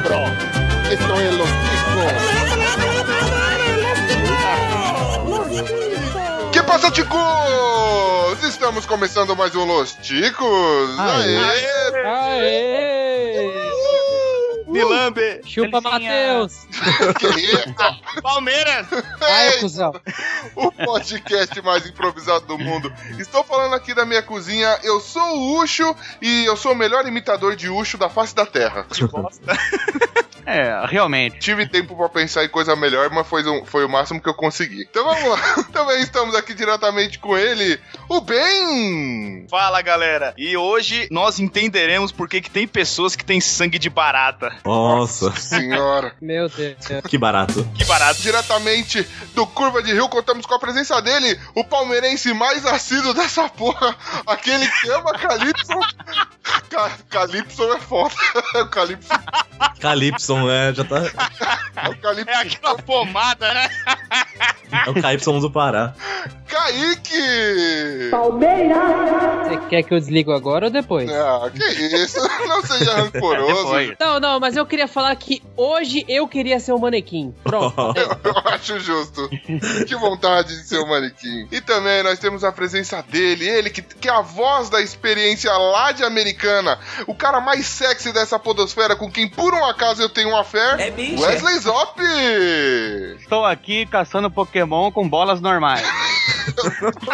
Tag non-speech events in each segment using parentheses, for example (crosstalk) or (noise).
cabrón. Esto es Los Ticos. Que passa, ticos? Estamos começando mais um Los Ticos. Aê. Aê! Aê! Milambe. Chupa, Matheus! Que (laughs) isso? Palmeiras. Ai, cuzão. o podcast mais improvisado do mundo. Estou falando aqui da minha cozinha. Eu sou o Ucho e eu sou o melhor imitador de Ucho da face da Terra. (laughs) É, realmente. Tive tempo pra pensar em coisa melhor, mas foi, um- foi o máximo que eu consegui. Então vamos lá. (laughs) Também estamos aqui diretamente com ele, o Ben. Fala, galera. E hoje nós entenderemos por que, que tem pessoas que têm sangue de barata. Nossa, Senhora. Meu Deus. Que barato. Que barato. Diretamente do Curva de Rio, contamos com a presença dele, o palmeirense mais assíduo dessa porra, aquele que ama Calypso. (laughs) Ca Calypso é foda. (laughs) Calypso, Calypson, é, já tá. o Calypso É aquela pomada, né? É o Calypson do Pará. Kaique! Você quer que eu desligo agora ou depois? Ah, que isso? Não seja rancoroso. Depois. Não, não, mas eu queria falar que hoje eu queria ser um manequim. Pronto. (laughs) Eu acho justo. Que vontade de ser um manequim. E também nós temos a presença dele, ele que, que é a voz da experiência lá de Americana, o cara mais sexy dessa podosfera com quem por um acaso eu tenho uma fé, Wesley Zop! Estou aqui caçando Pokémon com bolas normais. (laughs)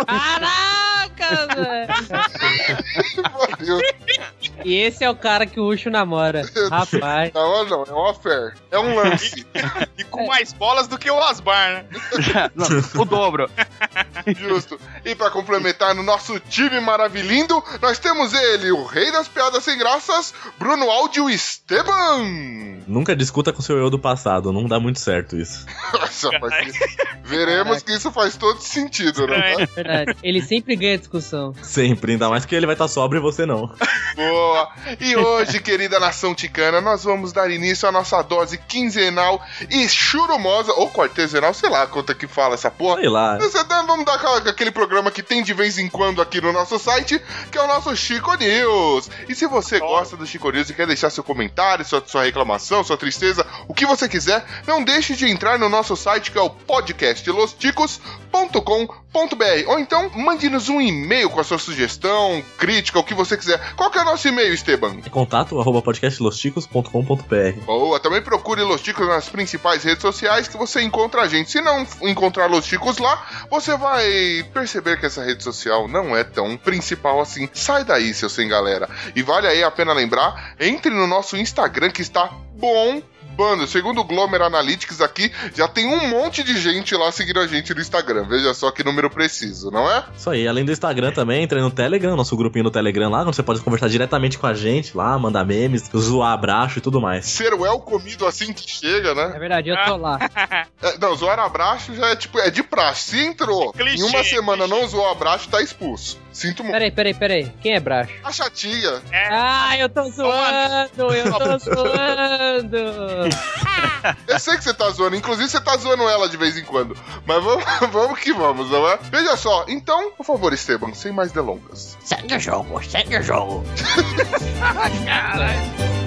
Caraca, velho. E esse é o cara que o Ucho namora. Rapaz. Não, não, é uma fé. É um lance. E com mais bolas do que o Asbar, né? (laughs) Não, o dobro. Justo. E pra complementar no nosso time maravilhindo, nós temos ele, o rei das piadas sem graças, Bruno Áudio Esteban! Nunca discuta com seu eu do passado, não dá muito certo isso. Nossa, mas veremos que isso faz todo sentido, né? Verdade. Ele sempre ganha discussão. Sempre, ainda mais que ele vai estar sóbrio e você não. Boa! E hoje, querida nação ticana, nós vamos dar início à nossa dose quinzenal e churumosa, ou quartezenal, sei lá quanto é que fala essa porra. Sei lá. Tá- Vamos dar aquele programa que tem de vez em quando aqui no nosso site, que é o nosso Chico News. E se você gosta do Chico News e quer deixar seu comentário, sua, sua reclamação, sua tristeza, o que você quiser, não deixe de entrar no nosso site que é o podcastlosticos.com.br ou então mande-nos um e-mail com a sua sugestão, crítica, o que você quiser. Qual que é o nosso e-mail, Esteban? É contato arroba podcastlosticos.com.br. Boa, também procure Los Ticos nas principais redes sociais que você encontra a gente. Se não encontrar Los Ticos lá, você vai perceber que essa rede social não é tão principal assim. Sai daí, seu sem galera. E vale aí a pena lembrar, entre no nosso Instagram que está bombando. Segundo o Glomer Analytics aqui, já tem um monte de gente lá seguindo a gente no Instagram. Veja só que número preciso, não é? Isso aí, além do Instagram também, entre no Telegram, nosso grupinho no Telegram lá, onde você pode conversar diretamente com a gente lá, mandar memes, zoar abraço e tudo mais. Ser well comido assim que chega, né? É verdade, eu tô lá. É, não, zoar abraço já é tipo, é de praxe. Se entrou Clichê, em uma semana clichê. não zoou abraço, tá expulso. Sinto muito. Peraí, peraí, peraí. Quem é Bracho? A chatinha. Ah, eu tô zoando, eu tô (laughs) zoando. (laughs) Eu sei que você tá zoando, inclusive você tá zoando ela de vez em quando. Mas vamos, (laughs) vamos que vamos, não é? Veja só, então, por favor, Esteban, sem mais delongas. Segue o jogo, segue o jogo. I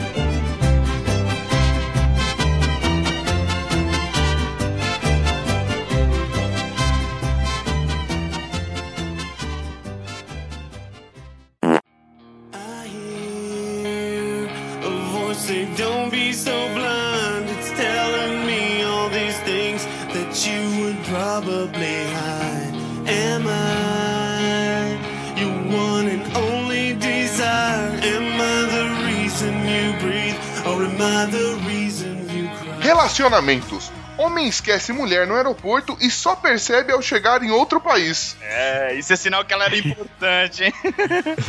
Relacionamentos. Homem esquece mulher no aeroporto e só percebe ao chegar em outro país. É, isso é sinal que ela era (laughs) importante, hein?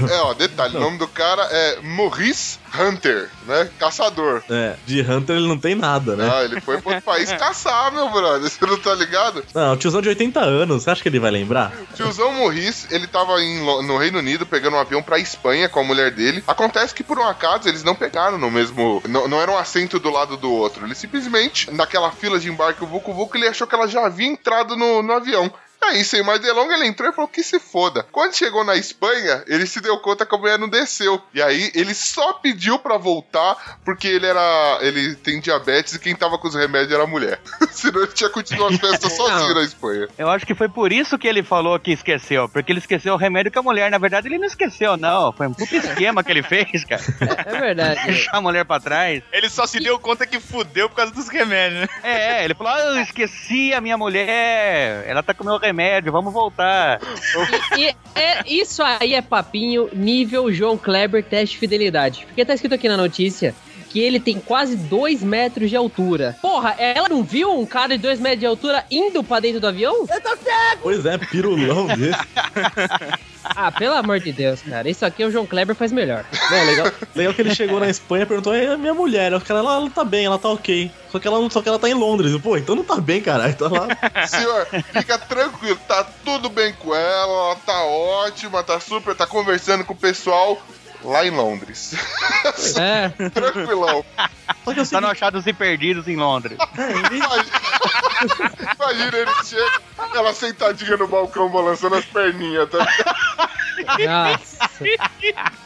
É, ó, detalhe, o nome do cara é Maurice Hunter, né? Caçador. É, de Hunter ele não tem nada, né? Ah, ele foi pro outro país caçar, meu brother. (laughs) Você não tá ligado? Não, o tiozão de 80 anos, você acha que ele vai lembrar? Tiozão Maurice, ele tava em no Reino Unido pegando um avião pra Espanha com a mulher dele. Acontece que por um acaso eles não pegaram no mesmo. Não, não era um assento do lado do outro. Ele simplesmente, naquela fila de embarque, o Vucu Vucu, ele achou que ela já havia entrado no, no avião. Aí, sem mais delongas, ele entrou e falou que se foda. Quando chegou na Espanha, ele se deu conta que a mulher não desceu. E aí, ele só pediu pra voltar porque ele era. Ele tem diabetes e quem tava com os remédios era a mulher. (laughs) Senão ele tinha continuado a festa (laughs) sozinho na Espanha. Eu acho que foi por isso que ele falou que esqueceu. Porque ele esqueceu o remédio com a mulher. Na verdade, ele não esqueceu, não. Foi um puta esquema que ele fez, cara. É verdade. (laughs) Deixar a mulher pra trás. Ele só se deu conta que fudeu por causa dos remédios, né? É, é, ele falou: ah, eu esqueci a minha mulher. Ela tá com meu remédio, vamos voltar. E, e é, isso aí é papinho nível João Kleber teste de fidelidade. Porque tá escrito aqui na notícia que ele tem quase 2 metros de altura. Porra, ela não viu um cara de 2 metros de altura indo pra dentro do avião? Pois é, pirulão (laughs) desse. Ah, pelo amor de Deus, cara. Isso aqui o João Kleber faz melhor. Não, legal, legal que ele chegou na Espanha e perguntou: é a minha mulher. Os caras, ela, ela tá bem, ela tá ok. Só que ela, não- só que ela tá em Londres. Eu, Pô, então não tá bem, caralho. Tá lá. (laughs) Senhor, fica tranquilo, tá tudo bem com ela, ela tá ótima, tá super, tá conversando com o pessoal lá em Londres. É. (laughs) Tranquilão. Só que eu Tá sei no Achados e Perdidos em Londres. Imagina, imagina ele chega, ela sentadinha no balcão balançando as perninhas, tá? Nossa.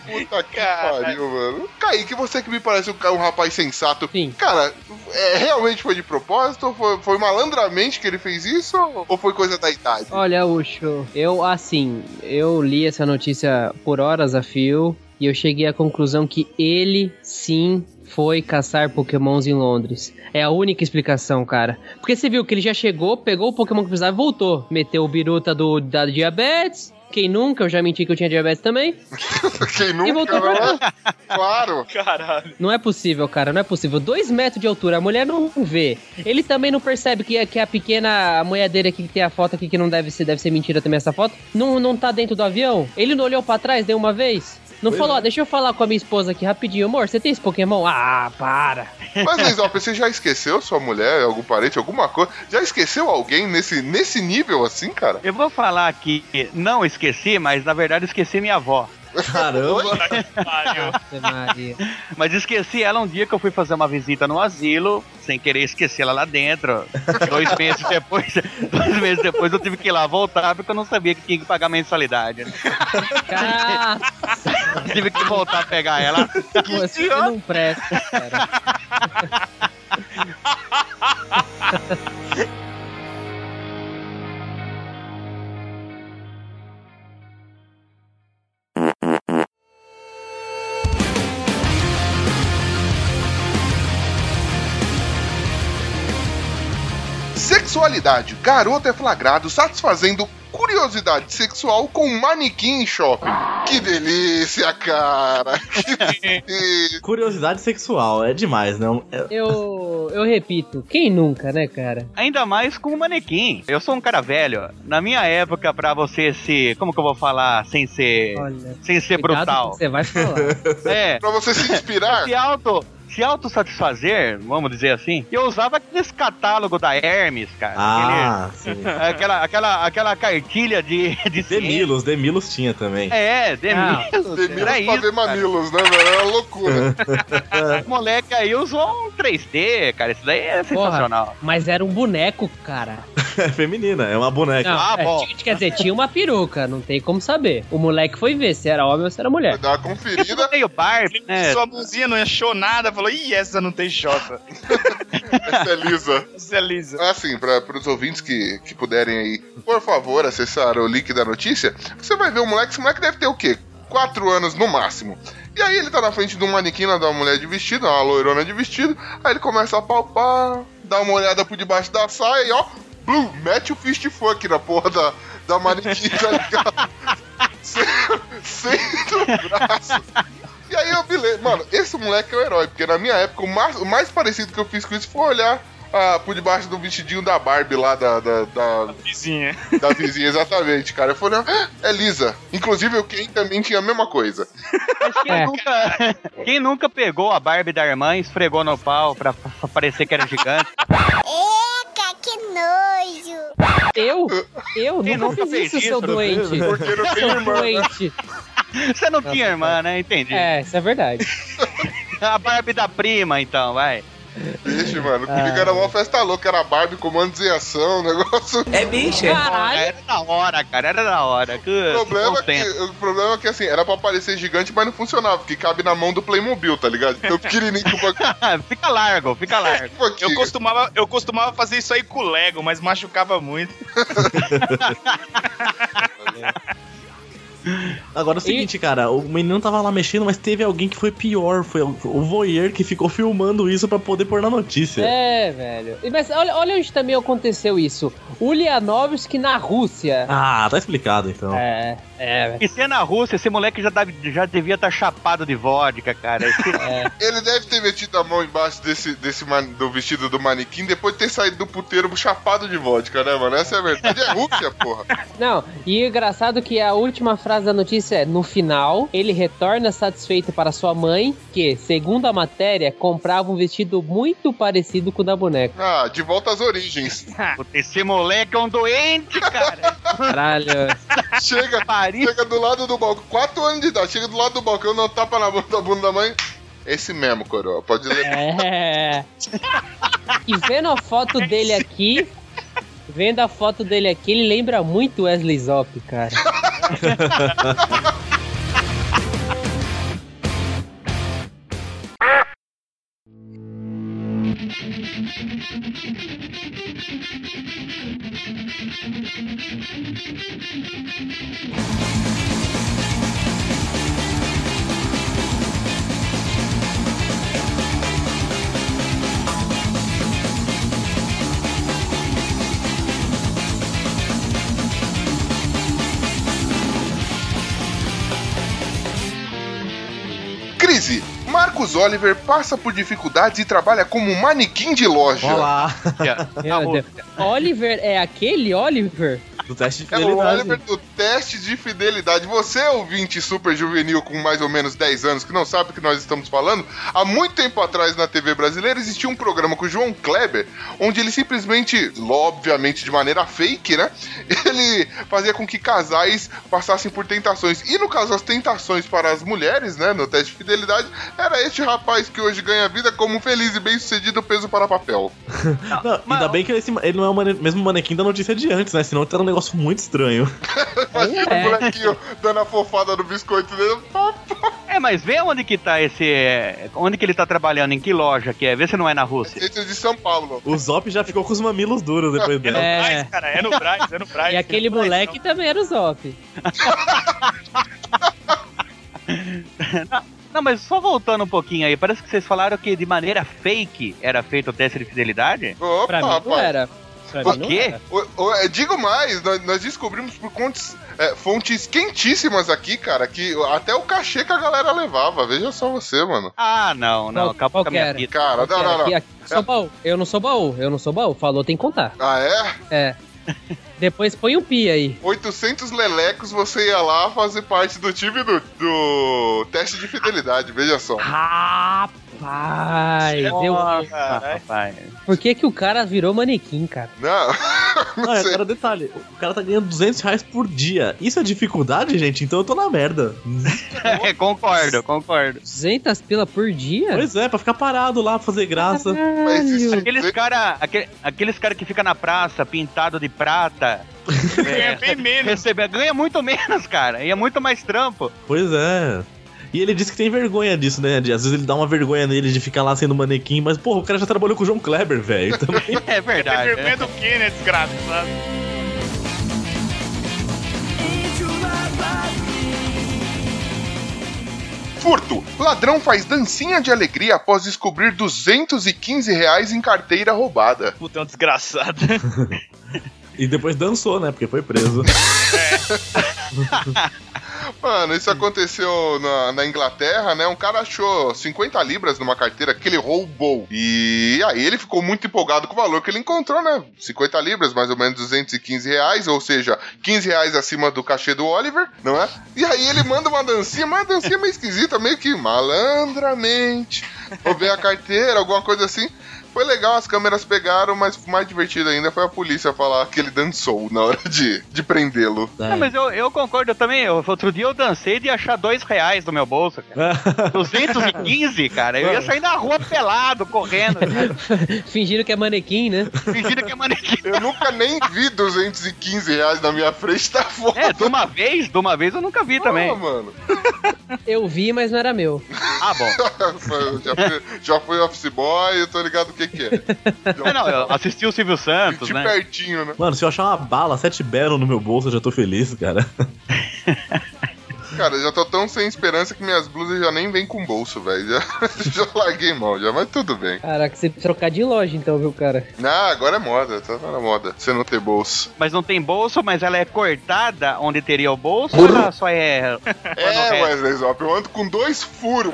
Puta que pariu, mano. Kaique, você que me parece um, um rapaz sensato. Sim. Cara, é, realmente foi de propósito? Foi, foi malandramente que ele fez isso? Ou foi coisa da idade? Olha, Ucho, eu assim, eu li essa notícia por horas a fio e eu cheguei à conclusão que ele sim foi caçar pokémons em Londres. É a única explicação, cara. Porque você viu que ele já chegou, pegou o pokémon que precisava e voltou. Meteu o biruta do, da diabetes. Quem nunca? Eu já menti que eu tinha diabetes também. (laughs) Quem E nunca, voltou pra não é? Claro. Caralho. Não é possível, cara, não é possível. Dois metros de altura, a mulher não vê. Ele também não percebe que, que a pequena a mulher dele aqui que tem a foto aqui, que não deve ser, deve ser mentira também essa foto, não, não tá dentro do avião. Ele não olhou pra trás de uma vez? Não Pois falou, é. ó, deixa eu falar com a minha esposa aqui rapidinho, amor, você tem esse Pokémon? Ah, para. Mas, Lisop, você já esqueceu sua mulher, algum parente, alguma coisa? Já esqueceu alguém nesse, nesse nível assim, cara? Eu vou falar aqui, não esqueci, mas na verdade esqueci minha avó. Caramba. Mas esqueci ela um dia que eu fui fazer uma visita no asilo, sem querer esqueci ela lá dentro. Dois (laughs) meses depois, dois meses depois eu tive que ir lá voltar porque eu não sabia que tinha que pagar mensalidade. né? Cara, tive que voltar a pegar ela. você não presta, cara. (laughs) Sexualidade. Garoto é flagrado satisfazendo curiosidade sexual com um manequim em shopping. Que delícia, cara. Que (laughs) delícia. Curiosidade sexual, é demais, não? É- Eu, eu repito, quem nunca, né, cara? Ainda mais com o manequim. Eu sou um cara velho. Na minha época, pra você se. Como que eu vou falar sem ser. Olha, sem ser brutal? Você vai falar. (laughs) É. Pra você se inspirar, se auto se autossatisfazer, vamos dizer assim, eu usava aqueles catálogo da Hermes, cara. Ah, sim. Aquele- (laughs) aquela, aquela, aquela cartilha de, de. Demilos, Demilos tinha também. É, Demilos. Demilos Era pra isso, ver cara. mamilos, né, velho? É uma loucura. (laughs) Moleque aí usou um 3D, cara. Isso daí é sensacional. Mas era um boneco, cara. (laughs) É feminina, é uma boneca. Não, Ah, é, bom. tinha- quer dizer, tinha uma peruca, não tem como saber. O moleque foi ver se era homem ou se era mulher. Dá uma conferida. Meio Barbie, né? Sua mãozinha não achou nada, falou, ih, essa não tem Jota. Essa é lisa. Essa é lisa. Assim, para os ouvintes que, que puderem aí, por favor, acessar o link da notícia, você vai ver o moleque. Esse moleque deve ter o quê? Quatro anos no máximo. E aí ele tá na frente de um manequim lá da mulher de vestido, uma loirona de vestido. Aí ele começa a palpar, dá uma olhada por debaixo da saia e ó, blum, mete o fist fuck na porra da, da manequim, tá ligado? (laughs) sem, sem o braço. E aí eu lembro, mano, esse moleque é o herói, porque na minha época o mais, o mais parecido que eu fiz com isso foi olhar ah, por debaixo do vestidinho da Barbie lá da, da, da, Vizinha. da vizinha, exatamente, cara. Eu falei, ah, é Lisa. Inclusive o Ken também tinha a mesma coisa. Mas quem, É. nunca, quem nunca pegou a Barbie da irmã e esfregou no pau pra, pra parecer que era gigante? Eca, que nojo! Eu? (laughs) Eu? Quem nunca nunca fiz fez isso, seu doente. Porque não tem Seu irmã. né? doente. Você não tinha irmã, né? Entendi. É, isso é verdade. (laughs) A Barbie da prima, então, vai. Vixe, mano, comigo era uma festa louca, era Barbie, comandos em ação, negócio. É bicho. Caralho. Era da hora, cara, era da hora. Que, O problema, é que que, o problema é que assim, era pra parecer gigante, mas não funcionava, porque cabe na mão do Playmobil, tá ligado? Então pequenininho com uma (laughs) fica largo, fica (laughs) largo. Eu costumava, eu costumava fazer isso aí com o Lego, mas machucava muito. Agora é o seguinte, cara, o menino tava lá mexendo, mas teve alguém que foi pior. Foi o voyeur que ficou filmando isso pra poder pôr na notícia. É, velho. E, Mas olha, olha onde também aconteceu isso. Ulyanovsky na Rússia. Ah, tá explicado então. É, é, velho. E se é na Rússia, esse moleque já, deve- já devia estar chapado de vodka, cara. Esse- (laughs) Ele deve ter metido a mão embaixo desse, desse man- do vestido do manequim depois de ter saído do puteiro chapado de vodka, né, mano? Essa é a verdade. É Rússia, porra. Não, e o engraçado que a última frase da notícia é: no final, ele retorna satisfeito para sua mãe, que, segundo a matéria, comprava um vestido muito parecido com o da boneca. Ah, de volta às origens. (laughs) Esse moleque é um doente, cara. Caralho. (laughs) Chega, Paris. chega do lado do balcão, 4 anos de idade, chega do lado do balcão, não tapa na bunda da bunda da mãe. Esse mesmo, coroa, pode ler. É. E vendo a foto dele aqui. Vendo a foto dele aqui, ele lembra muito Wesley Zop, cara. We'll (laughs) (laughs) Marcos Oliver passa por dificuldades e trabalha como manequim de loja. Olá, (laughs) Meu Deus. Oliver é aquele Oliver? Do teste de É o fidelidade. Oliver do teste de fidelidade. Você, ouvinte super juvenil com mais ou menos 10 anos, que não sabe do que nós estamos falando, há muito tempo atrás na TV brasileira existia um programa com o João Kleber, onde ele simplesmente, obviamente de maneira fake, né? (laughs) Ele fazia com que casais passassem por tentações. E no caso, as tentações para as mulheres, né, no teste de fidelidade, era este rapaz que hoje ganha vida como um feliz e bem-sucedido peso para papel. (laughs) Não, ainda bem que esse- ele não é o mane- mesmo manequim da notícia de antes, né? Senão tá um negócio muito estranho. (laughs) Imagina É. o molequinho dando a fofada no biscoito dele. É, mas vê onde que tá esse. é, Onde que ele tá trabalhando, em que loja que é? Vê se não é na Rússia. Esse de São Paulo. O Zop já ficou com os mamilos duros depois dela. É. Braz, cara, é no Braz, é no Braz. E aquele é no Braz, moleque também era o Zop. (laughs) Não, mas só voltando um pouquinho aí, parece que vocês falaram que de maneira fake era feito o teste de fidelidade? Opa, Pra mim não era. Por quê? O- o- é, digo mais, nós, nós descobrimos por contes, é, fontes quentíssimas aqui, cara, que até o cachê que a galera levava. Veja só você, mano. Ah, não, não, Qual- acabou qual com a que minha era? vida. Cara, não, Aqui, não, não. aqui, aqui. Sou baú. Eu não sou baú. Eu não sou baú. Falou, tem que contar. Ah, é? É. Depois põe um pi aí. 800 lelecos, você ia lá fazer parte do time do, do teste de fidelidade, veja só. Rapaz, eu... Ah, rapaz. por que que o cara virou manequim, cara? Não, (laughs) Não, sei. agora detalhe, o cara tá ganhando 200 reais por dia. Isso é dificuldade, gente? Então eu tô na merda. É, (laughs) concordo, concordo. 200 pila por dia? Pois é, pra ficar parado lá, pra fazer graça. Mas isso- Aqueles cara, aquele- aqueles cara que fica na praça pintado de prata. Ganha (laughs) bem menos. Recebe, ganha muito menos, cara. E é muito mais trampo. Pois é. E ele disse que tem vergonha disso, né? De, às vezes ele dá uma vergonha nele de ficar lá sendo manequim, mas, porra, o cara já trabalhou com o João Kleber, velho. (laughs) Também. É Tem verdade. vergonha do quê, né, desgraçado? Furto. Ladrão faz dancinha de alegria após descobrir 215 reais em carteira roubada. Puta, é um desgraçado. (laughs) E depois dançou, né? Porque foi preso. (laughs) (laughs) Mano, isso aconteceu na, na Inglaterra, né? Um cara achou 50 libras numa carteira que ele roubou. E aí ele ficou muito empolgado com o valor que ele encontrou, né? 50 libras, mais ou menos 215 reais, ou seja, 15 reais acima do cachê do Oliver, não é? E aí ele manda uma dancinha, uma dancinha meio esquisita, meio que malandramente. Ou ver a carteira, alguma coisa assim. Foi legal, as câmeras pegaram, mas mais divertido ainda foi a polícia falar que ele dançou na hora de, de prendê-lo. É. Não, mas eu, eu concordo eu também. Eu, outro dia eu dancei de achar dois reais no meu bolso, cara. (laughs) 215, cara. Eu ia sair na rua pelado, correndo, (laughs) cara, Fingindo que é manequim, né? fingindo que é manequim. Eu nunca nem vi 215 reais na minha frente, tá foda. É, de uma vez, de uma vez eu nunca vi também. Ah, mano. Eu vi, mas não era meu. Ah, bom. (laughs) já, fui, já fui office boy, eu tô ligado o que que é. Não, (laughs) não, eu assisti o Silvio Santos, De né? pertinho, né? Mano, se eu achar uma bala, sete Baron no meu bolso, eu já tô feliz, cara. (laughs) Cara, eu já tô tão sem esperança que minhas blusas já nem vêm com bolso, velho. Já, (laughs) já larguei mão, já, mas tudo bem. Caraca, você trocar de loja então, viu, cara? Ah, agora é moda, tá na moda. Você não ter bolso. Mas não tem bolso, mas ela é cortada onde teria o bolso ou ela só é. É, Wesley Zop, eu ando com dois furos.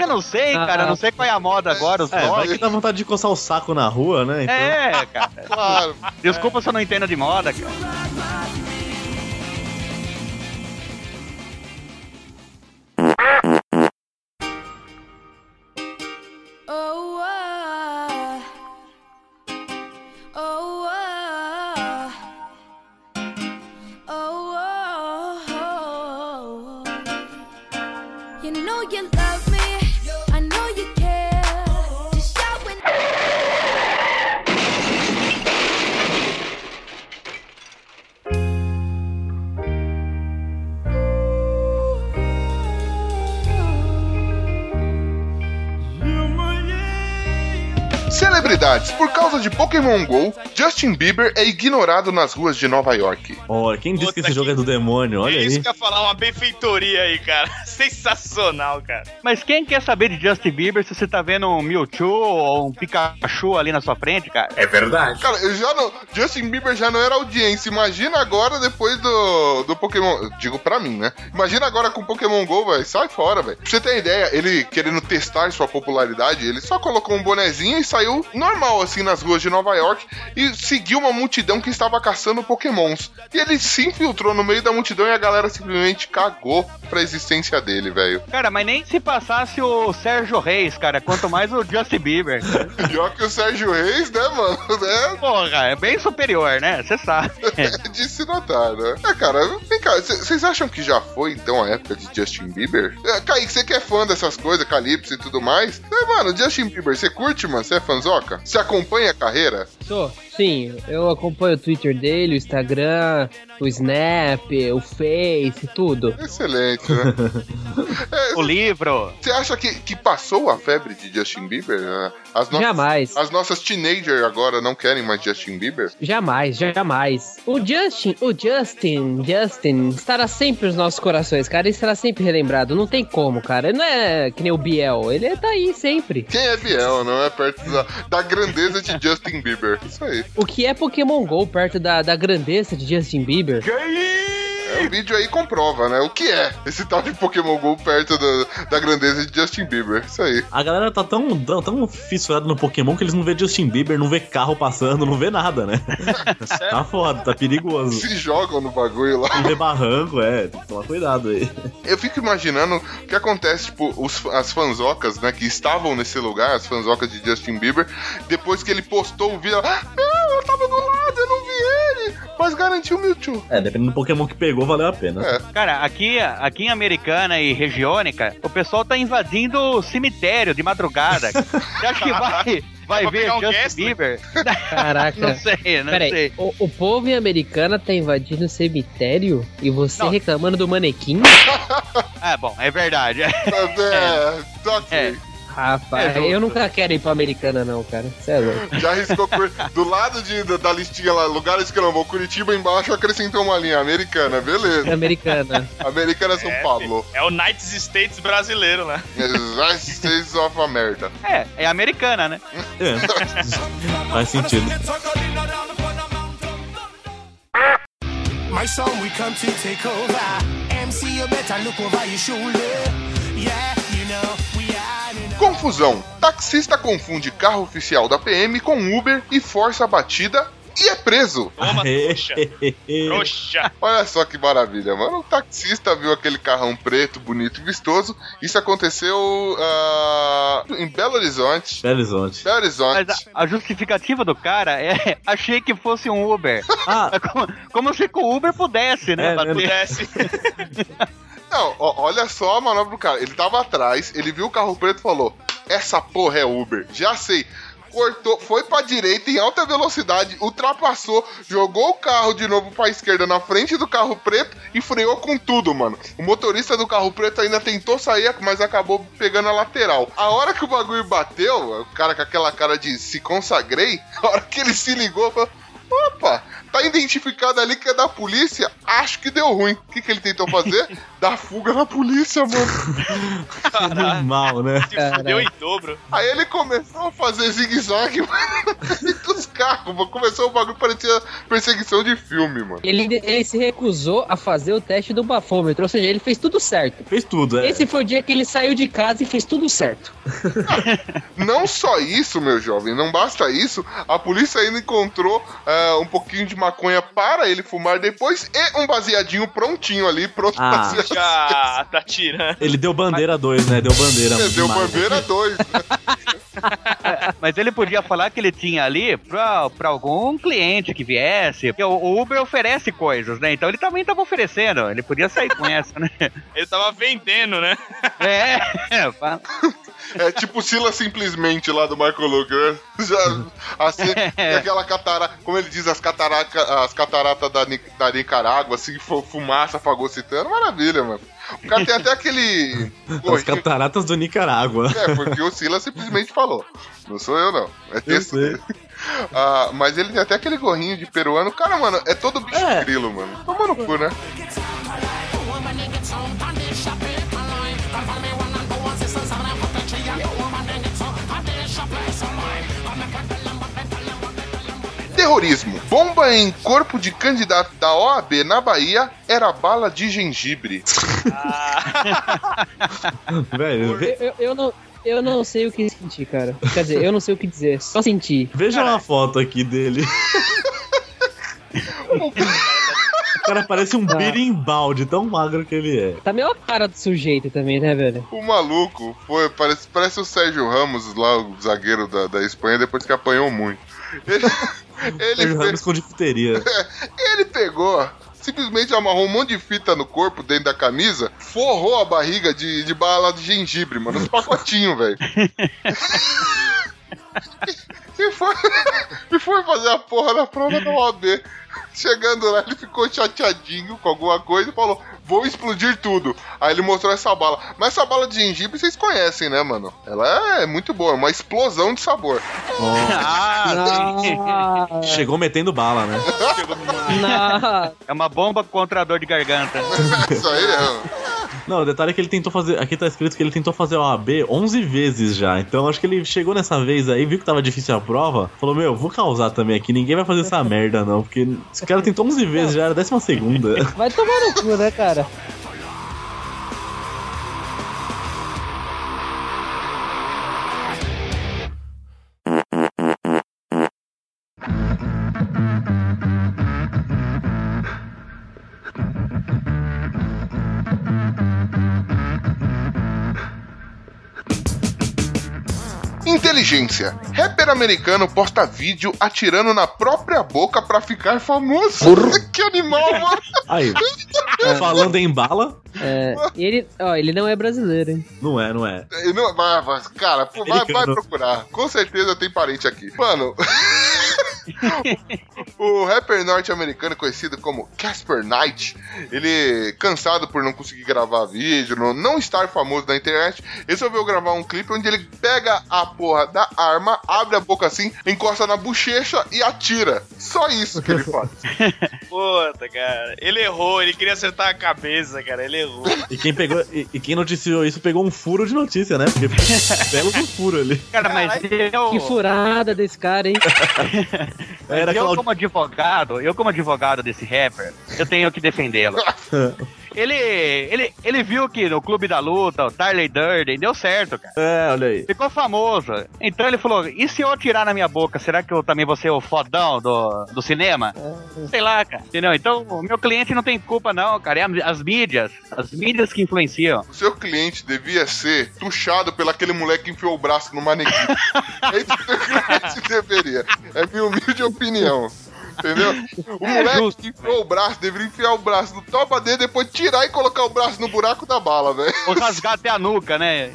Eu não sei, cara. Eu não sei qual é a moda agora, os É, vai nomes. que dá vontade de coçar o saco na rua, né? Então... É, cara. (laughs) Claro. Desculpa se eu não entendo de moda, cara. Ah! (laughs) Pokémon GO, Justin Bieber é ignorado nas ruas de Nova York. Olha, quem disse que esse jogo que- é do demônio? Olha é isso aí. que eu ia falar, uma benfeitoria aí, cara. (laughs) Sensacional, cara. Mas quem quer saber de Justin Bieber se você tá vendo um Mewtwo ou um Pikachu ali na sua frente, cara? É verdade. Cara, eu já não. Justin Bieber já não era audiência. Imagina agora depois do, do Pokémon. Digo pra mim, né? Imagina agora com Pokémon GO, velho. Sai fora, velho. Pra você ter ideia, ele querendo testar sua popularidade, ele só colocou um bonezinho e saiu normal, assim, nas ruas de Nova York e seguiu uma multidão que estava caçando Pokémons. E ele se infiltrou no meio da multidão e a galera simplesmente cagou pra existência dele, velho. Cara, mas nem se passasse o Sérgio Reis, cara. Quanto mais o Justin Bieber. (laughs) Pior que o Sérgio Reis, né, mano? (laughs) É, Porra, é bem superior, né? Você sabe. (laughs) É de se notar, né? É, cara, vem cá, vocês acham que já foi então a época de Justin Bieber? É, Kaique, você que é fã dessas coisas, Calypso e tudo mais? É, mano, Justin Bieber, você curte, mano? Você é fanzoca? Você acompanha a carreira? brasileira Sim, eu acompanho o Twitter dele, o Instagram, o Snap, o Face, tudo. Excelente, né? (laughs) É, O livro. Você acha que, que passou a febre de Justin Bieber? né? As nossas, Jamais. As nossas teenagers agora não querem mais Justin Bieber? Jamais, jamais. O Justin, o Justin, Justin estará sempre nos nossos corações, cara. Ele estará sempre relembrado. Não tem como, cara. Ele não é que nem o Biel. Ele tá aí sempre. Quem é Biel, não é perto da, da grandeza de Justin Bieber? Isso aí. O que é Pokémon GO perto da, da grandeza de Justin Bieber? É, o vídeo aí comprova, né? O que é esse tal de Pokémon GO perto da, da grandeza de Justin Bieber? Isso aí. A galera tá tão, tão, tão fissurada no Pokémon que eles não vê Justin Bieber, não vê carro passando, não vê nada, né? (laughs) tá foda, tá perigoso. Se jogam no bagulho lá. Não vê barranco, é, tomar cuidado aí. Eu fico imaginando o que acontece, tipo, os, as fanzocas, né, que estavam nesse lugar, as fanzocas de Justin Bieber, depois que ele postou o vídeo, ah, não, eu tava do lado, eu não mas garantiu o Mewtwo. É, dependendo do Pokémon que pegou, valeu a pena. É. Cara, aqui, aqui em Americana e regiônica, o pessoal tá invadindo o cemitério de madrugada. (laughs) Você acha que vai, vai ver um Justin Gessler? Bieber? Caraca. (laughs) Não sei, não Peraí, sei. o, o povo em Americana tá invadindo o cemitério e você Não. reclamando do manequim? Ah, (laughs) bom, é verdade. É, tá ok. É. Rapaz, É, eu nunca quero ir pra Americana, não, cara. Você é louco. (laughs) Já arriscou do lado de, da, da listinha lá, lugares que eu não vou, Curitiba embaixo acrescentou uma linha americana, beleza. Americana. (laughs) Americana São É, Paulo. É o United States brasileiro, né? United States of America. É, é americana, né? É. Faz sentido. My son, we come to take over. MC, you better look over your shoulder. Yeah, you know, Confusão. Taxista confunde carro oficial da PM com Uber e força a batida e é preso. Toma, trouxa. (laughs) Trouxa. Olha só que maravilha, mano. O taxista viu aquele carrão preto, bonito e vistoso. Isso aconteceu ah, em Belo Horizonte. Belo Horizonte. Belo Horizonte. Mas a, a justificativa do cara é (laughs) achei que fosse um Uber. Ah, (laughs) como, como se com o Uber pudesse, né? É, bater. Não, ó, olha só a manobra do cara. Ele tava atrás, ele viu o carro preto e falou: Essa porra é Uber. Já sei. Cortou, foi pra direita em alta velocidade, ultrapassou, jogou o carro de novo pra esquerda na frente do carro preto e freou com tudo, mano. O motorista do carro preto ainda tentou sair, mas acabou pegando a lateral. A hora que o bagulho bateu, o cara com aquela cara de se consagrei, (laughs) a hora que ele se ligou, falou: Opa, tá identificado ali que é da polícia, acho que deu ruim. O que, que ele tentou fazer? (laughs) Dar fuga na polícia, mano. do mal, né? Fudeu em dobro. Aí ele começou a fazer zigue-zague (laughs) mano, entre os carros. mano. Começou o bagulho parecia perseguição de filme, mano. Ele, ele se recusou a fazer o teste do bafômetro, ou seja, ele fez tudo certo. Fez tudo, é. Esse foi o dia que ele saiu de casa e fez tudo certo. (laughs) Não só isso, meu jovem, não basta isso, a polícia ainda encontrou ah, um pouquinho de maconha para ele fumar depois e um baseadinho prontinho ali, pronto Ah. pra ser Já tá tirando. Ele deu bandeira 2, né? Deu bandeira. Deu demais. bandeira 2. (laughs) Mas ele podia falar que ele tinha ali pra, pra algum cliente que viesse. Porque o, Uber oferece coisas, né? Então ele também tava oferecendo. Ele podia sair com essa, né? (laughs) Ele tava vendendo, né? (laughs) É, fa- É tipo Sila simplesmente lá do Michael Luger, né? Já, assim, tem aquela catarata, como ele diz, as, cataraca, as cataratas da, da Nicarágua, assim, fu- fumaça fagocitando, maravilha, mano. O cara tem até aquele. (laughs) As cataratas do Nicarágua. É, porque o Sila simplesmente falou. Não sou eu, não. É texto dele. Ah, mas ele tem até aquele gorrinho de peruano. Cara, mano, é todo bicho É. grilo, mano. Toma no cu, né? Terrorismo. Bomba em corpo de candidato da OAB na Bahia era bala de gengibre. (laughs) Velho, ve- Eu, eu, eu não, eu não sei o que sentir, cara. Quer dizer, eu não sei o que dizer, só sentir. veja uma foto aqui dele. (laughs) O cara parece um birimbau de tão magro que ele é. Tá meio a cara do sujeito também, né, velho? O maluco foi, parece, parece o Sérgio Ramos lá, o zagueiro da, da Espanha, depois que apanhou muito. Ele, ele, Sérgio fe- Ramos com difteria. (laughs) ele pegou, simplesmente amarrou um monte de fita no corpo, dentro da camisa, forrou a barriga de, de bala de gengibre, mano, uns pacotinhos, velho. (laughs) E foi, (laughs) e foi fazer a porra da prova da OAB. Chegando lá, ele ficou chateadinho com alguma coisa e falou: Vou explodir tudo. Aí ele mostrou essa bala. Mas essa bala de gengibre vocês conhecem, né, mano? Ela é muito boa, é uma explosão de sabor. Ah, (laughs) Ah, Chegou metendo bala, né? não. é uma bomba contra a dor de garganta. (laughs) Isso aí é. Não, o detalhe é que ele tentou fazer. Aqui tá escrito que ele tentou fazer a OAB 11 vezes já. Então acho que ele chegou nessa vez aí, viu que tava difícil a prova. Falou: Meu, vou causar também aqui. Ninguém vai fazer essa merda, não. Porque esse cara tentou 11 vezes já, era a décima segunda. Vai tomar no cu, né, cara? (laughs) Inteligência. Rapper americano posta vídeo atirando na própria boca pra ficar famoso. (laughs) que animal, mano. Aí, falando em bala, É, ele, ó, ele não é brasileiro, hein? não é, não é. Ele Não, vai, vai, cara, vai, vai procurar. Com certeza tem parente aqui. Mano, (laughs) (laughs) o rapper norte-americano conhecido como Casper Knight, ele, cansado por não conseguir gravar vídeo, não, estar famoso na internet, resolveu gravar um clipe onde ele pega a porra da arma, abre a boca assim, encosta na bochecha e atira. Só isso que ele faz. (laughs) Puta, cara. Ele errou, ele queria acertar a cabeça, cara. Ele errou. E quem pegou. E, e quem noticiou isso pegou um furo de notícia, né? Porque (laughs) belo do furo ali. Cara, mas eu. Que furada desse cara, hein? Era eu, Claud- como advogado, eu como advogado desse rapper, eu tenho que defendê-lo. (laughs) Ele, ele, ele viu que no Clube da Luta, o Tarley Durden, deu certo, cara. É, olha aí. Ficou famoso. Então ele falou: e se eu atirar na minha boca, será que eu também vou ser o fodão do, do cinema? Sei lá, cara. Entendeu? Então o meu cliente não tem culpa, não, cara. É as mídias. As mídias que influenciam. O seu cliente devia ser tuchado pelo aquele moleque que enfiou o braço no manequim. (laughs) é isso que o seu cliente deveria. É minha humilde opinião. Entendeu? O moleque que enfiou o braço deveria enfiar o braço no topa dele, depois tirar e colocar o braço no buraco da bala, velho. Ou rasgar até a nuca, né?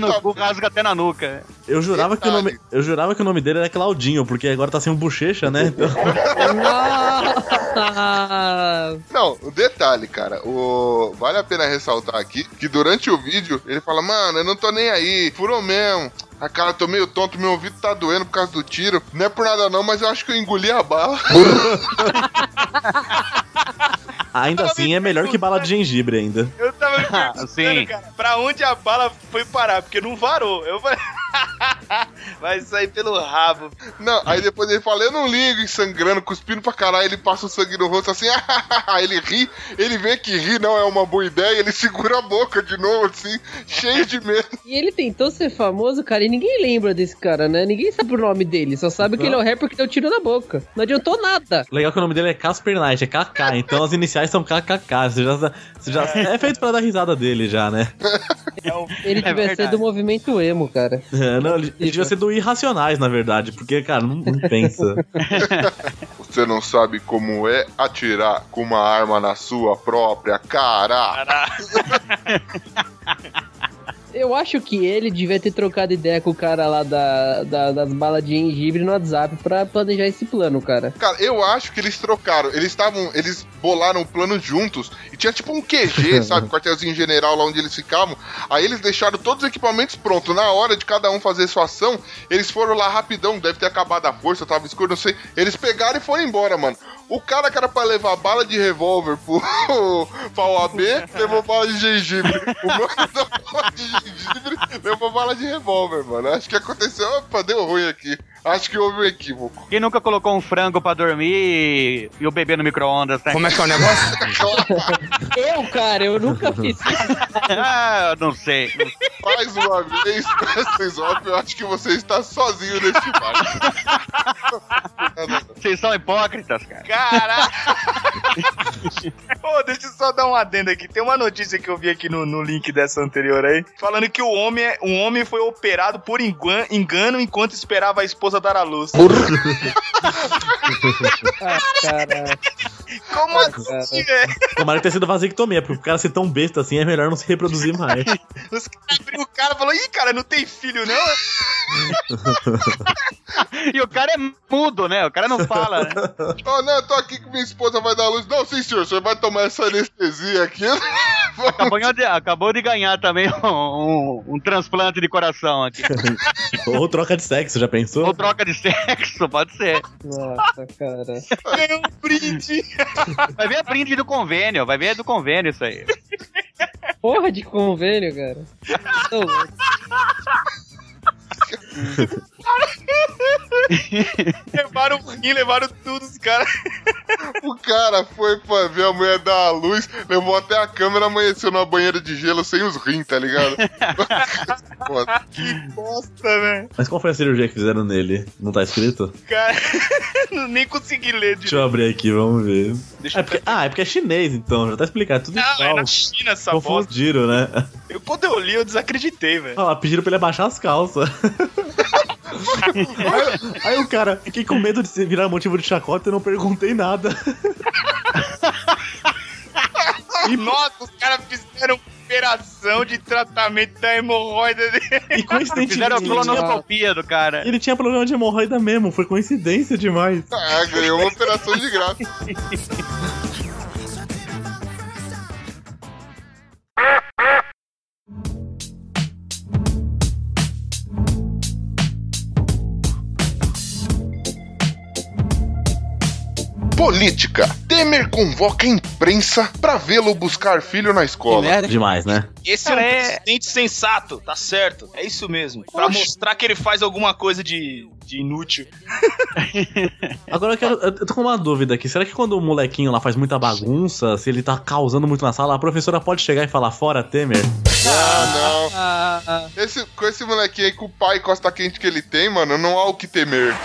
No cu, rasga até na nuca. Eu jurava, que o nome, eu jurava que o nome dele era Claudinho, porque agora tá sem um bochecha, né? Então, Nossa! Não, o detalhe, cara, o... vale a pena ressaltar aqui que durante o vídeo ele fala, mano, eu não tô nem aí, furou mesmo. A cara, tô meio tonto, meu ouvido tá doendo por causa do tiro. Não é por nada não, mas eu acho que eu engoli a bala. (laughs) ainda assim é melhor que bala de gengibre ainda. Eu tava me (laughs) perguntando, Sim. cara, pra onde a bala foi parar? Porque não varou. Eu falei, (laughs) vai sair pelo rabo. Não, aí depois ele fala, eu não ligo, e sangrando, cuspindo pra caralho, ele passa o sangue no rosto assim, aí (laughs) ele ri, ele vê que rir não é uma boa ideia, ele segura a boca de novo, assim, cheio de medo. E ele tentou ser famoso, cara, e ninguém lembra desse cara, né? Ninguém sabe o nome dele, só sabe que ele é o rapper que deu tiro na boca. Não adiantou nada. Legal que o nome dele é Casper Knight, é KK, então as iniciais são KKK. Você já, você já é feito pra dar risada dele já, né? Ele É devia ser verdade. do movimento emo, cara. (laughs) (laughs) Não, ele devia ser do Irracionais, na verdade, porque, cara, não, não pensa. (laughs) Você não sabe como é atirar com uma arma na sua própria cara. (laughs) Eu acho que ele devia ter trocado ideia com o cara lá da, da- das balas de gengibre no WhatsApp pra planejar esse plano, cara. Cara, eu acho que eles trocaram. Eles estavam. Eles bolaram o plano juntos. E tinha tipo um QG, (laughs) sabe? Quartelzinho general lá onde eles ficavam. Aí eles deixaram todos os equipamentos prontos. Na hora de cada um fazer sua ação, eles foram lá rapidão. Deve ter acabado a força, tava escuro, não sei. Eles pegaram e foram embora, mano. O cara que era pra levar bala de revólver pro, (laughs) pra OAB levou bala de gengibre. O mano de gengibre levou bala de revólver, mano. Acho que aconteceu. Opa, deu ruim aqui. Acho que houve um equívoco. Quem nunca colocou um frango pra dormir e o bebê no micro-ondas, né? Como é que é o negócio? (laughs) Eu, cara, eu nunca fiz isso. (laughs) ah, não sei. Mais uma vez, Wesley Zop, eu acho que você está sozinho neste barco. (laughs) Vocês são hipócritas, cara. Caraca! Pô, deixa eu só dar um adendo aqui. Tem uma notícia que eu vi aqui no, no link dessa anterior aí, falando que o homem, é- um homem foi operado por engan- engano enquanto esperava a esposa dar à luz. (laughs) Ah, cara. Como assim, velho? Tomara que tenha sido vasectomia, porque o cara ser tão besta assim é melhor não se reproduzir mais. (laughs) Os caras abriu o cara e falou: Ih, cara, não tem filho, não? (laughs) E o cara é mudo, né? O cara não fala, né? Oh, não, eu tô aqui que minha esposa vai dar luz. Não, sim, senhor, você vai tomar essa anestesia aqui. Acabou de, acabou de ganhar também um, um- um transplante de coração aqui. Ou troca de sexo, já pensou? Troca de sexo, pode ser. Nossa, cara. Ganhou um brinde. Vai ver a print do convênio, vai ver do convênio isso aí. Porra de convênio, cara. Tô louco. (laughs) (laughs) levaram o rim, levaram tudo, os caras. O cara foi pra ver a mulher dar a luz, levou até a câmera, amanheceu numa banheira de gelo sem os rins, tá ligado? (laughs) Foda. Bosta, velho. Mas qual foi a cirurgia que fizeram nele? Não tá escrito? Cara, (laughs) não- nem consegui ler Deixa eu abrir aqui, vamos ver. Deixa É porque- ah, é porque é chinês, então, já tá explicado. Tudo Não, é na China essa bosta. Confundiram, né? Eu, quando eu li, eu desacreditei, velho. Lá, pediram pra ele abaixar as calças. Aí, aí o cara, fiquei com medo de virar motivo de chacota e não perguntei nada. E (laughs) nossa, os caras fizeram operação de tratamento da hemorroida dele. E coincidentemente. Fizeram a ele tinha- colonoscopia do cara. Ele tinha problema de hemorroida mesmo, foi coincidência demais. Ah, ganhou uma operação de graça. (laughs) Política. Temer convoca a imprensa pra vê-lo buscar filho na escola. Demais, né? Esse é um presidente sensato, tá certo. É isso mesmo. Pra mostrar que ele faz alguma coisa de, de inútil. (laughs) Agora eu, quero, eu tô com uma dúvida aqui. Será que quando o molequinho lá faz muita bagunça, se ele tá causando muito na sala, a professora pode chegar e falar fora Temer? Ah, não. Esse, com esse molequinho aí, com o pai costa quente que ele tem, mano, não há o que temer. (laughs)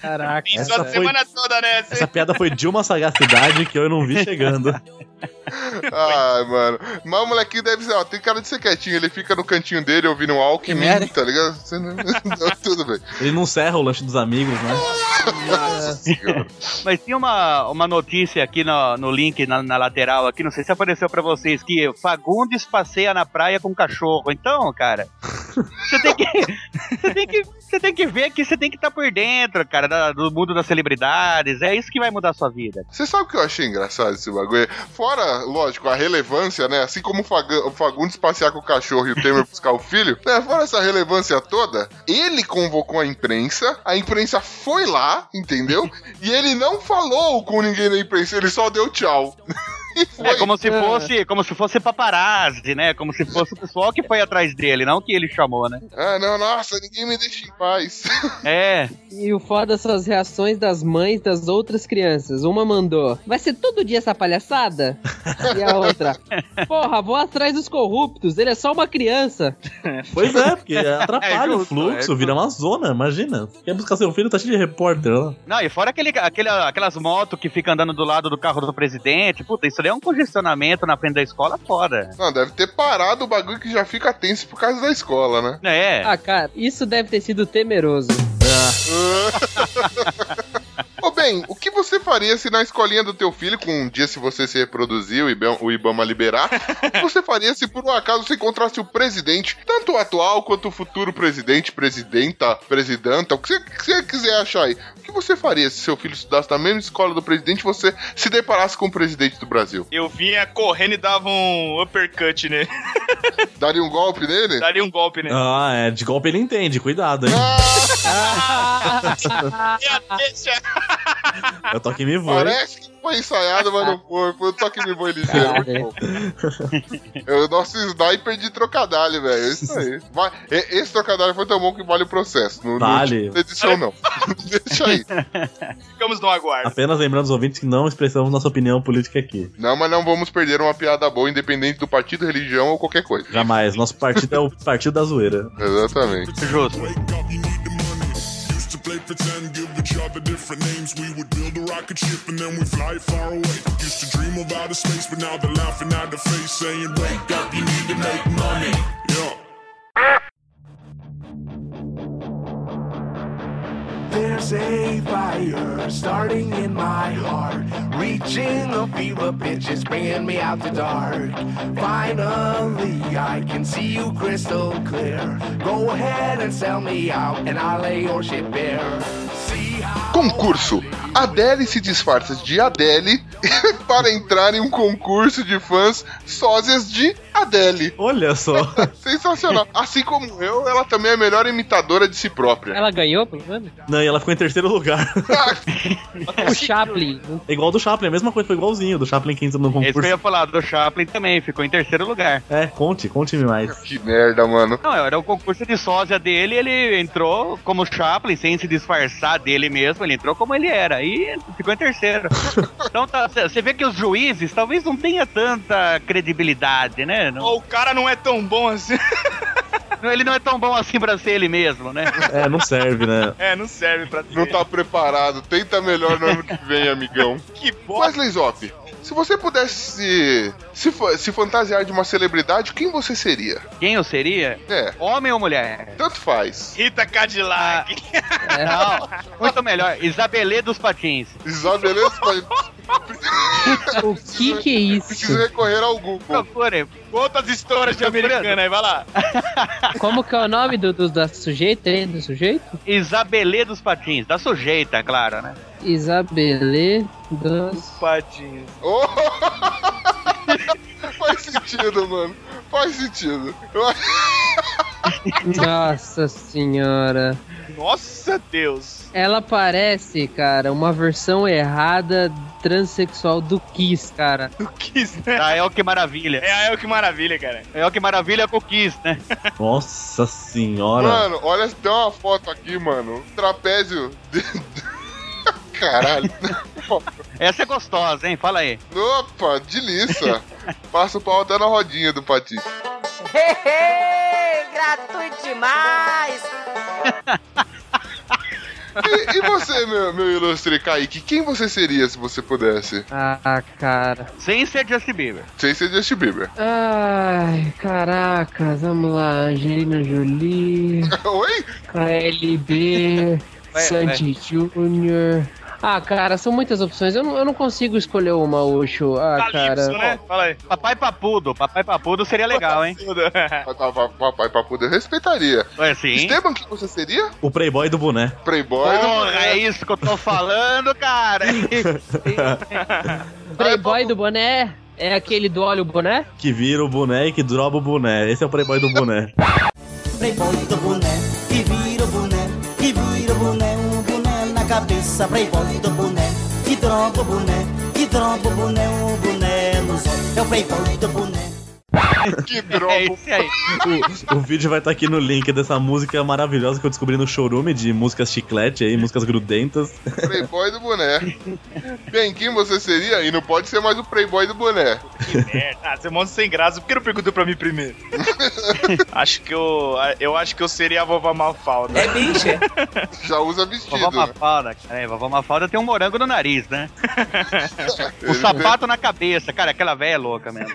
Caraca. Isso Essa a foi- semana toda, né? Essa piada foi de uma sagacidade que eu não vi chegando. (laughs) Ai, mano. Mas o molequinho deve ser, ó, tem cara de ser quietinho. Ele fica no cantinho dele ouvindo um Alckmin, tá ligado? (laughs) Tudo bem. Ele não serra o lanche dos amigos, né? Nossa (laughs) senhora. Mas tinha uma, uma notícia aqui no, no link, na, na lateral aqui, não sei se apareceu pra vocês, que Fagundes passeia na praia com cachorro. Então, cara, você tem que. Você tem que. Você tem que ver que você tem que estar por dentro, cara, da- do mundo das celebridades. É isso que vai mudar a sua vida. Você sabe o que eu achei engraçado esse bagulho? Fora, lógico, a relevância, né? Assim como o, Fagundes passear com o cachorro e o Temer buscar o filho, né? Fora essa relevância toda, ele convocou a imprensa, a imprensa foi lá, entendeu? E ele não falou com ninguém da imprensa, ele só deu tchau. É como se fosse, como se fosse paparazzi, né? Como se fosse o pessoal que foi atrás dele, não que ele chamou, né? Ah, não, nossa, ninguém me deixa em paz. (laughs) É. E o foda são as reações das mães das outras crianças. Uma mandou, vai ser todo dia essa palhaçada? (laughs) E a outra, porra, vou atrás dos corruptos, ele é só uma criança. Pois é, porque (laughs) atrapalha É o justo, fluxo, é vira uma zona, imagina. Quer buscar seu filho, tá cheio de repórter lá. Não, e fora aquele, aquele, aquelas motos que ficam andando do lado do carro do presidente. Puta, isso é um congestionamento na frente da escola foda. Não, deve ter parado o bagulho que já fica tenso por causa da escola, né? É. Ah, cara, isso deve ter sido temeroso. Ô (laughs) bem, o que você faria se na escolinha do teu filho, com um dia se você se reproduzir, o Ibama, o Ibama liberar, o (laughs) que você faria se por um acaso você encontrasse o presidente, tanto o atual quanto o futuro presidente, presidenta, presidenta, o que você, que você quiser achar aí. O que você faria se seu filho estudasse na mesma escola do presidente e você se deparasse com o presidente do Brasil? Eu vinha correndo e dava um uppercut nele. (laughs) Daria um golpe nele? Daria um golpe nele. Ah, é, de golpe ele entende, cuidado, hein? (laughs) Deixa. Eu toque me voe. Parece que foi ensaiado, mas não foi. Foi o toque me boi ligeiro. muito bom. Eu, nosso sniper de trocadilho, velho. É Isso aí. Vai- esse trocadilho foi tão bom que vale o processo. Não, Vale. Não, edição, não. (laughs) Deixa aí. Ficamos no aguardo. Apenas lembrando os ouvintes que não expressamos nossa opinião política aqui. Não, mas não vamos perder uma piada boa, independente do partido, religião ou qualquer coisa. Jamais. Nosso partido é o partido da zoeira. Exatamente. Justo. Other different names. We would build a rocket ship and then we fly far away. Used to dream of outer space, but now they're laughing at the face, saying, Wake up, you need to make money. Yeah. There's a fire starting in my heart, reaching a fever pitch, it's bringing me out the dark. Finally, I can see you crystal clear. Go ahead and sell me out, and I'll lay your ship bare. Concurso. Adele se disfarça de Adele (laughs) para entrar em um concurso de fãs sósias de Adele. Olha só. (laughs) Sensacional. Assim como eu, ela também é a melhor imitadora de si própria. Ela ganhou, pelo menos? Não, e ela ficou em terceiro lugar. (laughs) O Chaplin. É igual do Chaplin, a mesma coisa, foi igualzinho. Do Chaplin que entra no Esse que eu concurso. ia falar do Chaplin também, ficou em terceiro lugar. É, conte, conte-me mais. Que merda, mano. Não, era o concurso de sósia dele, ele entrou como Chaplin, sem se disfarçar dele mesmo, ele entrou como ele era, e ficou em terceiro. (laughs) então tá, você vê que os juízes talvez não tenha tanta credibilidade, né? Não- Ou o cara não é tão bom assim. (laughs) ele não é tão bom assim pra ser ele mesmo, né? É, não serve, né? (laughs) É, não serve pra Não tá preparado. Tenta melhor no ano que vem, amigão. (laughs) Que bosta. Wesley Zop, se você pudesse se, se fantasiar de uma celebridade, quem você seria? Quem eu seria? É, Homem ou mulher? tanto faz. Rita Cadillac. É, Não, muito melhor. Isabelê dos Patins. Isabeleza, o que que é isso? precisa recorrer ao Google. Procure. Outras histórias de americana aí, vai lá. (laughs) Como que é o nome do, do da sujeita, hein? Do sujeito? Isabelê dos Patins. Da sujeita, claro, né? Isabelê dos... Patinhos. Oh! (laughs) Faz sentido, mano. Faz sentido. (laughs) Nossa senhora. Nossa Deus. Ela parece, cara, uma versão errada transexual do Kiss, cara. Do Kiss, né? É o que maravilha. É a El que maravilha, cara. É o que maravilha com o Kiss, né? Nossa senhora. Mano, olha, tem uma foto aqui, mano. Trapézio. de- Caralho. (laughs) Essa é gostosa, hein? Fala aí. Opa, delícia. (laughs) Passa o pau até na rodinha do Pati. Gratuito demais! E, e você, meu, meu ilustre Kaique, quem você seria se você pudesse? Ah, cara. Sem ser Justin Bieber. Sem ser Justin Bieber. Ai, caracas, vamos lá. Angelina Jolie, (laughs) Oi? KLB, Sandy Jr. Ah, cara, são muitas opções. Eu não, eu não consigo escolher uma, Ucho. Ah, Calypso, cara. né? Fala aí. Papai Papudo. Papai Papudo seria legal, hein? Papai Papudo (laughs) eu respeitaria. Ué, sim. Esteban, quem você seria? O Playboy do boné. Playboy do Porra, é isso que eu tô falando, cara. (laughs) Playboy do boné é aquele do óleo boné? Que vira o boné e que droba o boné. Esse é o Playboy do boné. Playboy do boné, cabeça. Playboy do boné, que droga o boné, que droga o boné, um boné nos olhos. É o Playboy do boné. (laughs) Que droga. É esse aí. O, o vídeo vai estar aqui no link dessa música maravilhosa que eu descobri no showroom de músicas chiclete aí, músicas grudentas. Playboy do boné. Bem, quem você seria? E não pode ser mais o Playboy do boné. Merda. Ah, você mostra sem graça. Por que não perguntou pra mim primeiro? (laughs) acho que eu. Eu acho que eu seria a vovó Mafalda. É bicha. (laughs) Já usa vestido. Vovó né? Mafalda, cara. É, vovó Mafalda tem um morango no nariz, né? O sapato na cabeça, cara. Aquela velha é louca mesmo.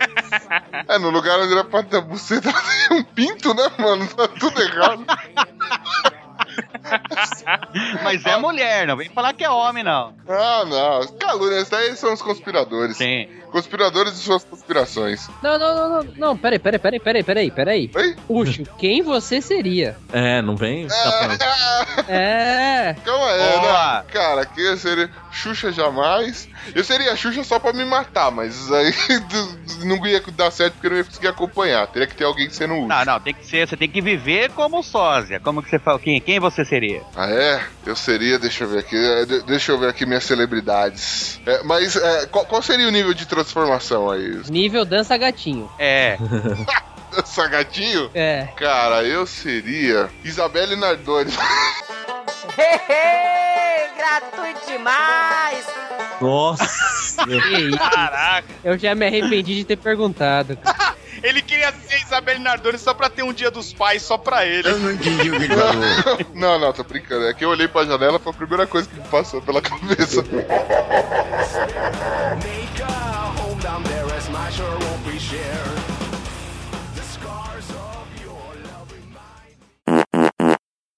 É, no lugar onde era pra ter a buceta tem um pinto, né, mano? Tá tudo errado. (laughs) (laughs) Mas é mulher, não vem falar que é homem, não. Ah, não. Calúnia, esses daí são os conspiradores. Sim. Conspiradores de suas conspirações. Não, não, não, não. Não, peraí, peraí, peraí, peraí, peraí, peraí. Oi? Ucho, quem você seria? É, não vem? Tá É. Calma aí, Boa. né? Cara, que eu seria Xuxa jamais. Eu seria a Xuxa só pra me matar, mas aí (laughs) não ia dar certo porque eu não ia conseguir acompanhar. Teria que ter alguém sendo útil. Não, não, tem que ser, você tem que viver como sósia. Como que você fala? Quem, quem você seria? Ah, é? Eu seria, deixa eu ver aqui, é, de- deixa eu ver aqui minhas celebridades. É, mas é, qual, qual seria o nível de transformação aí? Nível dança gatinho. É. (laughs) (laughs) Essa gatinho? É. Cara, eu seria Isabelle Nardoni. (laughs) Gratuito demais! Nossa! (laughs) Caraca. Eu já me arrependi de ter perguntado. Ele queria ser Isabelle Nardoni só pra ter um dia dos pais só pra ele. Eu não entendi o que ele falou. não, não, tô brincando. É que eu olhei pra janela, foi a primeira coisa que me passou pela cabeça. Make a home down there as my sure won't be shared.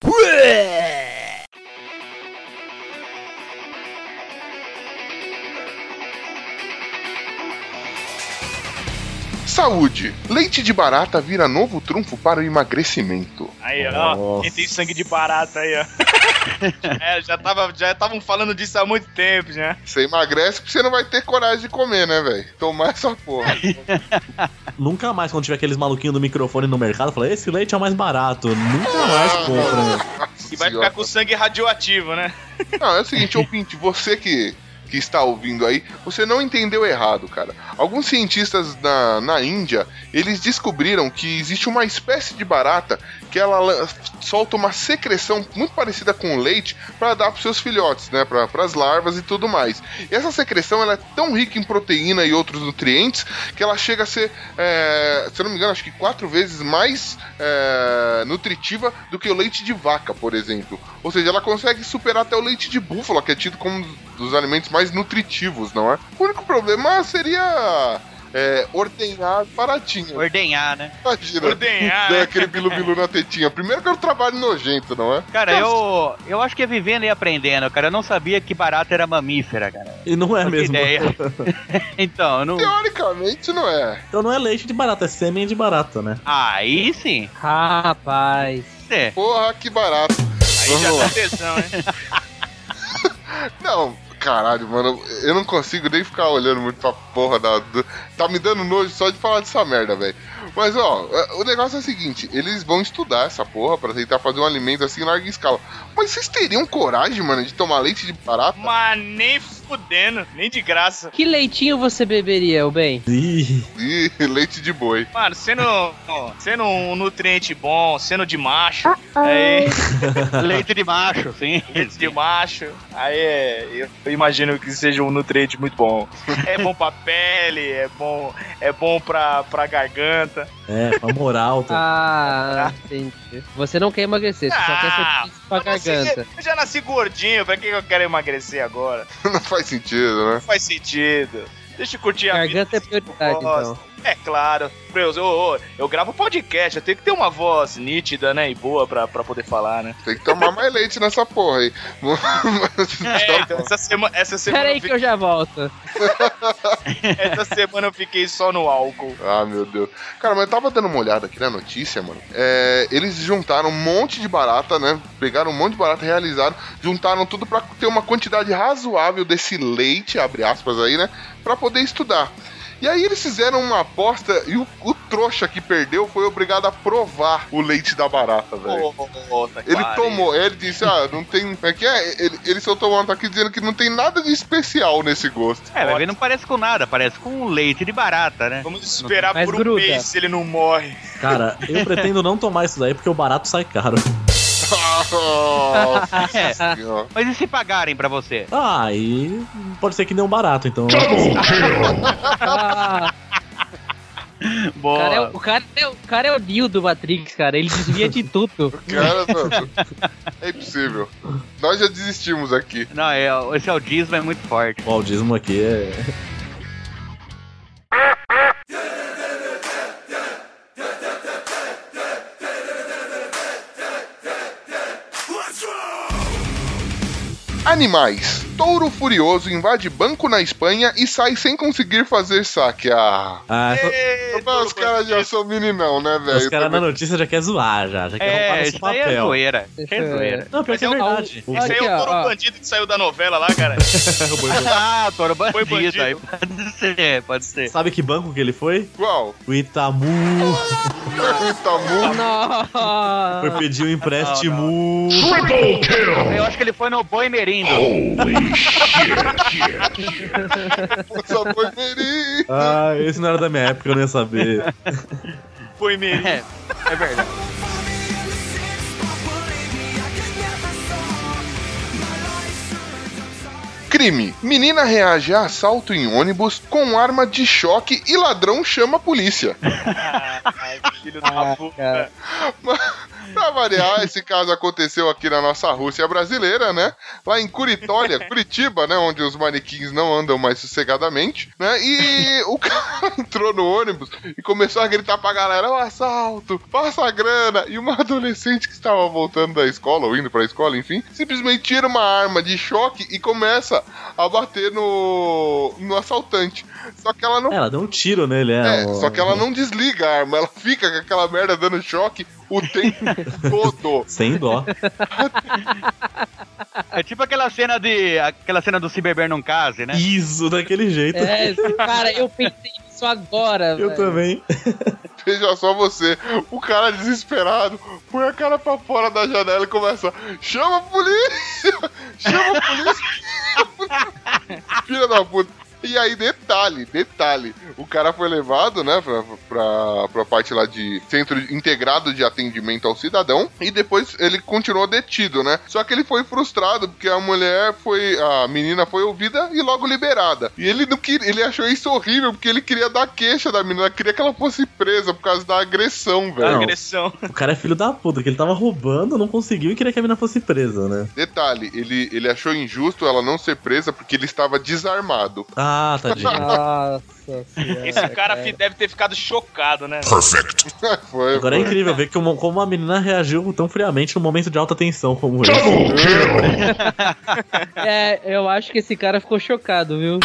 Bleh! Saúde. Leite de barata vira novo trunfo para o emagrecimento. Aí, ó. Nossa. Quem tem sangue de barata aí, ó. (laughs) é, já tava, já estavam falando disso há muito tempo já. Você emagrece porque você não vai ter coragem de comer, né, velho? Tomar essa porra. (laughs) Nunca mais, quando tiver aqueles maluquinhos do microfone no mercado, fala: esse leite é o mais barato. Nunca mais compra. E vai ficar com sangue radioativo, né? Não, é o seguinte, ouvinte, você que, que está ouvindo aí, você não entendeu errado, cara. Alguns cientistas na, na Índia, eles descobriram que existe uma espécie de barata que ela la- solta uma secreção muito parecida com leite para dar para seus filhotes, né, para as larvas e tudo mais. E essa secreção ela é tão rica em proteína e outros nutrientes que ela chega a ser, é, se eu não me engano, acho que quatro vezes mais é, nutritiva do que o leite de vaca, por exemplo. Ou seja, ela consegue superar até o leite de búfala, que é tido como um dos alimentos mais nutritivos, não é? O único problema seria é, ordenhar baratinho. Ordenhar, né? Imagina. Ordenhar, né? aquele bilu-bilu na tetinha. Primeiro que é um trabalho nojento, não é? Cara, eu, eu acho que é vivendo e aprendendo, cara. Eu não sabia que barata era mamífera, cara. E não é Não mesmo. ideia. (laughs) então, não. Teoricamente não é. Então não é leite de barata, é sêmen de barata, né? Aí sim. Rapaz. É. Porra, que barato. Aí já dá lá. tesão, hein? (laughs) Não, Caralho, mano, eu não consigo nem ficar olhando muito pra porra da. do- Tá me dando nojo só de falar dessa merda, velho. Mas ó, é, o negócio é o seguinte: eles vão estudar essa porra pra tentar fazer um alimento assim em larga escala. Mas vocês teriam coragem, mano, de tomar leite de barata? Mas nem fudendo, nem de graça. Que leitinho você beberia, o bem? Ih, (laughs) leite de boi. Mano, sendo, sendo um nutriente bom, sendo de macho, aí, (laughs) Leite de macho, sim. (laughs) leite de macho, aí é, eu, eu imagino que seja um nutriente muito bom. É bom pra pele, é bom, é bom pra, pra garganta. É, pra moral. Tá. Ah, entendi. Você não quer emagrecer, você só quer Ah, ser pra nasci- garganta. Eu já nasci gordinho, pra que eu quero emagrecer agora? (laughs) Não faz sentido, né? Não faz sentido. Deixa eu curtir a Garganta é vida. prioridade, então. É claro. Deus, eu, eu, gravo podcast, eu tenho que ter uma voz nítida, né? E boa pra, pra poder falar, né? Tem que tomar mais leite nessa porra aí. É, (laughs) então, essa semana, essa semana, Pera aí eu que eu já volto. fiquei, (laughs) essa semana eu fiquei só no álcool. Ah, meu Deus. Cara, mas eu tava dando uma olhada aqui na notícia, mano. É, eles juntaram um monte de barata, né? Pegaram um monte de barata, realizaram, juntaram tudo pra ter uma quantidade razoável desse leite, abre aspas aí, né? Pra poder estudar. E aí eles fizeram uma aposta e o, o trouxa que perdeu foi obrigado a provar o leite da barata, velho. Ele tomou, ele disse, ah, não tem. É que é? Ele, ele soltou um ataque dizendo que não tem nada de especial nesse gosto. É, ver, não parece com nada, parece com leite de barata, né? Vamos esperar por um gruda. mês se ele não morre. Cara, eu (laughs) pretendo não tomar isso daí porque o barato sai caro. (laughs) É. Mas e se pagarem pra você? Ah, aí pode ser que nem um barato, então. Ah, (laughs) (laughs) o, Boa. cara é, o, cara é, o cara é o Neo do Matrix, cara. Ele desvia de tudo. Cara, mano, é impossível. Nós já desistimos aqui. Não, é, esse audismo é muito forte. O audismo aqui é. Animais. Touro furioso invade banco na Espanha e sai sem conseguir fazer saque. Ah. Ah, Ei, os caras já são meninão, né, velho? os caras na notícia já quer zoar, já. Já quer roubar É, nosso isso aí é papel. zoeira. Isso é zoeira. Não, pior que é é o- verdade. o- Esse aí é o touro bandido que saiu da novela lá, cara. (laughs) (laughs) Ah, toro bandido, bandido. aí pode ser, pode ser. Sabe que banco que ele foi? Qual? O Itamu. (laughs) Itamu. Nossa. Foi pedir um empréstimo. Eu acho que ele foi no Boi (laughs) Só foi feliz. Ah, esse não era da minha época, eu não ia saber. (laughs) Foi mesmo. É, é verdade. Crime. Menina reage a assalto em ônibus com arma de choque e ladrão chama a polícia. (laughs) Ai, filho da puta. Pra variar, esse caso aconteceu aqui na nossa Rússia brasileira, né? Lá em Curitólia, (laughs) Curitiba, né? Onde os manequins não andam mais sossegadamente, né? E o (laughs) cara entrou no ônibus e começou a gritar pra galera: o assalto, passa a grana. E uma adolescente que estava voltando da escola, ou indo pra escola, enfim, simplesmente tira uma arma de choque e começa a bater no, no assaltante. Só que ela não É, ela deu um tiro nele, é. é, só que ela não desliga a arma, ela fica com aquela merda dando choque o tempo todo. (laughs) Sem dó. É tipo aquela cena de. aquela cena do se beber num case, né? Isso, daquele jeito. É, cara, eu pensei nisso agora, Eu velho. também. Veja só você, o cara desesperado, põe a cara pra fora da janela e começa: chama a polícia! Chama a polícia! (laughs) Filha da puta. E aí, detalhe, detalhe, o cara foi levado, né, pra, pra, pra parte lá de Centro Integrado de Atendimento ao Cidadão, e depois ele continuou detido, né? Só que ele foi frustrado, porque a mulher foi, a menina foi ouvida e logo liberada. E ele não queria, ele achou isso horrível, porque ele queria dar queixa da menina, queria que ela fosse presa por causa da agressão, velho. Agressão. O cara é filho da puta, que ele tava roubando, não conseguiu e queria que a mina fosse presa, né? Detalhe, ele, ele achou injusto ela não ser presa porque ele estava desarmado. Ah, tadinho. Nossa senhora. Esse cara deve ter ficado chocado, né? (laughs) foi, Agora é foi. incrível ver que uma, como a menina reagiu tão friamente num momento de alta tensão como esse. (laughs) É, eu acho que esse cara ficou chocado, viu?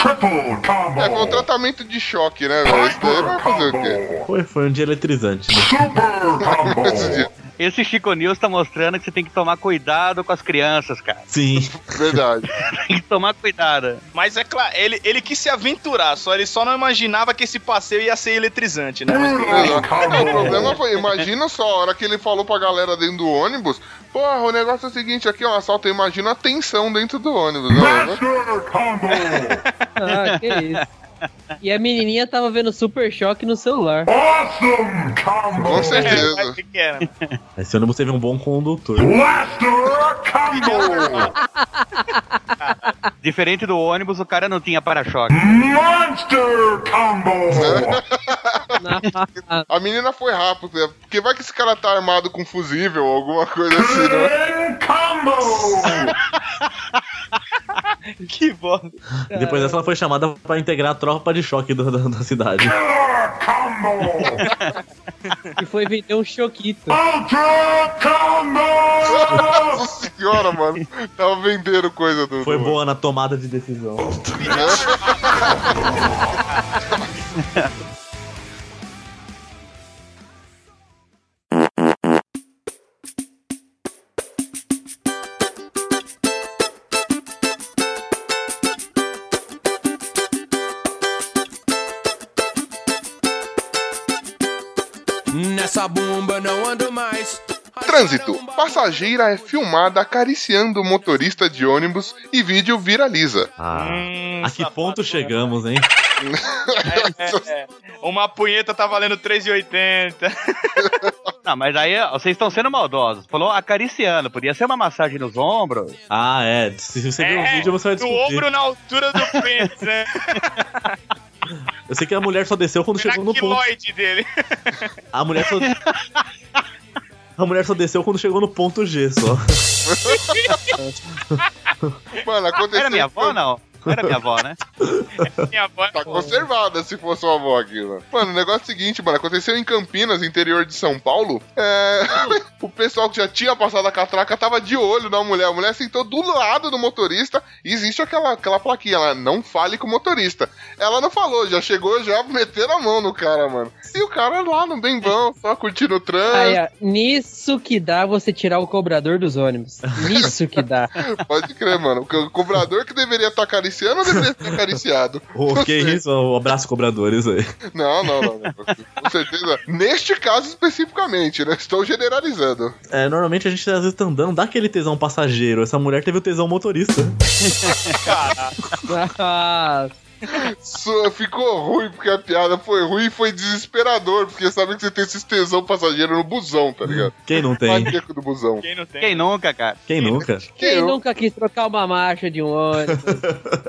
É, foi um tratamento de choque, né, velho? Isso daí vai fazer o quê? Foi, foi um dia eletrizante. Né? (laughs) Esse dia- Esse Chico News tá mostrando que você tem que tomar cuidado com as crianças, cara. Sim. (laughs) Verdade. (laughs) Tem que tomar cuidado. Mas é claro, ele, ele quis se aventurar, só ele só não imaginava que esse passeio ia ser eletrizante, né? Mas, o problema foi, imagina só, a hora que ele falou pra galera dentro do ônibus, porra, o negócio é o seguinte, aqui é um assalto, imagina a tensão dentro do ônibus. Né? (laughs) Ah, que isso. E a menininha tava vendo Super Choque no celular. Com é, certeza. (laughs) mas o que que era? Esse ônibus teve um bom condutor. (laughs) Diferente do ônibus, o cara não tinha para-choque. (laughs) A menina foi rápida, porque vai que esse cara tá armado com fusível ou alguma coisa assim, né? (laughs) que bosta. Depois dessa ela foi chamada pra integrar a tropa de choque do- da, da cidade. (laughs) E foi vender um choquito. Nossa senhora, mano. Tava vendendo coisa do. Foi do- boa na tomada de decisão. (laughs) Trânsito. Passageira é filmada acariciando o motorista de ônibus e vídeo viraliza. Ah, Hum, a que ponto chegamos, hein? É, é. Uma punheta tá valendo 3,80. (laughs) Não, mas aí vocês estão sendo maldosos. Falou acariciando, podia ser uma massagem nos ombros. Ah, é. Se você ver o É, vídeo, você vai do descobrir. ombro na altura do (laughs) pênis, né? Eu sei que a mulher só desceu quando chegou no ponto. dele. A mulher só. (laughs) A mulher só desceu quando chegou no ponto G só. (laughs) Mano, aconteceu. Era minha avó, não? Não era minha avó, né? (laughs) Minha avó Tá conservada se for sua avó aqui, mano. Mano, o negócio é o seguinte, mano. Aconteceu em Campinas, interior de São Paulo. É. (laughs) o pessoal que já tinha passado a catraca tava de olho na mulher. A mulher sentou do lado do motorista. E existe aquela, aquela plaquinha lá, não fale com o motorista. Ela não falou, já chegou já metendo a mão no cara, mano. E o cara lá no bem bom, só curtindo o Aí, trânsito. ó, nisso que dá você tirar o cobrador dos ônibus. (laughs) Nisso que dá. Pode crer, mano. O cobrador que deveria estar acariciando ou deveria ser acariciado? (laughs) Ô, que isso? Um abraço, cobradores aí. Não, não, não. não. Com certeza. Neste caso especificamente, né? Estou generalizando. É, normalmente a gente às vezes tá andando, dá aquele tesão passageiro. Essa mulher teve o tesão motorista. (laughs) Isso (laughs) ficou ruim porque a piada foi ruim e foi desesperador, porque sabe que você tem esses tesão passageiro no busão, tá ligado? Quem não tem? Maníaco do busão. Quem não tem? Quem nunca, cara? Quem nunca? quem nunca quis trocar uma marcha de um ônibus?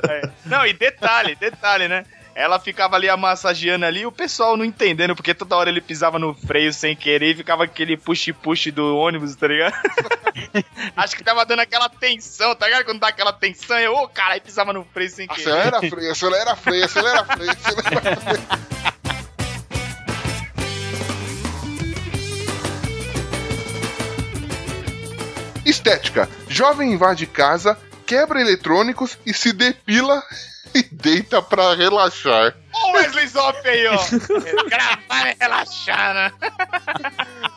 É. Não, e detalhe, detalhe, né? Ela ficava ali massageando ali, o pessoal não entendendo, porque toda hora ele pisava no freio sem querer e ficava aquele push-push do ônibus, tá ligado? (laughs) Acho que tava dando aquela tensão, tá ligado? Quando dá aquela tensão, eu, ô, cara, aí pisava no freio sem querer. Acelera freio, acelera freio, acelera freio, acelera freio. Estética. Jovem invade casa, quebra eletrônicos e se depila e (laughs) deita pra relaxar. O Wesley Zop aí, ó. Gravar e relaxar, né? (laughs)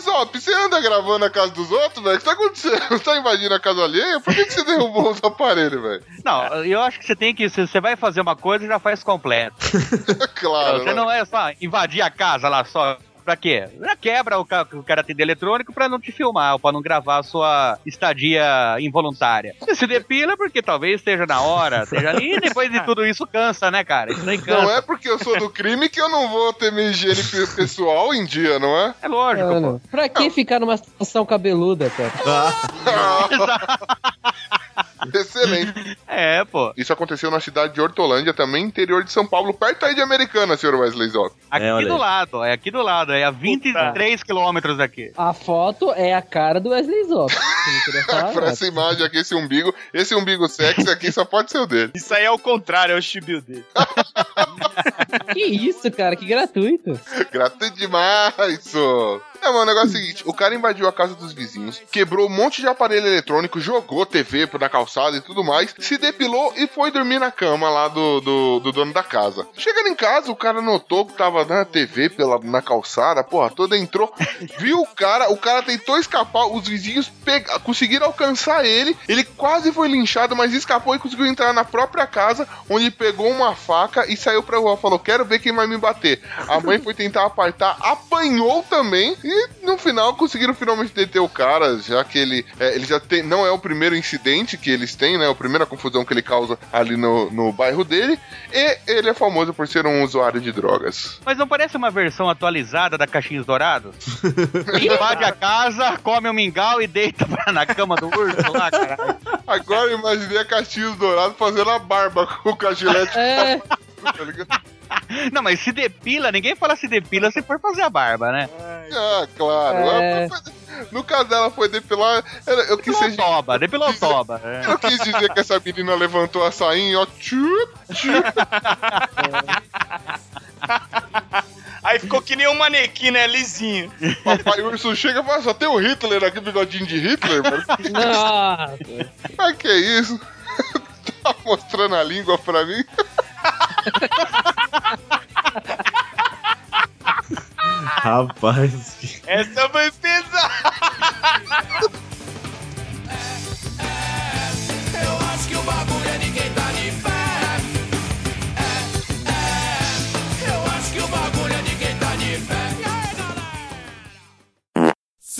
Zop, você anda gravando a casa dos outros, velho? O que tá acontecendo? Você tá invadindo a casa alheia? Por que, que você derrubou os aparelhos, velho? Não, eu acho que você tem que. Se você vai fazer uma coisa, já faz completo. (laughs) Claro. você né? não é só invadir a casa lá só. Pra quê? Já quebra o, ca- o de eletrônico pra não te filmar, ou pra não gravar a sua estadia involuntária. Você se depila porque talvez esteja na hora, esteja ali, e depois de tudo isso cansa, né, cara? Isso nem cansa. Não é porque eu sou do crime que eu não vou ter minha higiene pe- pessoal em dia, não é? É lógico, pô. Mano, pra que ficar numa situação cabeluda, cara? (laughs) Excelente. É, pô. Isso aconteceu na cidade de Hortolândia, também interior de São Paulo, perto aí de Americana, senhor Wesley Zop. Aqui É, do lado, é aqui do lado, é a 23 quilômetros daqui. A foto é a cara do Wesley Zop. (laughs) Pra essa imagem aqui, esse umbigo, esse umbigo sexy aqui só pode ser o dele. (laughs) Isso aí é o contrário, é o chibio dele. Que isso, cara, que gratuito. Gratuito demais, isso. É, mano, o negócio é o seguinte: o cara invadiu a casa dos vizinhos, quebrou um monte de aparelho eletrônico, jogou TV na calçada e tudo mais, se depilou e foi dormir na cama lá do, do, do dono da casa. Chegando em casa, o cara notou que tava na TV pela, na calçada, porra, toda entrou, viu o cara, o cara tentou escapar, os vizinhos pega, conseguiram alcançar ele, ele quase foi linchado, mas escapou e conseguiu entrar na própria casa, onde pegou uma faca e saiu pra rua, falou, quero ver quem vai me bater. A mãe foi tentar apartar, apanhou também, e no final conseguiram finalmente deter o cara, já que ele, é, ele já tem, não é o primeiro incidente que eles têm, né, a primeira confusão que ele causa ali no, no bairro dele, e ele é famoso por ser um usuário de drogas. Mas não parece uma versão atualizada da Caixinhos Dourados? (laughs) Invade a casa, come um mingau e deita pra- na cama do urso lá, cara. Agora eu imaginei a Castilhos Dourado fazendo a barba com o cachilete. É. (laughs) Tá ligado? Não, mas se depila, ninguém fala se depila se for fazer a barba, né? Ah, claro. É. No caso dela foi depilar, eu quis Depilou ser toba, depilou toba. é. Eu quis dizer que essa menina levantou a sainha, ó, tchup, tchup. (laughs) Aí ficou que nem um manequim, né? Lisinho. Papai Urso chega e fala, só tem o Hitler aqui, bigodinho de Hitler, mano. Nossa. Ah, que isso? (laughs) tá mostrando a língua pra mim? Rapaz, Essa foi pesada.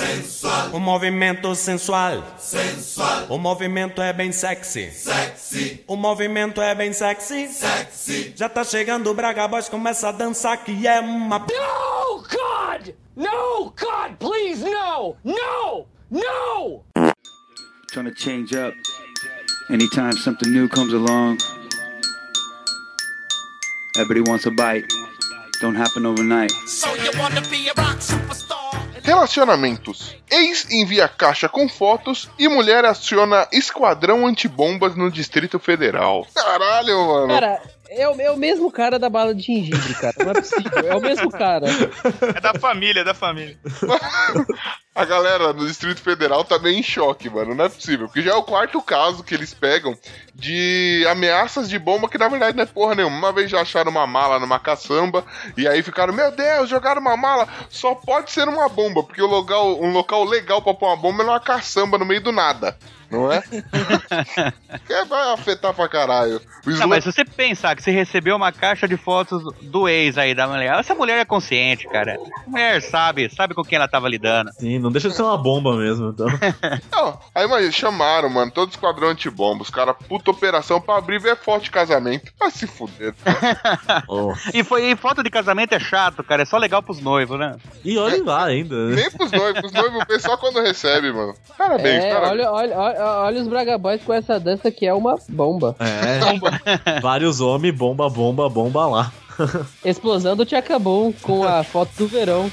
Sensual. O movimento sensual. Sensual. O movimento é bem sexy. Sexy. O movimento é bem sexy. Sexy. Já tá chegando o Braga Boys, começa a dançar que é uma. No, God! No, God, please, no! No! No! trying to change up. Anytime something new comes along, everybody wants a bite. Don't happen overnight. So you wanna be a rock superstar? Relacionamentos. Ex envia caixa com fotos e mulher aciona esquadrão antibombas no Distrito Federal. Caralho, mano. Cara, é o, é o mesmo cara da bala de gengibre, cara. Não é possível. É o mesmo cara. É da família, é da família. (laughs) A galera do Distrito Federal tá meio em choque, mano. Não é possível. Porque já é o quarto caso que eles pegam de ameaças de bomba que na verdade não é porra nenhuma. Uma vez já acharam uma mala numa caçamba e aí ficaram, meu Deus, jogaram uma mala. Só pode ser uma bomba, porque o local, um local legal pra pôr uma bomba é numa caçamba no meio do nada. Não é? (laughs) que vai afetar pra caralho. Não, mas se você pensar que você recebeu uma caixa de fotos do ex aí da mulher, essa mulher é consciente, cara. A mulher sabe, sabe com quem ela tava lidando. sim, não deixa de ser uma bomba mesmo. Então. (laughs) Não, aí imagina, chamaram, mano, todo esquadrão antibomba. Os caras, puta operação pra abrir ver foto de casamento. Vai se fuder. (laughs) Oh. E foi e foto de casamento é chato, cara. É só legal pros noivos, né? E olha lá ainda. né? Nem pros noivos, os noivos vê só quando recebe, mano. Parabéns, É, parabéns. olha, olha, olha, olha os Braga Boys com essa dança que é uma bomba. É. (laughs) Vários homens, bomba, bomba, bomba lá. Explosão do Tchacabum com a foto do verão.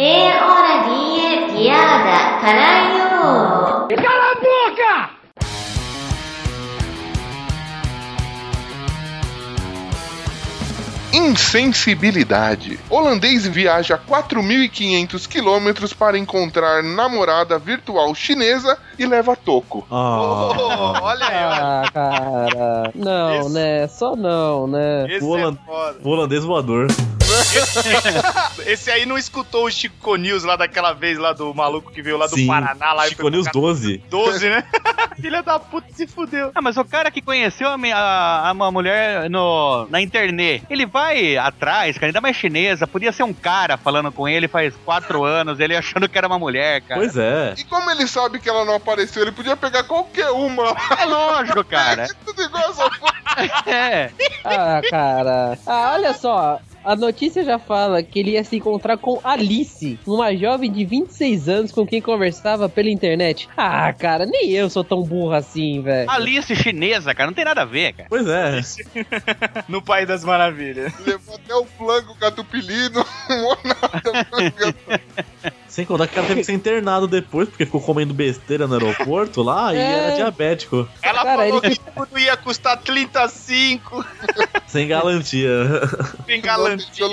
É hora de piada, caralho! Cala a boca! Insensibilidade. Holandês viaja 4.500 quilômetros para encontrar namorada virtual chinesa e leva toco. Ah. Oh, olha aí. Ah, cara. Não, Esse- né? Só não, né? Esse O holan- é foda. O holandês voador. (laughs) Esse aí não escutou o Chico News lá daquela vez lá do maluco que veio lá do Sim. Paraná lá Chico News pro 12. 12, né? (laughs) Filha da puta se fudeu. Ah, mas o cara que conheceu a, a- a uma mulher no, na internet, ele vai atrás, cara, ainda mais chinesa, podia ser um cara falando com ele faz quatro anos, ele achando que era uma mulher, cara. Pois é. E como ele sabe que ela não apareceu, ele podia pegar qualquer uma. É lógico, (laughs) cara. Tudo igual essa porra. É. Ah, cara. Ah, olha só. A notícia já fala que ele ia se encontrar com Alice, uma jovem de 26 anos com quem conversava pela internet. Ah, cara, nem eu sou tão burro assim, velho. Alice chinesa, cara, não tem nada a ver, cara. Pois é. (laughs) No País das Maravilhas. Levou até o flango catupilino. (laughs) Sem contar que o cara teve que ser internado depois, porque ficou comendo besteira no aeroporto lá e É. era diabético. Ela Cara, falou ele que tudo ia custar 35. (laughs) Sem galantia. Tem galantia.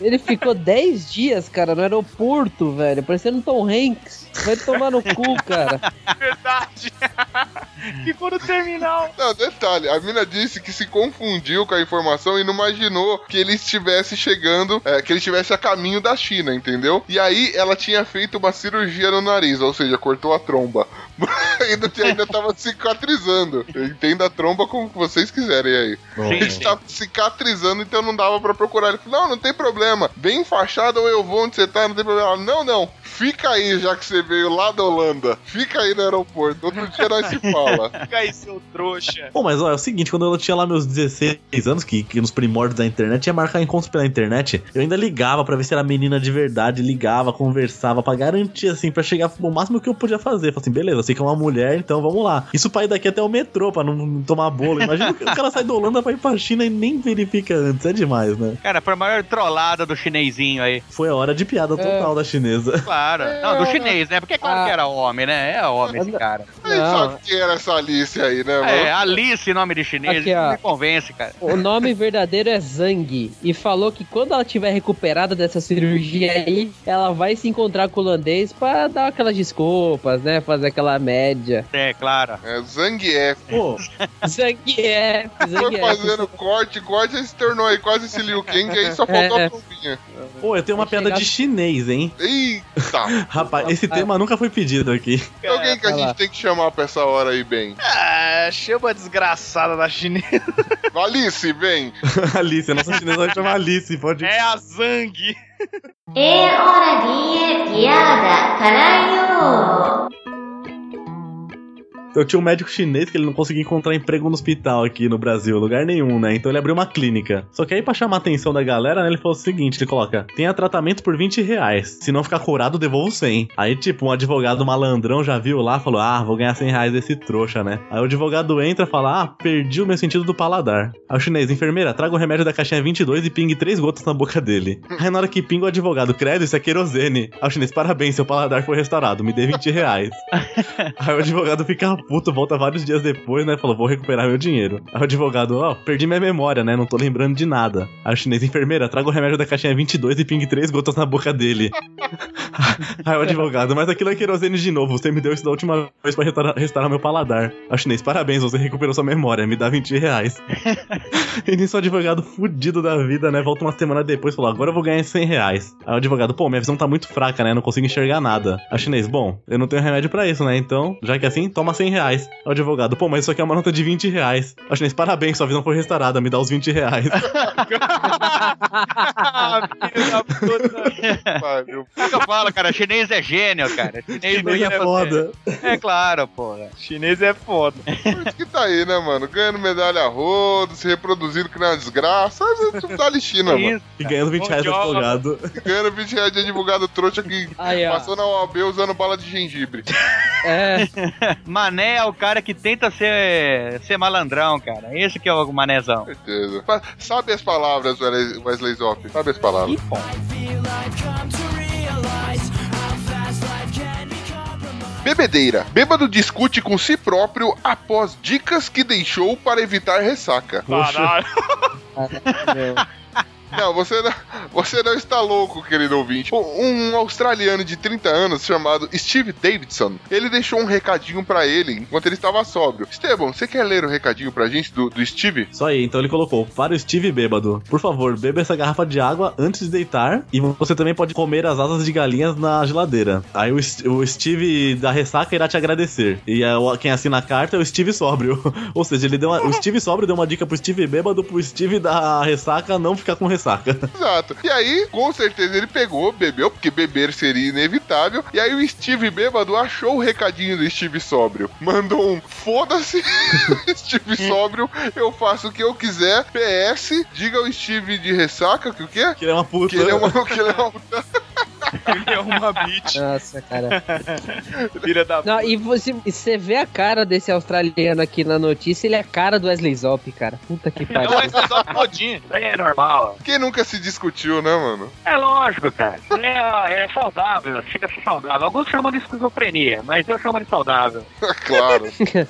Ele ficou 10 dias, cara, no aeroporto, velho, parecendo um Tom Hanks. Vai tomar no cu, cara. Verdade. (laughs) Ficou no terminal. Não, detalhe, a mina disse que se confundiu com a informação e não imaginou que ele estivesse chegando, é, que ele estivesse a caminho da China, entendeu? E aí ela tinha feito uma cirurgia no nariz, ou seja, cortou a tromba. (laughs) ainda, ainda tava cicatrizando. Entenda a tromba como vocês quiserem aí. Sim, Ele sim. tava cicatrizando, então não dava pra procurar. Ele falou: Não, não tem problema. Bem enfaixado ou eu vou onde você tá, não tem problema. Ela, não, não. Fica aí, já que você veio lá da Holanda. Fica aí no aeroporto. Outro dia nós se fala. (laughs) Fica aí, seu trouxa. Pô, mas ó, é o seguinte, quando eu tinha lá meus 16 anos, que, que nos primórdios da internet, ia marcar encontros pela internet, eu ainda ligava pra ver se era menina de verdade, ligava, conversava, pra garantir, assim, pra chegar no máximo que eu podia fazer. Falei assim, beleza, eu sei que é uma mulher, então vamos lá. Isso pra ir daqui até o metrô, pra não, não tomar bolo. Imagina o cara sai da Holanda pra ir pra China e nem verifica antes, é demais, né? Cara, foi a maior trollada do chinesinho aí. Foi a hora de piada total da chinesa. Claro. Não, do chinês, né? Porque é claro Ah. que era homem, né? É homem esse cara. Aí sabe quem era essa Alice aí, né, mano? É, Alice, nome de chinês, Aqui, ó. não me convence, cara. O nome verdadeiro é Zhang. E falou que quando ela tiver recuperada dessa cirurgia aí, ela vai se encontrar com o holandês pra dar aquelas desculpas, né? Fazer aquela média. É, claro. É Zangief. Pô, Zangief, (laughs) Foi Zangief. fazendo corte, corte, aí se tornou aí quase esse Liu Kang, aí só faltou É. a trombinha. pô, eu tenho uma piada de chinês, hein? Eita! (laughs) Rapaz, esse tema nunca foi pedido aqui. Tem alguém que a gente tem que chamar pra essa hora aí, bem. Ah, chama a desgraçada da chinesa. Alice, vem! (laughs) Alice, a nossa chinesa vai chamar Alice, pode. É a Zang. エー、オラ、ディエ、ディアーダ、カライオー。Eu tinha um médico chinês que ele não conseguia encontrar emprego no hospital aqui no Brasil, lugar nenhum, né? Então ele abriu uma clínica. Só que aí, pra chamar a atenção da galera, né, ele falou o seguinte: ele coloca, tenha tratamento por 20 reais. Se não ficar curado, devolvo 100. Aí, tipo, um advogado malandrão já viu lá, falou: Ah, vou ganhar 100 reais desse trouxa, né? Aí o advogado entra e fala: Ah, perdi o meu sentido do paladar. Aí o chinês, enfermeira, traga o remédio da caixinha 22 e pingue três gotas na boca dele. Aí na hora que pinga o advogado, credo, isso é querosene. Aí o chinês, parabéns, seu paladar foi restaurado, me dê 20 reais. (laughs) Aí o advogado fica puto, volta vários dias depois, né? Falou, vou recuperar meu dinheiro. Aí o advogado, ó, perdi minha memória, né? Não tô lembrando de nada. Aí o chinês, enfermeira, traga o remédio da caixinha 22 e pingue três gotas na boca dele. (laughs) Aí o advogado, mas aquilo é querosene de novo, você me deu isso da última vez pra restaurar, restaurar meu paladar. Aí o chinês, parabéns, você recuperou sua memória, me dá 20 reais. (laughs) e nisso o advogado fudido da vida, né? Volta uma semana depois e falou, agora eu vou ganhar 100 reais. Aí o advogado, pô, minha visão tá muito fraca, né? Não consigo enxergar nada. Aí o chinês, bom, eu não tenho remédio pra isso, né? Então, já que é assim, toma 100 reais. O advogado, pô, mas isso aqui é uma nota de 20 reais. O chinês, parabéns, sua visão foi restaurada, me dá os 20 reais. Filho. É eu falo, cara, chinês é gênio, cara. Chinês, Chinês é foda. É claro, porra. Chinês é foda. (laughs) Por isso que tá aí, né, mano? Ganhando medalha a rodo, se reproduzindo que não é uma desgraça. Tipo da China, mano. Isso. E ganhando 20 reais de Bom advogado. Ganhando 20 reais de advogado trouxa que passou na OAB usando bala de gengibre. É, (laughs) Mané é o cara que tenta ser, ser malandrão, cara. Esse que é o manézão. certeza. Sabe as palavras, Wesley Zop? Sabe as palavras? Bebedeira. Bêbado discute com si próprio após dicas que deixou para evitar ressaca. Caralho. (laughs) meu. Não, você não, você não está louco, querido ouvinte. Um, um australiano de 30 anos chamado Steve Davidson, ele deixou um recadinho pra ele enquanto ele estava sóbrio. Esteban, você quer ler o recadinho pra gente do, do Steve? Só aí, então ele colocou: Para o Steve bêbado, por favor, beba essa garrafa de água antes de deitar. E você também pode comer as asas de galinhas na geladeira. Aí o, o Steve da ressaca irá te agradecer. E quem assina a carta é o Steve sóbrio. (laughs) Ou seja, ele deu uma- o Steve sóbrio deu uma dica pro Steve bêbado pro Steve da ressaca não ficar com ressaca. Exato. E aí, com certeza, ele pegou, bebeu, porque beber seria inevitável. E aí o Steve bêbado achou o recadinho do Steve sóbrio. Mandou um foda-se, (laughs) Steve sóbrio, eu faço o que eu quiser. PS, diga ao Steve de ressaca que o quê? Que ele é uma puta. Que ele é uma, que ele é uma puta. Ele é uma bitch. Nossa, cara. (laughs) Filha da Não, e você, e você vê a cara desse australiano aqui na notícia, ele é a cara do Wesley Zop, cara. Puta que pariu. Não, esse é só todinho. É normal. Quem nunca se discutiu, né, mano? É lógico, cara. É, é saudável, chega a ser saudável. Alguns chamam de esquizofrenia, mas eu chamo de saudável. (laughs) claro.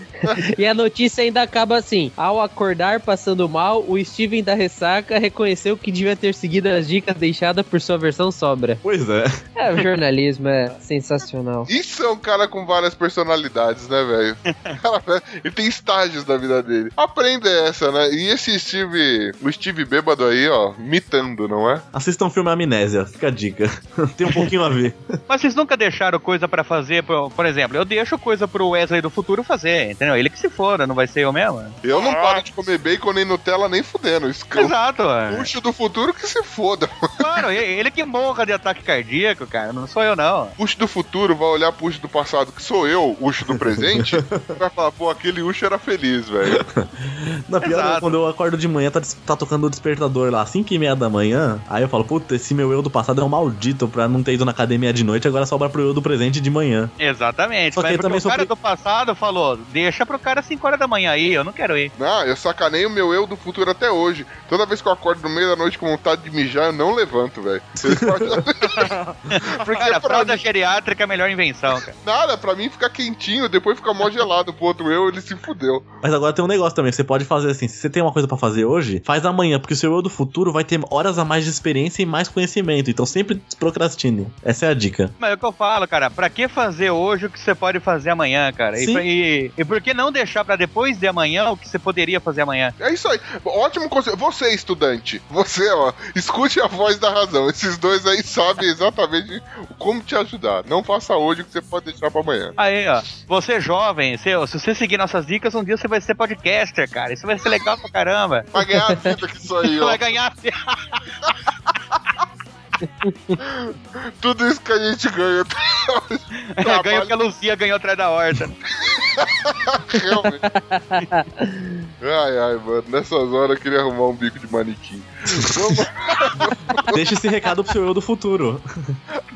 (laughs) e a notícia ainda acaba assim: ao acordar passando mal, o Steven da ressaca reconheceu que devia ter seguido as dicas deixadas por sua versão sobra. Pois é. É, o jornalismo é sensacional. Isso é um cara com várias personalidades, né, velho? (laughs) Ele tem estágios da vida dele. Aprenda essa, né? E esse Steve, o Steve bêbado aí, ó, mitando, não é? Assistam o filme Amnésia, fica a dica. (laughs) Tem um pouquinho a ver. Mas vocês nunca deixaram coisa pra fazer, por, por exemplo, eu deixo coisa pro Wesley do futuro fazer, entendeu? Ele que se foda, não vai ser eu mesmo. Eu não paro de comer bacon nem Nutella nem fudendo. Eu Exato, é. puxo do futuro que se foda. Claro, e- ele que morra de ataque cardíaco, cara, não sou eu não. Ucho do futuro vai olhar pro Ucho do passado, que sou eu, Ucho do presente, e (laughs) vai falar, pô, aquele Ucho era feliz, velho. (laughs) Na pior, é Exato. quando eu acordo de manhã, tá, tá tocando o despertador lá, 5 e meia da manhã. Aí eu falo, puta, esse meu eu do passado é um maldito pra não ter ido na academia de noite, agora sobra pro eu do presente de manhã. Exatamente. Só que também o sou cara do passado falou, deixa pro cara 5 horas da manhã aí, eu não quero ir. Não, eu sacaneio o meu eu do futuro até hoje. Toda vez que eu acordo no meio da noite com vontade de mijar, eu não levanto, velho. (laughs) (laughs) Porque Cara, fralda mim, geriátrica é a melhor invenção, cara. nada, pra mim fica quentinho, depois fica mó gelado pro outro eu, ele se fudeu. Mas agora tem um negócio também, você pode fazer assim, se você tem uma coisa pra fazer hoje, faz amanhã, porque o seu eu do futuro vai ter horas a mais de experiência e mais conhecimento, então sempre procrastine. Essa é a dica. Mas é o que eu falo, cara, pra que fazer hoje o que você pode fazer amanhã, cara? E, Sim. pra- e, e por que não deixar pra depois de amanhã o que você poderia fazer amanhã? É isso aí. Ótimo conselho. Você, estudante, você, ó, escute a voz da razão. Esses dois aí sabem exatamente como te ajudar. Não faça hoje o que você pode deixar pra amanhã. Aí, ó, você jovem, se, se você seguir nossas dicas, um dia você vai ser podcaster, cara. Isso vai ser legal pra caramba. Vai ganhar a vida com isso aí, (laughs) ó. Vai ganhar. (laughs) Tudo isso que a gente ganha. (laughs) Ganhou que a Lucia ganhou atrás da horta. Realmente. Ai, ai, mano. Nessas horas eu queria arrumar um bico de manequim. Deixa esse recado pro seu eu do futuro.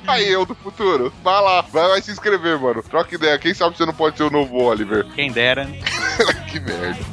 Aí, eu do futuro. Vai lá, vai, vai se inscrever, mano. Troca ideia. Quem sabe você não pode ser o novo Oliver? Quem dera. (laughs) que merda.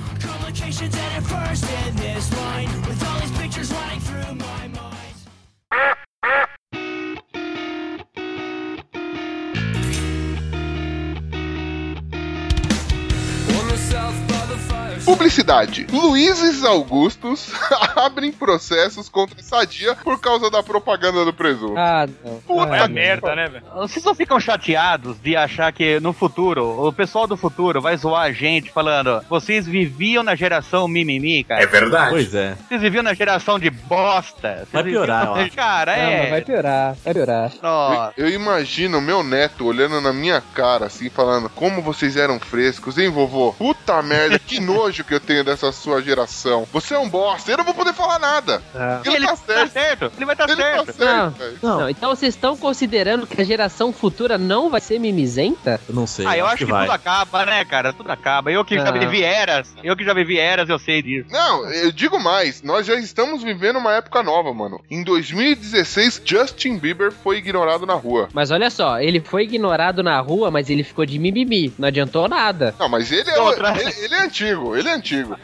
Publicidade. Luizes Augustos (laughs) abrem processos contra Sadia por causa da propaganda do presunto. Ah, não. Puta É Ah, a merda, né, velho? Vocês não ficam chateados de achar que no futuro, o pessoal do futuro vai zoar a gente falando vocês viviam na geração mimimi, cara? verdade. Pois é. Vocês viviam na geração de bosta. Vocês Vai piorar, viviam- eu acho. Cara, Não, é. vai piorar, vai piorar. Nossa. Eu imagino meu neto olhando na minha cara, assim, falando: Como vocês eram frescos, hein, vovô? Puta merda, que nojo que eu tenho dessa sua geração. Você é um bosta, eu não vou poder falar nada. Ah. Ele, Ele tá tá certo. certo. Ele vai estar Ele certo. tá certo, Não. Não, Não, então vocês estão considerando que a geração futura não vai ser mimizenta? eu não sei. Ah, eu acho que, vai. tudo acaba, né, cara? Tudo acaba. Eu que já Ah. vivi eras, eu que já vivi eras, eu sei disso. Não, eu digo mais, nós já estamos vivendo uma época nova, mano. Em 2016, Justin Bieber foi ignorado na rua. Mas olha só, ele foi ignorado na rua, mas ele ficou de mimimi. Não adiantou nada. Não, mas ele é, ele, ele é antigo, ele é antigo.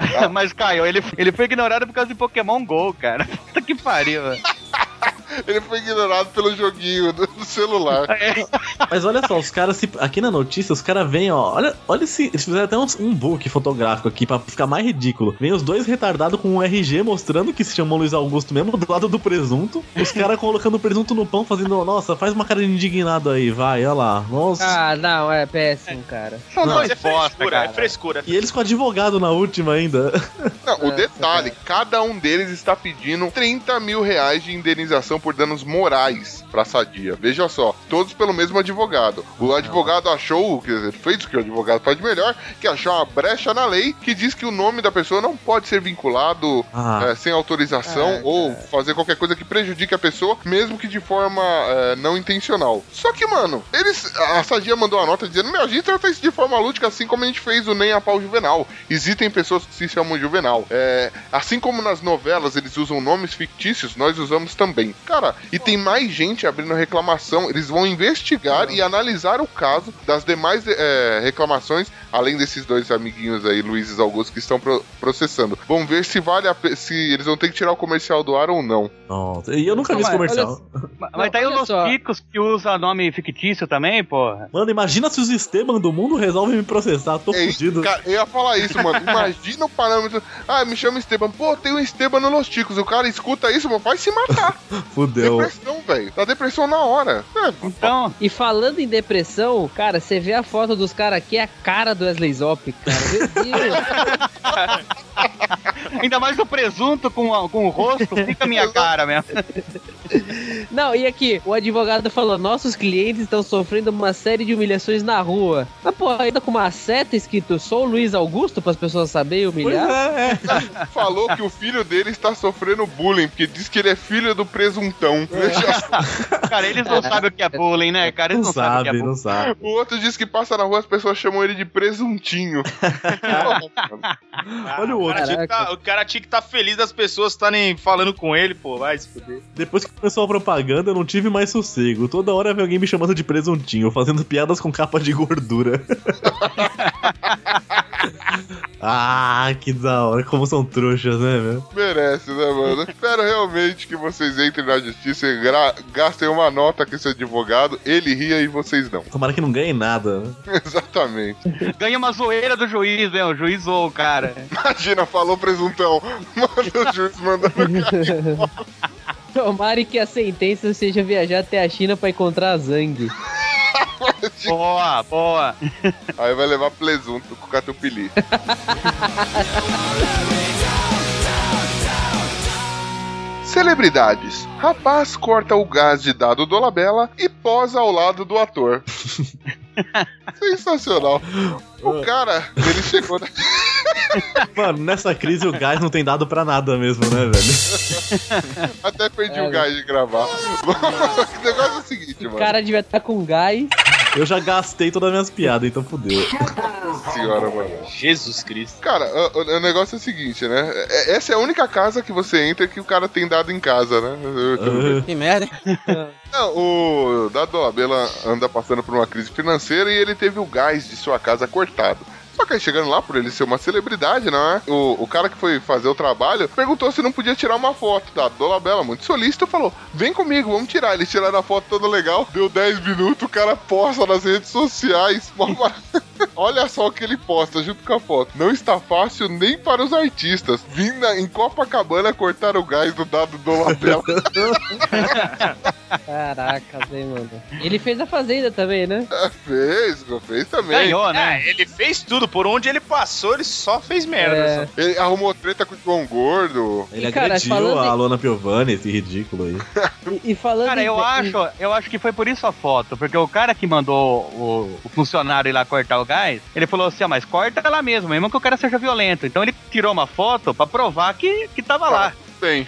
(laughs) Mas, Caio, ele, ele foi ignorado por causa de Pokémon GO, cara. (laughs) Puta que pariu. velho. Ele foi ignorado pelo joguinho do, celular. Mas olha só, os caras, se- aqui na notícia, os caras vêm, ó. Olha, olha esse. Eles fizeram até uns- um book fotográfico aqui pra ficar mais ridículo. Vem os dois retardados com um RG mostrando que se chamou Luiz Augusto mesmo, do lado do presunto. Os caras colocando presunto no pão, fazendo, nossa, faz uma cara de indignado aí, vai, olha lá. Nossa. Ah, não, é péssimo, cara. São Não, dois isso é bosta, frescura, cara. é frescura. E eles com advogado na última ainda. Não, o Nossa, detalhe, cada um deles está pedindo 30 mil reais de indenização por danos morais pra Sadia. Veja só, todos pelo mesmo advogado. O advogado achou, quer dizer, fez o que o advogado faz de melhor, que achou uma brecha na lei que diz que o nome da pessoa não pode ser vinculado Ah. é, sem autorização Ah, ou fazer qualquer coisa que prejudique a pessoa, mesmo que de forma é, não intencional. Só que, mano, eles. A Sadia mandou uma nota dizendo: Meu, a gente trata isso de forma lúdica, assim como a gente fez o Nem a Pau Juvenal. Existem pessoas que se chamam Juvenal. É, assim como nas novelas eles usam nomes fictícios, nós usamos também. Cara, e tem mais gente abrindo reclamação. Eles vão investigar e analisar o caso das demais é, reclamações, além desses dois amiguinhos aí, Luiz e Augusto, que estão pro- processando. Vão ver se vale a pe- se eles vão ter que tirar o comercial do ar ou não. Nossa, e eu nunca vi esse Mas, comercial. Mas, mas tá aí os Ticos que usa nome fictício também, porra. Mano, imagina se os Esteban do mundo resolvem me processar, tô É, fudido. Cara, eu ia falar isso, mano. Imagina o parâmetro. Ah, me chama Esteban. Pô, tem um Esteban no Los Ticos. O cara escuta isso, mano, vai se matar. (laughs) Fudeu. Depressão, velho. Dá depressão na hora. É, Então, E falando em depressão, cara, você vê a foto dos caras aqui, é a cara do Wesley Zop, cara. Meu Deus. (laughs) (laughs) ainda mais o presunto com, a- com o rosto, fica a minha cara mesmo. Não, e aqui, o advogado falou: nossos clientes estão sofrendo uma série de humilhações na rua. Mas, pô, ainda com uma seta escrito sou o Luiz Augusto para as pessoas saberem humilhar? (laughs) Falou que o filho dele está sofrendo bullying, porque diz que ele é filho do presuntão. (laughs) Cara, eles não sabem o que é bullying, né, cara? Eles Não não, sabem o que é sabe, bullying. não sabe. O outro diz que passa na rua, as pessoas chamam ele de presuntinho. Olha o outro. tinha que tá, o cara tinha que estar feliz das pessoas estarem falando com ele, pô. Vai se fuder. Depois que começou a propaganda, eu não tive mais sossego. Toda hora vem alguém me chamando de presuntinho, fazendo piadas com capa de gordura. (laughs) ah, que da hora. Como são trouxas, né, velho? Merece, né, mano? Espero realmente que vocês entrem na justiça e gra- gastem uma nota com esse advogado. Ele ria e vocês não. (laughs) Tomara que não ganhe nada. né? Exatamente. Ganha uma zoeira do juiz, né? O juiz zoou o cara. Imagina, falou presuntão. Manda o juiz mandando o cara. Tomara que a sentença seja viajar até a China para encontrar a Zang. Boa, boa. Aí vai levar presunto com catupiry. (laughs) Celebridades. Rapaz corta o gás de dado do Labela e posa ao lado do ator. (laughs) Sensacional. O cara, ele chegou na... (laughs) Mano, nessa crise o gás não tem dado pra nada mesmo, né, velho? (laughs) Até perdi É, o gás de gravar. o negócio é o seguinte, O mano. cara devia estar com gás. Eu já gastei todas as minhas piadas, então fudeu. Senhora, mano. Jesus Cristo. Cara, o, o- o negócio é o seguinte, né? É- Essa é a única casa que você entra que o cara tem dado em casa, né? Que merda, hein? (laughs) Não, o Dado Dolabella anda passando por uma crise financeira e ele teve o gás de sua casa cortado. Aí chegando lá, por ele ser uma celebridade, não é? O, o cara que foi fazer o trabalho perguntou se não podia tirar uma foto da Dolabella, muito solícito, falou: vem comigo, vamos tirar. Eles tiraram a foto toda legal, deu 10 minutos, o cara posta nas redes sociais. (laughs) Olha só o que ele posta junto com a foto. Não está fácil nem para os artistas. Vim na- em Copacabana cortar o gás do dado Dolabella. (laughs) Caracas, hein, mano. Ele fez a fazenda também, né? (laughs) fez, fez também. Ganhou, né? É, ele fez tudo. Por onde ele passou, ele só fez merda. É. só. Ele arrumou treta com o João Gordo. Ele E, cara, agrediu a em- Alona Piovani, esse ridículo aí. (laughs) E, e falando Cara, em- eu em- acho, eu acho que foi por isso a foto, porque o cara que mandou o, o funcionário ir lá cortar o gás, ele falou assim, ah, mas corta lá mesmo, mesmo que o cara seja violento. Então ele tirou uma foto pra provar que, que tava lá. Bem,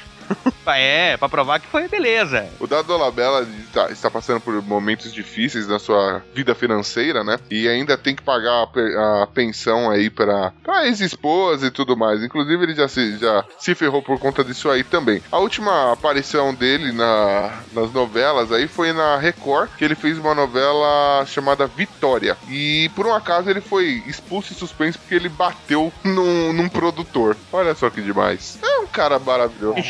É, pra provar que foi beleza. o Dado Dolabella está, está passando por momentos difíceis na sua vida financeira, né? E ainda tem que pagar a, a pensão aí pra, pra ex-esposa e tudo mais. Inclusive, ele já se, já se ferrou por conta disso aí também. A última aparição dele na, nas novelas aí foi na Record, que ele fez uma novela chamada Vitória. E por um acaso ele foi expulso e suspenso porque ele bateu num, num produtor. Olha só que demais. É um cara maravilhoso.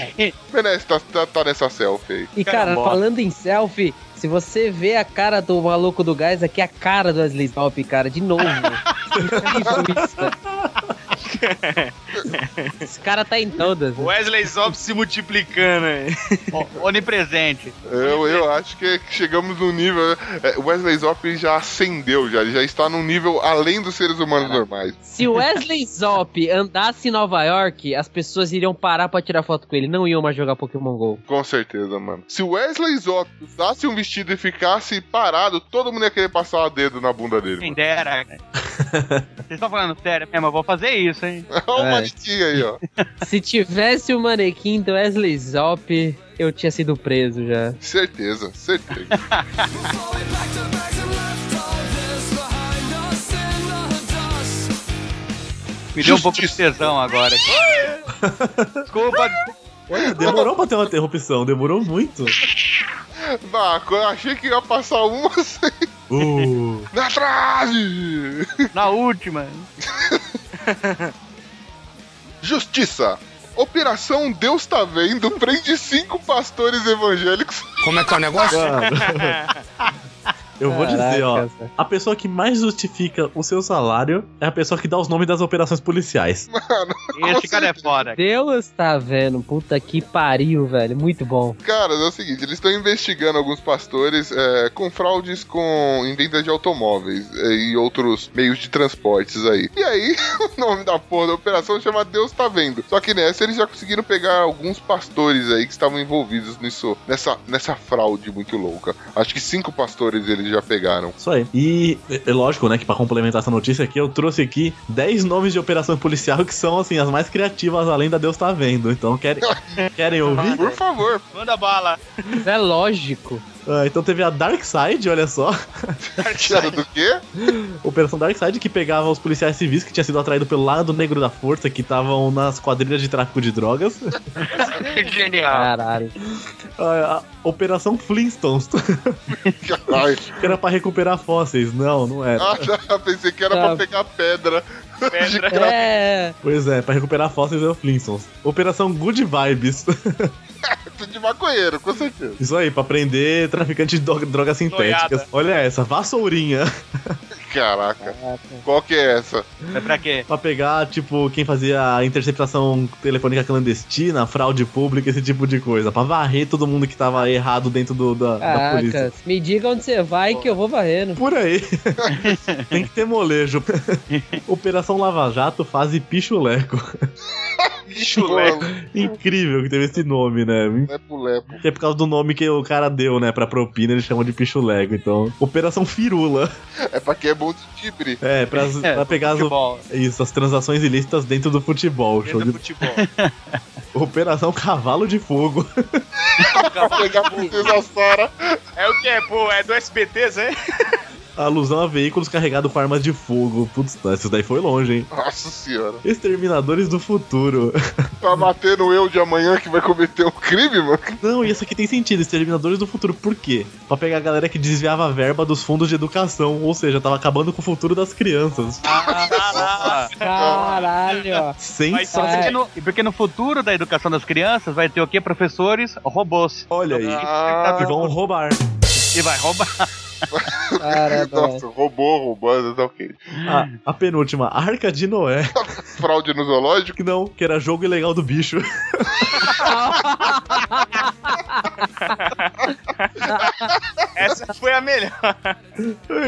Merece tá, tá, tá nessa selfie aí. E cara, Caramba. falando em selfie, se você vê a cara do maluco do gás, aqui é a cara do Wesley Zop, cara, de novo. Incrível (laughs) isso, cara. (laughs) Esse cara tá em todas. né? Wesley Zop se multiplicando aí. O- Onipresente. Eu, eu acho que chegamos num nível. é, O Wesley Zop já ascendeu, já, ele já está num nível além dos seres humanos normais. Se o Wesley (laughs) Zop andasse em Nova York, as pessoas iriam parar pra tirar foto com ele, não iam mais jogar Pokémon GO. Com certeza, mano. Se o Wesley Zop usasse um vestido e ficasse parado, todo mundo ia querer passar o dedo na bunda dele. Quem dera. (laughs) Vocês estão falando sério mesmo, eu vou fazer isso, hein? (laughs) Olha o É. manequim aí, ó. (laughs) Se tivesse o manequim do Wesley Zop, eu tinha sido preso já. Certeza, certeza. (laughs) Me deu um pouco de tesão agora. Desculpa. Olha, demorou pra ter uma interrupção, demorou muito. Bah, eu achei que ia passar uma assim. Uh, Na trave! Na última. (laughs) Justiça. Operação Deus tá vendo prende cinco pastores evangélicos. Como é que é o negócio? (laughs) mano. Eu vou dizer, ó. Caraca, A pessoa que mais justifica o seu salário é a pessoa que dá os nomes das operações policiais. (laughs) Esse cara é foda. Deus tá vendo. Puta que pariu, velho. Muito bom. Cara, é o seguinte, eles estão investigando alguns pastores é, com fraudes com em venda de automóveis é, e outros meios de transportes aí. E aí, (laughs) o nome da porra da operação chama Deus tá vendo. Só que nessa eles já conseguiram pegar alguns pastores aí que estavam envolvidos nisso, nessa, nessa fraude muito louca. Acho que cinco pastores eles já pegaram. Isso aí. E é lógico, né, que pra complementar essa notícia aqui, eu trouxe aqui 10 nomes de operação policial que são, assim, as mais criativas além da Deus tá vendo. Então, querem, (laughs) querem ouvir? Por favor. Manda bala. É lógico. Ah, então teve a Dark Side, olha só. Era do quê? (laughs) Operação Dark Side que pegava os policiais civis que tinham sido atraídos pelo lado negro da força, que estavam nas quadrilhas de tráfico de drogas. (laughs) Genial. Caralho. Ah, Operação Flintstones, Ai, (laughs) que era pra recuperar fósseis. Não, não era. ah, já pensei que era Tá. pra pegar pedra. Pedra. É. Pois é, pra recuperar fósseis é o Flintstones. Operação Good Vibes. (laughs) de maconheiro, com certeza. Isso aí, pra prender traficante de dro- drogas sintéticas. Noiada. Olha essa, vassourinha. (laughs) Caraca. Qual que é essa? É pra quê? pra pegar, tipo, quem fazia a interceptação telefônica clandestina, fraude pública, esse tipo de coisa. Pra varrer todo mundo que tava errado dentro do, da, da polícia. Caraca. Me diga onde você vai que eu vou varrendo. Por aí. (laughs) Tem que ter molejo. (laughs) Operação Lava Jato fase pichuleco. (laughs) Chuleco. Incrível que teve esse nome, né? Lepo-lepo. Que é por causa do nome que o cara deu, né? Pra propina, eles chamam de pichuleco. Então, Operação Firula. É pra quem é bom de tibre. É, pra, (laughs) pra pegar as, isso, as transações ilícitas dentro do futebol. Show Dentro de... do futebol. (laughs) Operação Cavalo de Fogo. pra (laughs) pegar a princesa Sara. É o que? Pô, é do SBT, Zé? Alusão a veículos carregados com armas de fogo. Putz, isso daí foi longe, hein? Nossa senhora. Exterminadores do Futuro. Tá batendo eu de amanhã que vai cometer um crime, mano? Não, e isso aqui tem sentido. Exterminadores do Futuro. Por quê? Pra pegar a galera que desviava a verba dos fundos de educação. Ou seja, tava acabando com o futuro das crianças. Ah, Caralho. ó. Sensacional. porque, no, e porque no futuro da educação das crianças vai ter o quê? Professores robôs. Olha aí. Ah, Que vão roubar. E vai roubar. Caralho. Nossa, roubou, roubando, tá ok. A, a penúltima, Arca de Noé. (laughs) Fraude no zoológico? Não, que era jogo ilegal do bicho. (laughs) Essa foi a melhor.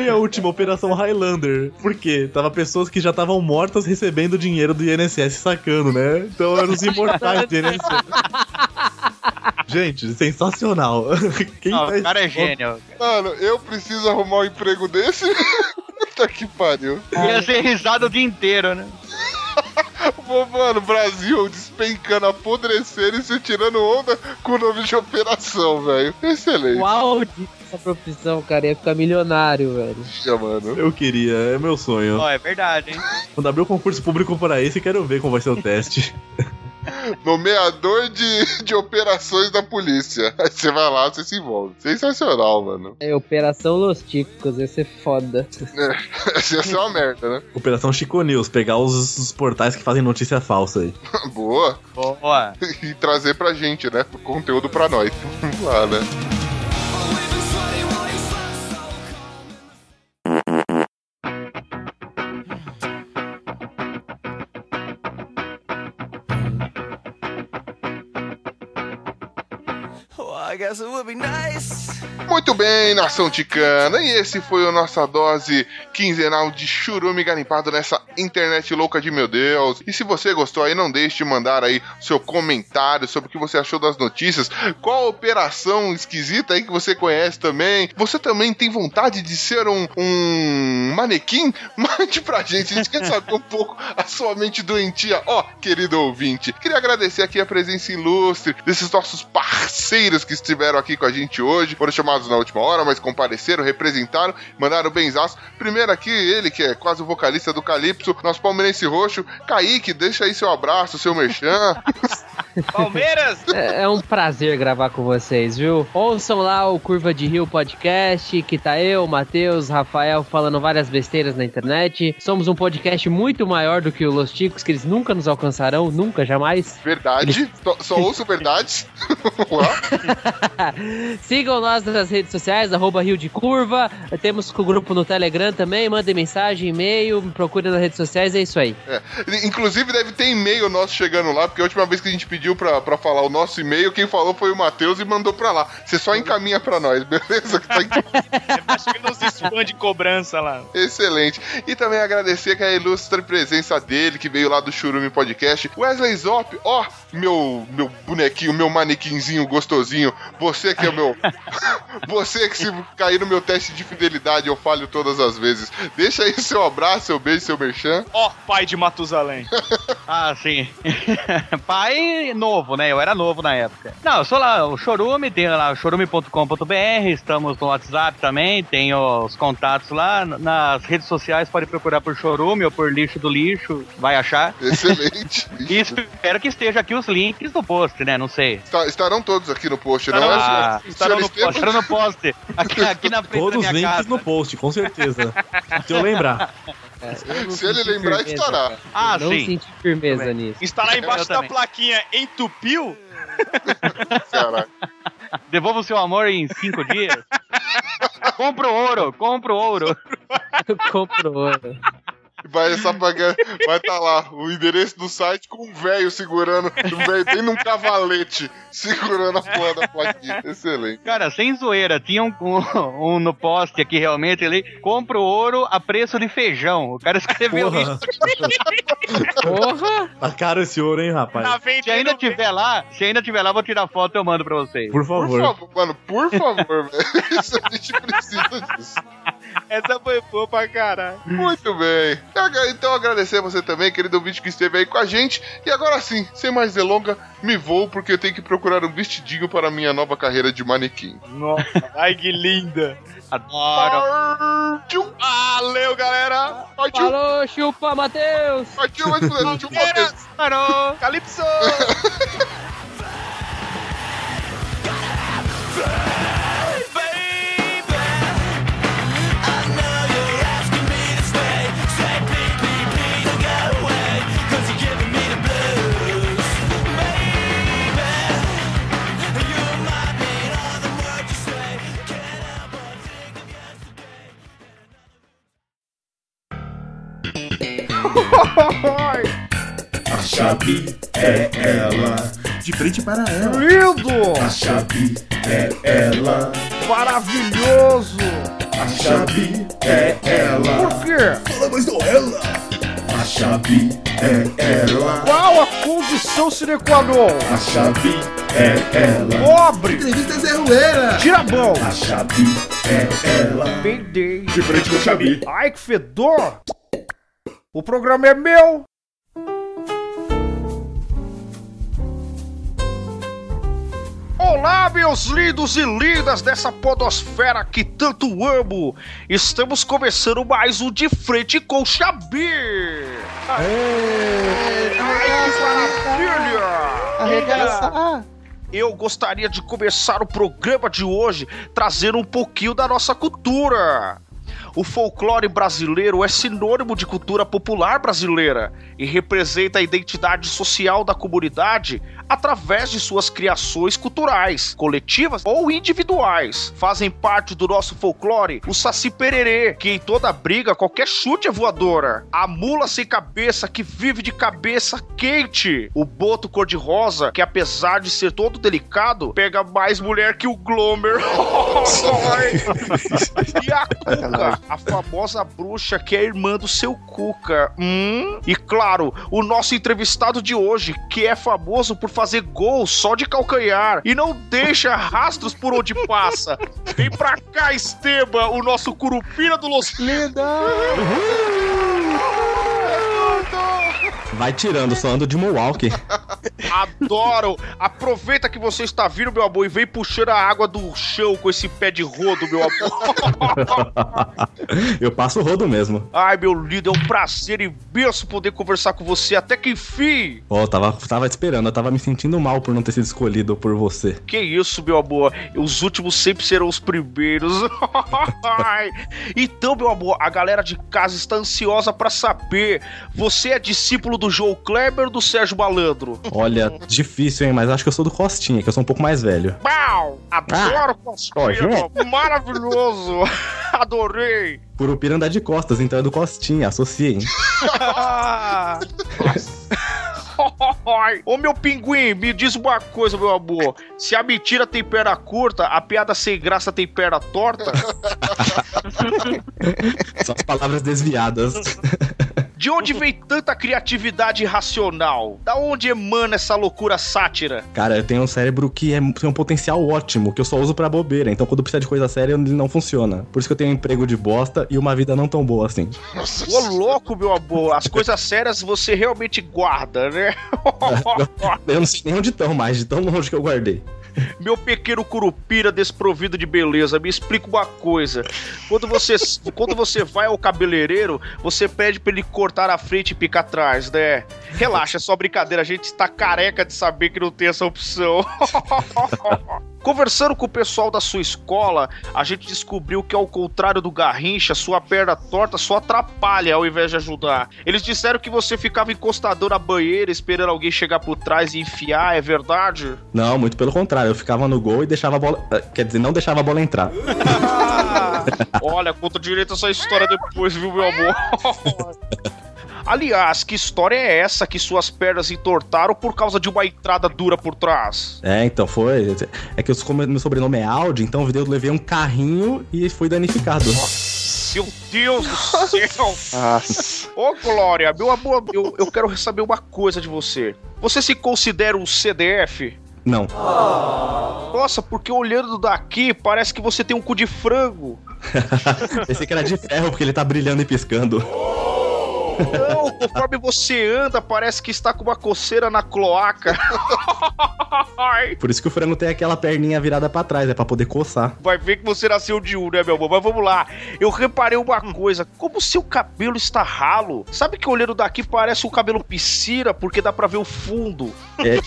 E a última, Operação Highlander. Por quê? Tava pessoas que já estavam mortas recebendo dinheiro do INSS sacando, né? Então eram os imortais do INSS. Gente, sensacional. Quem Não, faz- o cara é gênio. Mano, eu preciso arrumar um emprego desse? (laughs) Puta que pariu. Ia ser risado o dia inteiro, né? Mano, Brasil despencando, apodrecendo e se tirando onda com o nome de operação, velho. Excelente. O auge dessa profissão, cara, ia ficar milionário, velho. Já, mano. Eu queria, é meu sonho. Ó, é verdade, hein? Quando abrir o concurso público para esse, quero ver como vai ser o teste. (laughs) Nomeador de, de operações da polícia. Aí você vai lá, você se envolve. Sensacional, mano. É, Operação Los Ticos, ia ser foda. Essa (laughs) ia ser uma merda, né? Operação Chico News, pegar os, os portais que fazem notícia falsa aí. (laughs) Boa. Boa. E trazer pra gente, né? Conteúdo pra nós. (laughs) Lá, né? It would be nice. Muito bem, nação ticana. E esse foi a nossa dose quinzenal de churume garimpado nessa internet louca de meu Deus. E se você gostou aí, não deixe de mandar aí seu comentário sobre o que você achou das notícias. Qual operação esquisita aí que você conhece também? Você também tem vontade de ser um, um manequim? (laughs) Mande pra gente, a gente quer saber um pouco a sua mente doentia. Ó, querido ouvinte, queria agradecer aqui a presença ilustre desses nossos parceiros que estiveram aqui com a gente hoje. Foram chamados na última hora, mas compareceram, representaram, mandaram benzaço. Primeiro aqui, ele que é quase o vocalista do Calypso, nosso palmeirense roxo, Kaique, deixa aí seu abraço, seu merchan. (laughs) Palmeiras! É, é um prazer gravar com vocês, viu? Ouçam lá o Curva de Rio Podcast, que tá eu, Matheus, Rafael falando várias besteiras na internet. Somos um podcast muito maior do que o Los Ticos, que eles nunca nos alcançarão, nunca, jamais. Verdade. Só, só (laughs) ouço verdades. (laughs) (laughs) Sigam nós nas redes sociais, arroba Rio de Curva. Temos o grupo no Telegram também. Mandem mensagem, e-mail, me procurem nas redes sociais, é isso aí. É. Inclusive deve ter e-mail nosso chegando lá, porque a última vez que a gente pediu pra, pra falar o nosso e-mail, quem falou foi o Matheus e mandou pra lá. Você só encaminha pra nós, (laughs) beleza? Que tá chegando uns spam de cobrança lá. Excelente. E também agradecer que a ilustre presença dele, que veio lá do Churume Podcast. Wesley Zop, ó, meu, meu bonequinho, meu manequinzinho gostosinho. Você que é o meu. (laughs) você que se cair no meu teste de fidelidade, eu falho todas as vezes. Deixa aí seu abraço, seu beijo, seu merchan. Ó, pai de Matusalém. Ah, sim. (laughs) Pai novo, né? Eu era novo na época. Não, eu sou lá, o Chorume, tem lá chorume.com.br, estamos no WhatsApp também, tem os contatos lá. Nas redes sociais pode procurar por Chorume ou por Lixo do Lixo, vai achar. Excelente. (laughs) E espero que esteja aqui os links do post, né? Não sei. Está- estarão todos aqui no post, Estarão, não é? ah, estarão, no, Estevam? estarão no post. Aqui, aqui na frente Todos da os links casa. no post, com certeza. Se eu lembrar. (laughs) Se ele lembrar, estará. Ah, não sim. senti firmeza Também. nisso. Está lá embaixo Eu da também. plaquinha entupiu? (laughs) Caraca. Devolva o seu amor em cinco dias. (laughs) compra o ouro, compra o ouro. Compro ouro. (laughs) Vai essa pagar, vai estar lá o endereço do site com um velho segurando, um velho tem num cavalete segurando a porra da plaquinha. Excelente. Cara, sem zoeira, tinha um, um- um no post aqui realmente ali, compra o ouro a preço de feijão. O cara escreveu Porra. isso. Porra! Tá caro esse ouro, hein, rapaz? Tá? Se ainda tiver lá, se ainda tiver lá, vou tirar foto e eu mando pra vocês. Por Por favor. favor, mano, por favor, velho. (laughs) Isso a gente precisa disso. (laughs) Essa foi boa pra caralho. Muito bem. Então agradecer a você também, querido ouvinte que esteve aí com a gente. E agora sim, sem mais delonga, me vou porque eu tenho que procurar um vestidinho para a minha nova carreira de manequim. Nossa, ai que linda. Adoro. Partiu! Valeu, galera. Partiu! Falou, chupa, Matheus! Partiu, mas uma vez. Parou. Calypso! Chave é ela. De frente para ela. Lindo! A chave é ela. Maravilhoso! A chave é ela. Por quê? Fala mais do ela. A chave é ela. Qual a condição sine qua non? A chave é ela. Pobre! Entrevista Ruela. Tira a mão! A chave é ela. Peidei! De frente com a chave. Ai, que fedor! O programa é meu! Olá, meus lindos e lindas dessa podosfera que tanto amo! Estamos começando mais um De Frente com Xabir! Ai, que maravilha! Eu gostaria de começar o programa de hoje trazendo um pouquinho da nossa cultura. O folclore brasileiro é sinônimo de cultura popular brasileira e representa a identidade social da comunidade através de suas criações culturais, coletivas ou individuais. Fazem parte do nosso folclore o Saci Pererê, que em toda briga, qualquer chute é voadora. A mula sem cabeça, que vive de cabeça quente. O boto cor-de-rosa, que apesar de ser todo delicado, pega mais mulher que o Glomer. (laughs) e a Cuca, a famosa bruxa que é irmã do seu Cuca. Hum? E claro, o nosso entrevistado de hoje, que é famoso por fazer gol só de calcanhar e não deixa rastros por onde passa. Vem pra cá, Esteban, o nosso curupira do Los Vai tirando, só ando de Mohawk. Adoro! Aproveita que você está vindo, meu amor, e vem puxando a água do chão com esse pé de rodo, meu amor. (laughs) Eu passo o rodo mesmo. Ai, meu lindo, é um prazer imenso poder conversar com você até que enfim. Ó, tava, tava esperando, eu tava me sentindo mal por não ter sido escolhido por você. Que isso, meu amor? Os últimos sempre serão os primeiros. (laughs) Então, meu amor, a galera de casa está ansiosa pra saber. Você é discípulo do João Kleber ou do Sérgio Malandro? Olha, difícil, hein? Mas acho que eu sou do Costinha, que eu sou um pouco mais velho. Pau! Adoro Ah, Costinha! Maravilhoso! (laughs) Adorei! Curupira anda de costas, então é do Costinha? Ai, Ô meu pinguim, me diz uma coisa, meu amor. Se a mentira tem perna curta, a piada sem graça tem perna torta? (laughs) São as palavras desviadas. (laughs) De onde vem tanta criatividade irracional? Da onde emana essa loucura sátira? Cara, eu tenho um cérebro que é, tem um potencial ótimo, que eu só uso pra bobeira. Então, quando precisa de coisa séria, ele não funciona. Por isso que eu tenho um emprego de bosta e uma vida não tão boa assim. Ô louco, meu amor, as coisas sérias você realmente guarda, né? (laughs) Eu não sei nem onde estão mais, de tão longe que eu guardei. Meu pequeno curupira desprovido de beleza, me explica uma coisa. Quando você, quando você vai ao cabeleireiro, você pede pra ele cortar a frente e picar atrás, né? Relaxa, é só brincadeira, a gente está careca de saber que não tem essa opção. (laughs) Conversando com o pessoal da sua escola, a gente descobriu que, ao contrário do Garrincha, sua perna torta só atrapalha ao invés de ajudar. Eles disseram que você ficava encostador na banheira esperando alguém chegar por trás e enfiar, é verdade? Não, muito pelo contrário. Eu ficava no gol e deixava a bola. eh, Quer dizer, não deixava a bola entrar. (laughs) Olha, conta direito essa história depois, viu, meu amor? Aliás, que história é essa que suas pernas entortaram por causa de uma entrada dura por trás? É, então foi. É que eu, como meu sobrenome é Audi, então eu levei um carrinho e fui danificado. Meu Deus do céu! Ô, Glória, meu amor, eu, eu quero saber uma coisa de você. Você se considera um CDF? Não. Nossa, porque olhando daqui parece que você tem um cu de frango. (laughs) Pensei que era de ferro porque ele tá brilhando e piscando. Não, conforme você anda, parece que está com uma coceira na cloaca. (laughs) Por isso que o frango tem aquela perninha virada pra trás, é pra poder coçar. Vai ver que você nasceu de um, né, meu amor? Mas vamos lá. Eu reparei uma coisa. Como seu cabelo está ralo. Sabe que olhando daqui parece um cabelo piscina, porque dá pra ver o fundo. É,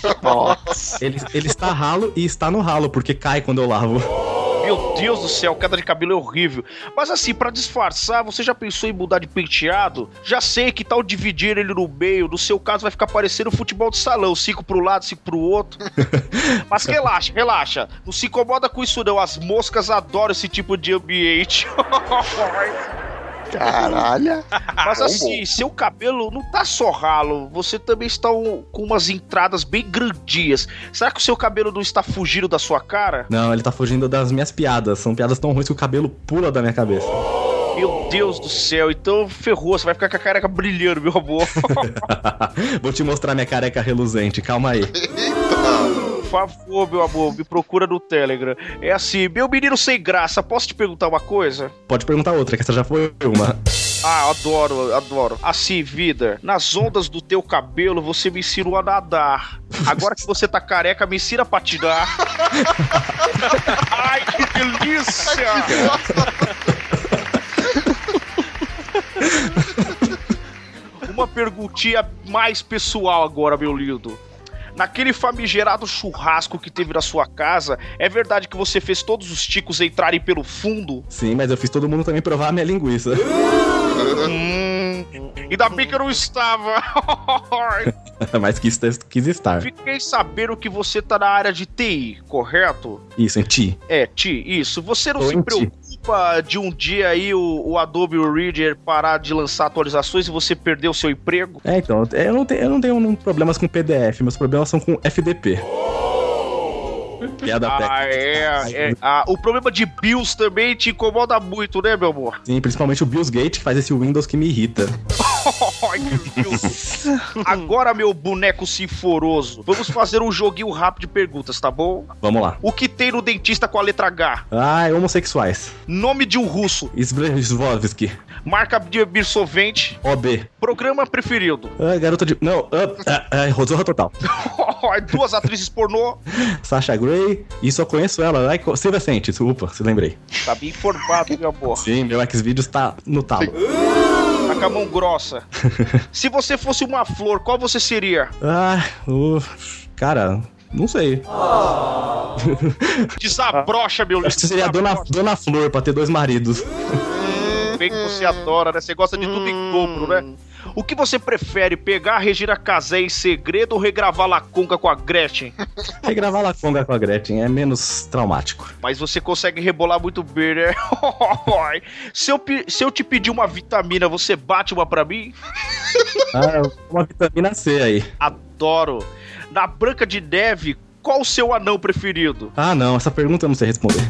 ele, ele está ralo e está no ralo, porque cai quando eu lavo. Meu Deus do céu, queda de cabelo é horrível. Mas assim, pra disfarçar, você já pensou em mudar de penteado? Já sei que tal dividir ele no meio. No seu caso, vai ficar parecendo futebol de salão: cinco pro lado, cinco pro outro. (laughs) Mas relaxa, relaxa. Não se incomoda com isso, não. As moscas adoram esse tipo de ambiente. (laughs) Caralho. Mas assim, seu cabelo não tá só ralo, você também está um- com umas entradas bem grandias. Será que o seu cabelo não está fugindo da sua cara? Não, ele tá fugindo das minhas piadas. São piadas tão ruins que o cabelo pula da minha cabeça. Meu Deus do céu, então ferrou, você vai ficar com a careca brilhando, meu amor. (laughs) Vou te mostrar minha careca reluzente, calma aí. Por favor, meu amor, me procura no Telegram. É assim, meu menino sem graça, posso te perguntar uma coisa? Pode perguntar outra, que essa já foi uma. Ah, adoro, adoro. Assim, vida, nas ondas do teu cabelo você me ensinou a nadar. Agora que você tá careca, me ensina a patinar. Ai, que delícia! Uma perguntinha mais pessoal agora, meu lindo. Naquele famigerado churrasco que teve na sua casa, é verdade que você fez todos os ticos entrarem pelo fundo? Sim, mas eu fiz todo mundo também provar a minha linguiça. Hum, ainda bem que eu não estava. (laughs) mas quis, quis estar. Fiquei sabendo que você tá na área de TI, correto? Isso, em ti. É, Ti, isso. Você não Tô se em de um dia aí o, o Adobe Reader parar de lançar atualizações e você perder o seu emprego? É, então, eu não tenho, eu não tenho problemas com PDF, meus problemas são com FDP. Piada Ah, é, é. Ah, o problema de BIOS também te incomoda muito, né, meu amor? Sim, principalmente o Bills Gate que faz esse Windows que me irrita. (laughs) Ai, meu Deus. Agora, meu boneco sinforoso, vamos fazer um joguinho rápido de perguntas, tá bom? Vamos lá. O que tem no dentista com a letra H? Ah, homossexuais. Nome de um russo. Svovsky. Marca de absorvente. OB. Programa preferido. Ah, garota de. Não, ah, ah, ah, Zorra Total. (laughs) Duas atrizes pornô. Sasha Grey e só conheço ela. Ai, co- Silvia Sente, desculpa, se lembrei. Tá bem informado, meu amor. Sim, meu Xvideos tá no talo. Tá com a mão grossa. (laughs) Se você fosse uma flor, qual você seria? Ah. Cara, não sei. (laughs) Desabrocha, meu lindo. Acho que seria a Dona, Dona Flor pra ter dois maridos. Bem que você adora, né? Você gosta de tudo em dobro, né? O que você prefere, pegar a Regina Casé em segredo ou regravar Lacunga com a Gretchen? (laughs) Regravar La Conga com a Gretchen é menos traumático. Mas você consegue rebolar muito bem, né? (laughs) se, eu, se eu te pedir uma vitamina, você bate uma pra mim? Ah, uma vitamina C aí. Adoro. Na Branca de Neve, qual o seu anão preferido? Ah, não, essa pergunta eu não sei responder.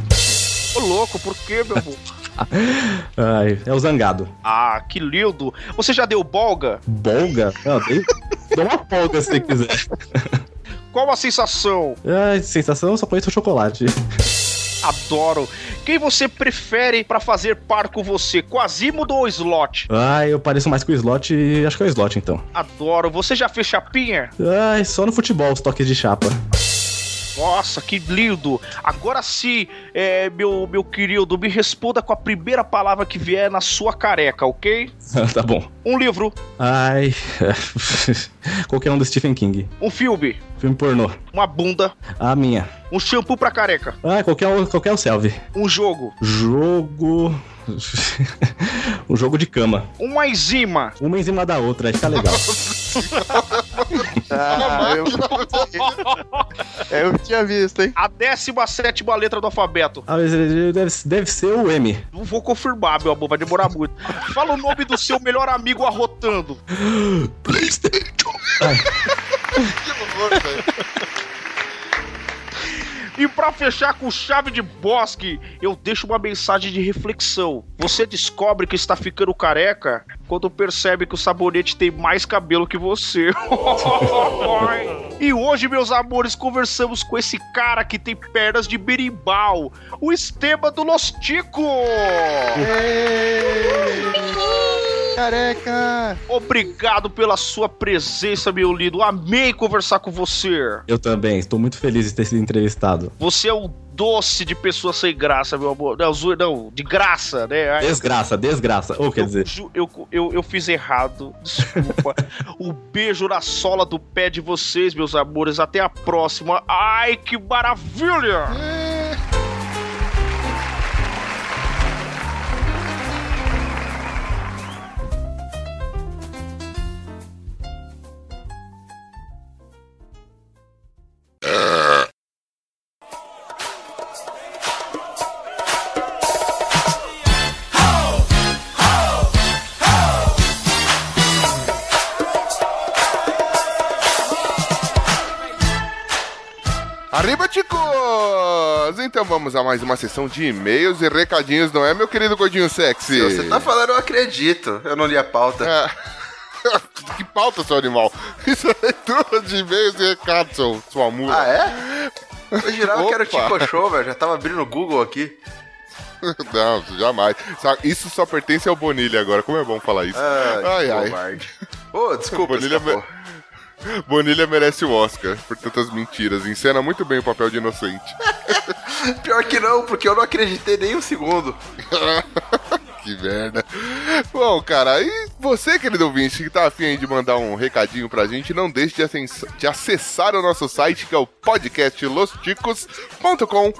Ô louco, por quê, meu amor? (laughs) Ai, é o zangado. Ah, que lindo. Você já deu bolga? Bolga? Não, dei, dou uma folga se você quiser. Qual a sensação? Ai, sensação, eu só conheço o chocolate. Adoro. Quem você prefere pra fazer par com você, Quasimodo ou Slot? Ai, eu pareço mais com o slot e acho que é o slot então. Adoro. Você já fez chapinha? Ai, só no futebol os toques de chapa. Nossa, que lindo! Agora sim, é, meu, meu querido, me responda com a primeira palavra que vier na sua careca, ok? (laughs) tá bom. Um livro, Ai. (laughs) Qualquer um do Stephen King. um filme, Filme pornô. uma bunda, A minha. um shampoo pra careca, Ah, qualquer, um- qualquer um serve. um jogo, Jogo. (laughs) um jogo de cama. uma enzima, Uma em cima da outra, aí fica legal. Ah, eu... (laughs) eu tinha visto, hein? a 17 letra do alfabeto. Ah, deve, deve ser o M. Não vou confirmar, meu amor, vai demorar muito. Fala o nome do seu melhor amigo arrotando. (gasps) E pra fechar com chave de bosque, eu deixo uma mensagem de reflexão. Você descobre que está ficando careca quando percebe que o sabonete tem mais cabelo que você. (laughs) e hoje, meus amores, conversamos com esse cara que tem pernas de berimbau, o Esteban do Los Tico. Careca! Obrigado pela sua presença, meu lindo. Amei conversar com você. Eu também, estou muito feliz de ter sido entrevistado. Você é um doce de pessoa sem graça, meu amor. Não, zoe- não de graça, né? Desgraça, desgraça. Ou quer dizer, Eu, eu, eu fiz errado, desculpa. (laughs) um beijo na sola do pé de vocês, meus amores. Até a próxima. Ai, que maravilha! Arriba, chicos! Então vamos a mais uma sessão de e-mails e recadinhos, não é, meu querido gordinho sexy? Se você tá falando, eu acredito. Eu não li a pauta. Que pauta, seu animal? Isso é tudo de e-mails e recados, seu, sua mula. Ah, é? (laughs) Eu jurava que era o. Tico Show, velho. Já tava abrindo o Google aqui. (laughs) Não, jamais. Isso só pertence ao Bonilha agora. Como é bom falar isso. Ah, ai, ai. Ô, desculpa, Bonilha, me- (laughs) Bonilha merece o Oscar por tantas mentiras. Encena muito bem o papel de inocente. Pior que não, porque eu não acreditei nem um segundo. Que merda. Bom, cara, e você, querido ouvinte, que tá afim de mandar um recadinho pra gente, não deixe de, de acessar o nosso site, que é o podcastlosticos.com.br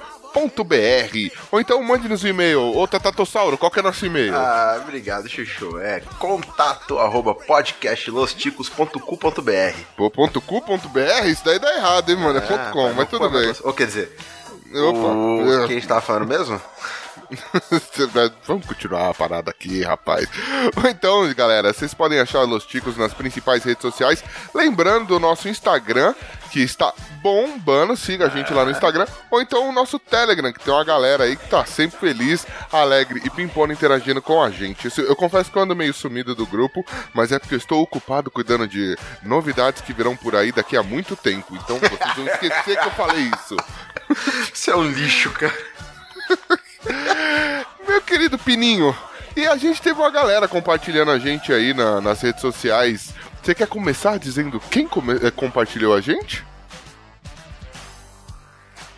ou então mande-nos um e-mail, ô Tatatossauro, qual que é nosso e-mail? Ah, obrigado, Chuchu. É contato arroba podcastlosticos.com.br Pô, ponto .com.br? Isso daí dá errado, hein, mano? É ponto .com, mas tudo bem. Ou quer dizer, Opa. o... quem a gente tava falando mesmo? (laughs) Vamos continuar a parada aqui, rapaz. Então, galera, vocês podem achar Los Ticos nas principais redes sociais. Lembrando do nosso Instagram, que está bombando. Siga a gente lá no Instagram. Ou então o nosso Telegram, que tem uma galera aí que tá sempre feliz, alegre e pimpona interagindo com a gente. Eu confesso que eu ando meio sumido do grupo, mas é porque eu estou ocupado cuidando de novidades que virão por aí daqui a muito tempo. Então vocês vão esquecer que eu falei isso. (laughs) Você é um lixo, cara. (laughs) (laughs) Meu querido Pininho, e a gente teve uma galera compartilhando a gente aí na- nas redes sociais. Você quer começar dizendo quem come- eh, compartilhou a gente?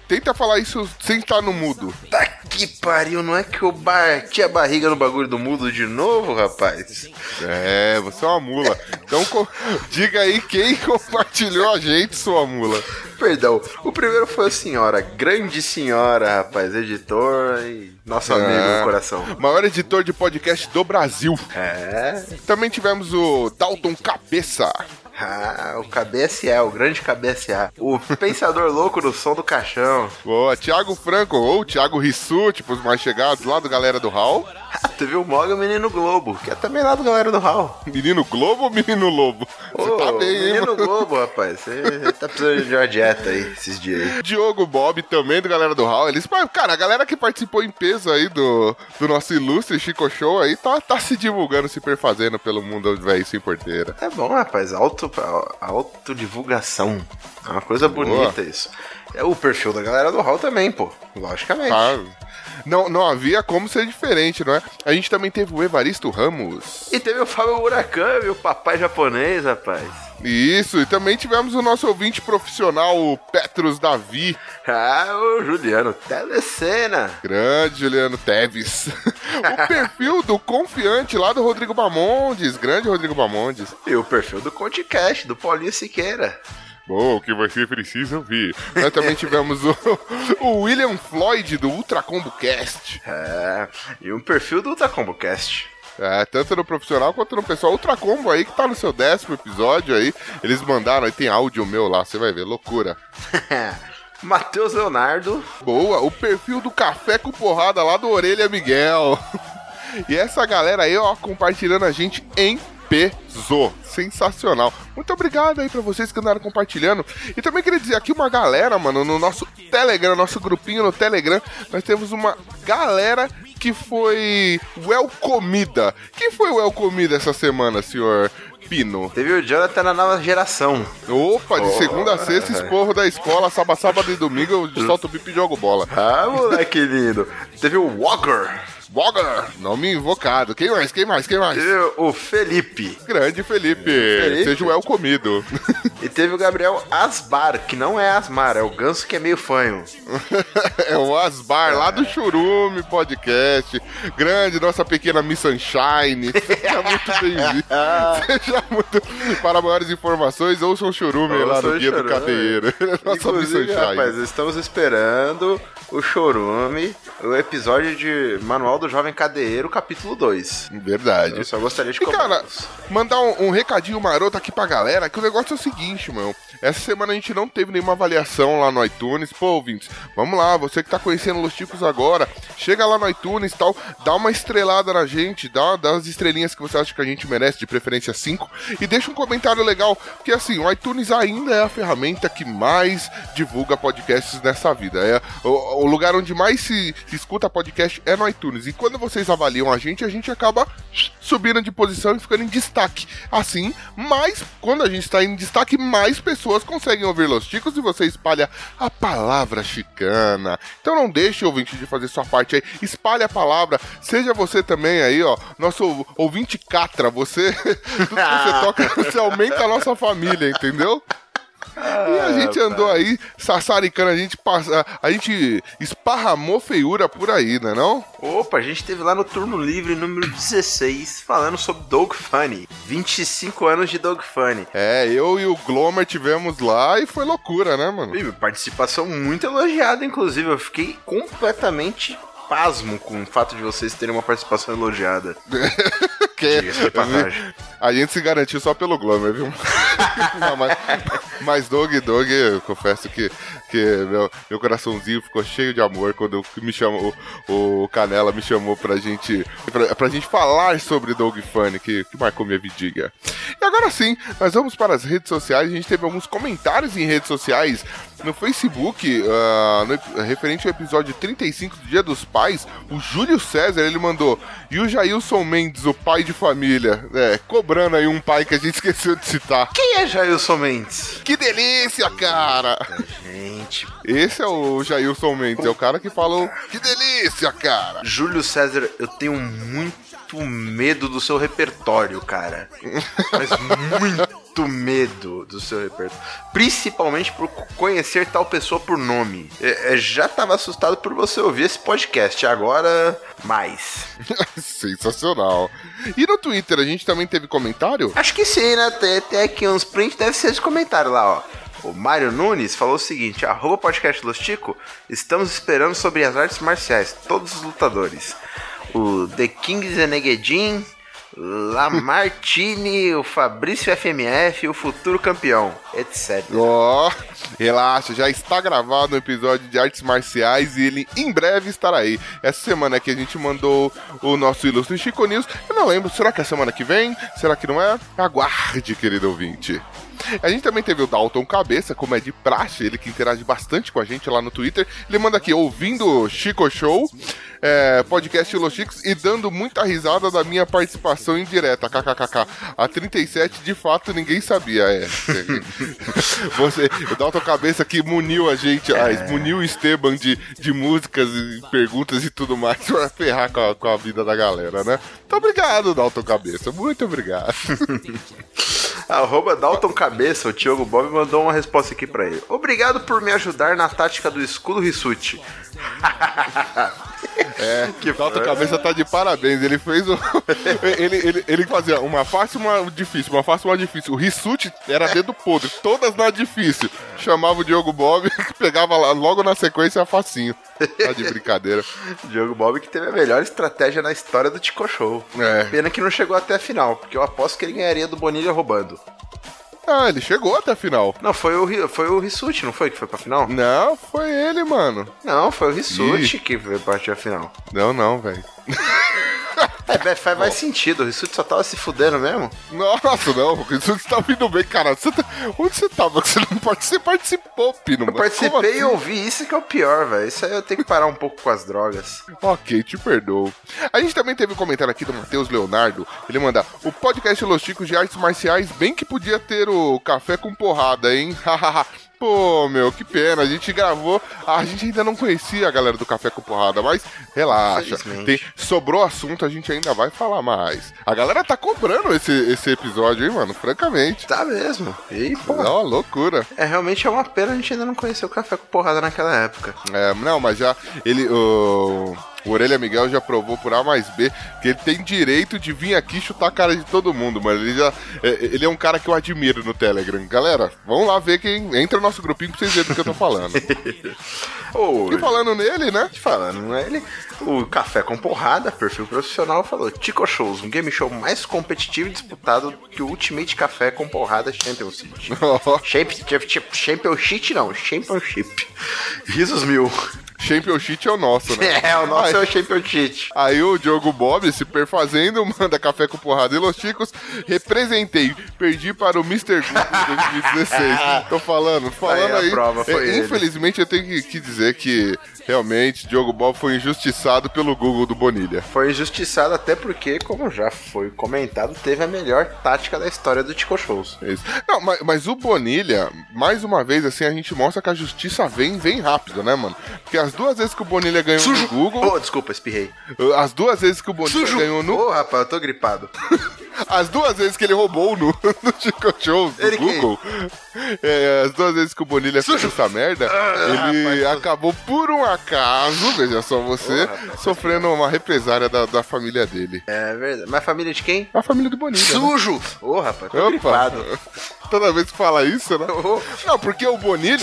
Tenta falar isso sem estar no mudo. Tá que pariu, não é que eu bati a barriga no bagulho do mudo de novo, rapaz? É, você é uma mula. Então diga aí quem (laughs) compartilhou a gente, sua mula. Perdão, o primeiro foi a senhora, grande senhora, rapaz, editor e nosso amigo É. do coração. Maior editor de podcast do Brasil. É. Também tivemos o Dalton Cabeça. Ah, o KBSA, o grande KBSA. O pensador louco do som do caixão. Boa, Thiago Franco, ou Thiago Rissuti, pros mais chegados lá do Galera do Hall. Ah, teve o Moga Menino Globo, que é também lá do galera do Hall. Menino Globo ou Menino Lobo? Você Ô, tá bem, hein, Menino mano? Globo, rapaz. Você tá precisando de uma dieta aí esses dias aí. Diogo Bob também do Galera do Hall. Eles, cara, a galera que participou em peso aí do, do nosso ilustre Chico Show aí tá, tá se divulgando, se perfazendo pelo mundo velho sem porteira. É bom, rapaz. Auto, autodivulgação. É uma coisa Boa. bonita isso. É o perfil da galera do Hall também, pô. Logicamente. Tá. Não, não havia como ser diferente, não é? A gente também teve o Evaristo Ramos. E teve o Fábio Murakami, o papai japonês, rapaz. Isso, e também tivemos o nosso ouvinte profissional, o Petrus Davi. Ah, o Juliano Telecena. Grande Juliano Teves. (laughs) o perfil do confiante lá do Rodrigo Bamondes. Grande Rodrigo Bamondes. E o perfil do Conticast, do Paulinho Siqueira. Bom, o que você precisa ouvir. Nós também (laughs) tivemos o, o William Floyd do Ultra Combo Cast. É, e um perfil do Ultracombo Cast. É, tanto no profissional quanto no pessoal. Ultra Combo aí, que tá no seu décimo episódio aí. Eles mandaram, aí tem áudio meu lá, você vai ver, loucura. (laughs) Matheus Leonardo. Boa, o perfil do Café com Porrada lá do Orelha Miguel. (laughs) E essa galera aí, ó, compartilhando a gente em peso. Sensacional. Muito obrigado aí pra vocês que andaram compartilhando. E também queria dizer aqui uma galera, mano, no nosso Telegram, nosso grupinho no Telegram, nós temos uma galera que foi well comida. Quem foi well comida essa semana, senhor Pino? Teve o Jonathan na nova geração. Opa, de Oh, segunda a sexta, esporro da escola, sábado, sábado e domingo, eu solto o bip e jogo bola. Ah, moleque lindo. Teve o Walker. Walker, nome invocado. Quem mais? Quem mais? Quem mais? Teve o Felipe. Grande Felipe. Felipe. Seja o El comido. E teve o Gabriel Asbar, que não é Asmar, é o ganso que é meio fanho. (laughs) é o Asbar, lá do Churume Podcast. Grande, nossa pequena Miss Sunshine. (laughs) Seja muito bem-vindo. Seja muito... Para maiores informações, ouçam o Churume lá no Guia do. Cadeiro. (laughs) Nossa Miss Sunshine. rapaz, estamos esperando o Chorume, o episódio de Manual do Jovem Cadeiro, capítulo 2. Verdade. Eu só gostaria de E cara, mandar um, um recadinho maroto aqui pra galera, que o negócio é o seguinte, meu. Essa semana a gente não teve nenhuma avaliação lá no iTunes. Pô, ouvintes, vamos lá, você que tá conhecendo Los Ticos agora, chega lá no iTunes e tal, dá uma estrelada na gente, dá, dá as estrelinhas que você acha que a gente merece, de preferência 5, e deixa um comentário legal, porque assim, o iTunes ainda é a ferramenta que mais divulga podcasts nessa vida. É o, o lugar onde mais se, se escuta podcast é no iTunes. E quando vocês avaliam a gente, a gente acaba subindo de posição e ficando em destaque. Assim, mais quando a gente está em destaque, mais pessoas conseguem ouvir Los Ticos e você espalha a palavra chicana. Então não deixe, ouvinte, de fazer sua parte aí. Espalhe a palavra. Seja você também aí, ó, nosso ou- ouvinte catra. Você, (laughs) tudo que você (laughs) toca, você aumenta a nossa família, entendeu? E a gente andou aí sassaricando, a gente passa, a gente esparramou feiura por aí, né não? Opa, a gente teve lá no turno livre número 16 falando sobre Dog Funny. 25 anos de Dog Funny. É, eu e o Glomer tivemos lá e foi loucura, né, mano? E participação muito elogiada, inclusive. Eu fiquei completamente pasmo com o fato de vocês terem uma participação elogiada. (laughs) Que- Diga-se de passagem. (laughs) A gente se garantiu só pelo Glomer, viu? (laughs) Não, mas, mas Dog Dog, eu confesso que, que meu, meu coraçãozinho ficou cheio de amor quando me chamou, o, o Canela me chamou pra gente, pra, pra gente falar sobre Dog Funny, que, que marcou minha vidinha. E agora sim, nós vamos para as redes sociais. A gente teve alguns comentários em redes sociais no Facebook, ah, no referente ao episódio 35 do Dia dos Pais. O Júlio César ele mandou. E o Jailson Mendes, o pai de família, é, cobrando aí um pai que a gente (laughs) esqueceu de citar. Quem é Jailson Mendes? Que delícia, cara! Gente. Esse é o Jailson Mendes, é o cara que falou. Que delícia, cara! Júlio César, eu tenho muito medo do seu repertório, cara. Mas muito muito medo do seu repertório. Principalmente por conhecer tal pessoa por nome. É, é, já tava assustado por você ouvir esse podcast. Agora, mais. (laughs) Sensacional. E no Twitter, a gente também teve comentário? Acho que sim, né? Tem, tem aqui uns prints, deve ser de comentário lá, ó. O Mário Nunes falou o seguinte: arroba podcast Los Tico, estamos esperando sobre as artes marciais, todos os lutadores. O The King Zenegedin, Lamartine, o Fabrício FMF, o futuro campeão, etc. Ó, relaxa, já está gravado um episódio de artes marciais e ele em breve estará aí. Essa semana aqui a gente mandou o nosso ilustre Chico News. Eu não lembro, será que é semana que vem? Será que não é? Aguarde, querido ouvinte. A gente também teve o Dalton Cabeça, como é de praxe, ele que interage bastante com a gente lá no Twitter. Ele manda aqui, ouvindo o Chico Show, é, podcast Los Chicos, e dando muita risada da minha participação indireta, kkkk. A 37, de fato, ninguém sabia, é. (laughs) Você, o Dalton Cabeça que muniu a gente, ah, muniu o Esteban de, de músicas e perguntas e tudo mais pra ferrar com a, com a vida da galera, né? Muito obrigado, Dalton Cabeça, muito obrigado. Arroba Dalton Cabeça, o Tiogo Bob mandou uma resposta aqui pra ele. Obrigado por me ajudar na tática do escudo Rissuti. (laughs) É, que Dalton Cabeça tá de parabéns. Ele fez o. (laughs) ele, ele, ele fazia uma fácil uma difícil, uma fácil uma difícil. O Rissuti era dedo podre, todas na difícil. Chamava o Diogo Bob, (laughs) pegava logo na sequência facinho. Tá de brincadeira. Diogo Bob que teve a melhor estratégia na história do Tico Show. É. Pena que não chegou até a final, porque eu aposto que ele ganharia do Bonilha roubando. Ah, ele chegou até a final. Não, foi o, foi o Rissuti, não foi que foi pra final? Não, foi ele, mano. Não, foi o Rissuti que veio partir a final. Não, não, velho. É, vai- faz mais sentido, o Rissuti só tava se fudendo mesmo. Nossa, não, você tá vindo bem, cara. Você tá- Onde você tava? Você não part- você participou, Pino. Eu participei como e assim? ouvi, isso que é o pior, velho. Isso aí eu tenho que parar um pouco com as drogas. Ok, te perdoo. A gente também teve um comentário aqui do Matheus Leonardo. Ele manda: O podcast Los Chicos de Artes Marciais, bem que podia ter o café com porrada, hein? (laughs) Hahaha. Pô, meu, que pena. A gente gravou. A gente ainda não conhecia a galera do Café com Porrada, mas relaxa. Tem, sobrou assunto, a gente ainda vai falar mais. A galera tá cobrando esse, esse episódio, hein, mano? Francamente. Tá mesmo. E, pô. É uma loucura. É, realmente é uma pena a gente ainda não conhecer o café com porrada naquela época. É, não, mas já ele. O, o Orelha Miguel já provou por A mais B que ele tem direito de vir aqui chutar a cara de todo mundo, mano. Ele já. é, ele é um cara que eu admiro no Telegram. Galera, vamos lá ver quem. Entra no nosso grupinho pra vocês verem do que eu tô falando. (laughs) Ô, e falando nele, né? Falando nele, o Café com Porrada, perfil profissional, falou: Tico Shows, um game show mais competitivo e disputado que o Ultimate Café com Porrada Championship. (laughs) Champ- Championship não, Championship. Risos mil. Championship é o nosso, né? (laughs) É, o nosso Aí- é o Championship. Aí o Diogo Bob, se perfazendo, (laughs) manda café com porrada e Los Chicos. Representei, perdi para o Mr. Google em 2016. (laughs) Tô falando, falando Aí aí. a prova foi é, infelizmente eu tenho que, que dizer que realmente Diogo Bob foi injustiçado pelo Google do Bonilha. Foi injustiçado até porque, como já foi comentado, teve a melhor tática da história do Tico Shows. Isso. Não, mas, mas o Bonilha, mais uma vez, assim, a gente mostra que a justiça vem, vem rápido, né, mano? Porque as duas vezes que o Bonilha ganhou Sujo. no Google. Oh, desculpa, espirrei. As duas vezes que o Bonilha Sujo. ganhou no. Ô, rapaz, eu tô gripado. (laughs) As duas vezes que ele roubou no, (laughs) no Chico Show, no Ele? Google, é, as duas vezes que o Bonilha fez essa merda, Ah, ele acabou por um acaso, veja só você, sofrendo uma represária da, da família dele. É verdade. Mas família de quem? A família do Bonilha. né? Sujo! Ô, rapaz, tô Opa. gripado. (laughs) Toda vez que fala isso, né? Não, porque o Bonilha.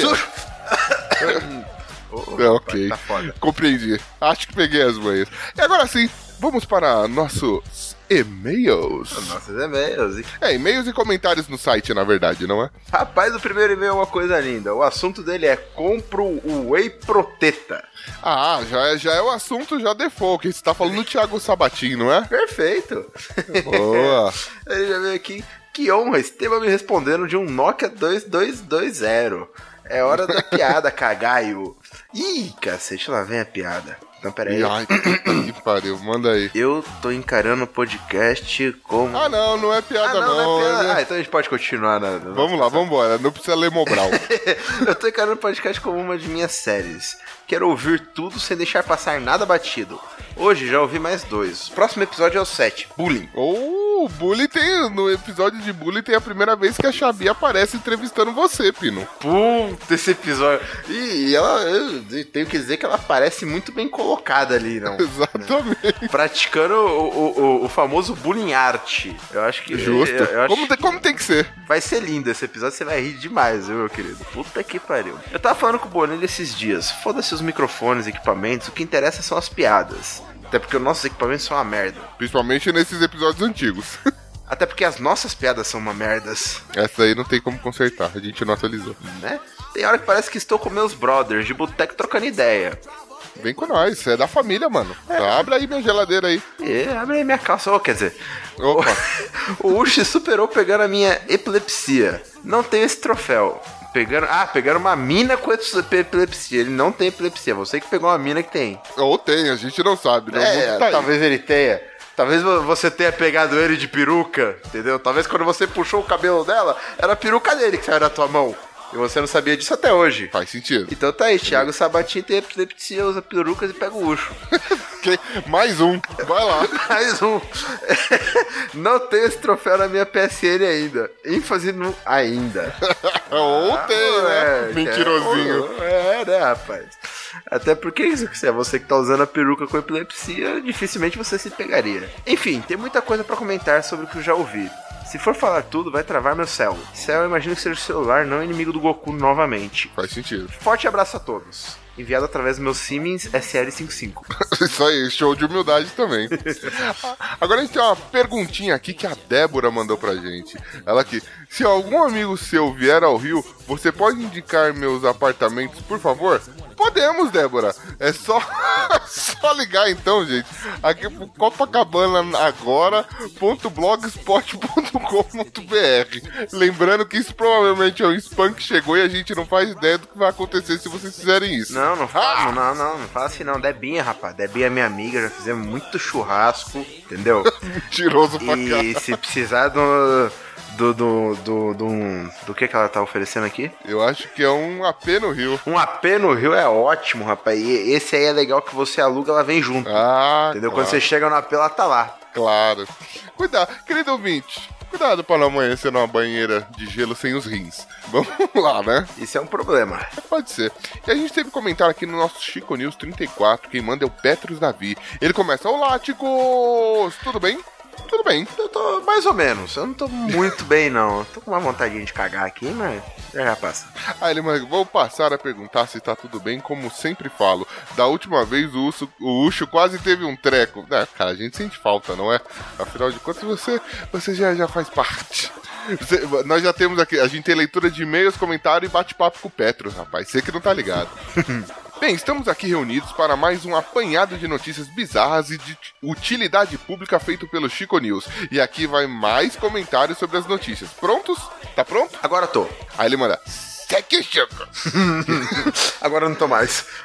É, ok. tá. Compreendi. Acho que peguei as manhas. E agora sim, vamos para nossos e-mails. Nossos e-mails. É, e-mails e comentários no site, na verdade, não é? Rapaz, o primeiro e-mail é uma coisa linda. O assunto dele é compro o Whey Proteta. Ah, já é, já é o assunto já default, que você tá falando do Thiago Sabatin, não é? Perfeito. Boa. (laughs) Ele já veio aqui. Que honra, Esteban me respondendo de um Nokia 2220. É hora da piada, cagaio. Ih, cacete, lá vem a piada. Então, peraí. Ai, que pariu, manda aí. Eu tô encarando o podcast como. Ah, não, não é piada, Ah, não, não. é piada. né? Ah, então a gente pode continuar na. na- Vamos lá, vamos embora. Não precisa ler Mobral. (laughs) Eu tô encarando o podcast como uma de minhas séries. Quero ouvir tudo sem deixar passar nada batido. Hoje já ouvi mais dois. O próximo episódio é o 7, Bullying. Oh, O Bully tem. No episódio de Bully tem a primeira vez que a Xabi aparece entrevistando você, Pino. Puta, esse episódio. E, ela, eu tenho que dizer que ela parece muito bem colocada ali, não? (laughs) Exatamente. Praticando o, o, o- famoso bullying art. Eu acho que. Justo. eu- eu acho Como, tem, como tem que ser? Vai ser lindo esse episódio, você vai rir demais, viu, meu querido? Puta que pariu. Eu tava falando com o Bonilha esses dias. Foda-se os microfones, equipamentos, o que interessa são as piadas. Até porque os nossos equipamentos são uma merda. Principalmente nesses episódios antigos. (laughs) Até porque as nossas piadas são uma merdas, Essa aí não tem como consertar, a gente não atualizou. né? Tem hora que parece que estou com meus brothers de boteco trocando ideia. Vem com nós, é da família, mano. Abre aí minha geladeira aí. E abre aí minha calça. Ô, quer dizer, Opa. (laughs) o Uchi superou pegando a minha epilepsia. Não tenho esse troféu. Pegando, ah, pegaram uma mina com epilepsia. Ele não tem epilepsia. Você que pegou uma mina que tem. Ou tem, a gente não sabe, né? É, tá talvez ele tenha. Talvez vo- você tenha pegado ele de peruca, entendeu? Talvez quando você puxou o cabelo dela, era a peruca dele que saiu da tua mão. E você não sabia disso até hoje. Faz sentido. Então tá aí, Thiago Sabatin tem epilepsia, usa perucas e pega o Ucho. (laughs) Ok, Mais um, vai lá. (laughs) Mais um. (laughs) Não tenho esse troféu na minha PSN ainda. ênfase no ainda. (laughs) Ou tem, né? É, Mentirosinho. É, né, rapaz? Até porque se é você que tá usando a peruca com epilepsia, dificilmente você se pegaria. Enfim, tem muita coisa pra comentar sobre o que eu já ouvi. Se for falar tudo, vai travar meu céu. Céu, eu imagino que seja o celular, não inimigo do Goku novamente. Faz sentido. Forte abraço a todos. Enviado através do meu Siemens SL55. (laughs) Isso aí, show de humildade também. Agora a gente tem uma perguntinha aqui que a Débora mandou pra gente. Ela aqui, se algum amigo seu vier ao Rio, você pode indicar meus apartamentos, por favor? Podemos, Débora. É só, (laughs) só ligar então, gente. Aqui pro Copacabana agora.blogspot.com.br. Lembrando que isso provavelmente é um spam que chegou e a gente não faz ideia do que vai acontecer se vocês fizerem isso. Não, não fala, não, não, não fala assim não. Debinha, rapaz. Debinha é minha amiga, já fizemos muito churrasco, entendeu? (laughs) Mentiroso pra E cá. se precisar do. Do, do, do, do, do que que ela tá oferecendo aqui? Eu acho que é um AP no Rio. Um AP no Rio é ótimo, rapaz. E esse aí é legal que você aluga, ela vem junto. Ah, entendeu? claro. Quando você chega no AP, ela tá lá. Claro. Cuidado, querido ouvinte. Cuidado pra não amanhecer numa banheira de gelo sem os rins. Vamos (laughs) lá, né? Isso é um problema. Pode ser. E a gente teve um comentário aqui no nosso Chico News 34. Quem manda é o Petrus Davi. Ele começa: Olá, Ticos! Tudo bem? Tudo bem. Eu tô mais ou menos. Eu não tô muito (laughs) bem, não. Eu tô com uma vontade de cagar aqui, mas já já passa. Aí ele manda: Vou passar a perguntar se tá tudo bem, como sempre falo. Da última vez o Ucho, o Ucho quase teve um treco. É, cara, a gente sente falta, não é? Afinal de contas, você, você já, já faz parte. Você- nós já temos aqui, a gente tem leitura de e-mails, comentário e bate-papo com o Petro, rapaz. Você que não tá ligado. (laughs) Bem, estamos aqui reunidos para mais um apanhado de notícias bizarras e de utilidade pública feito pelo Chico News. E aqui vai mais comentários sobre as notícias. Prontos? Tá pronto? Agora tô. Aí ele manda. Segue o Chico. (laughs) Agora não tô mais. (laughs)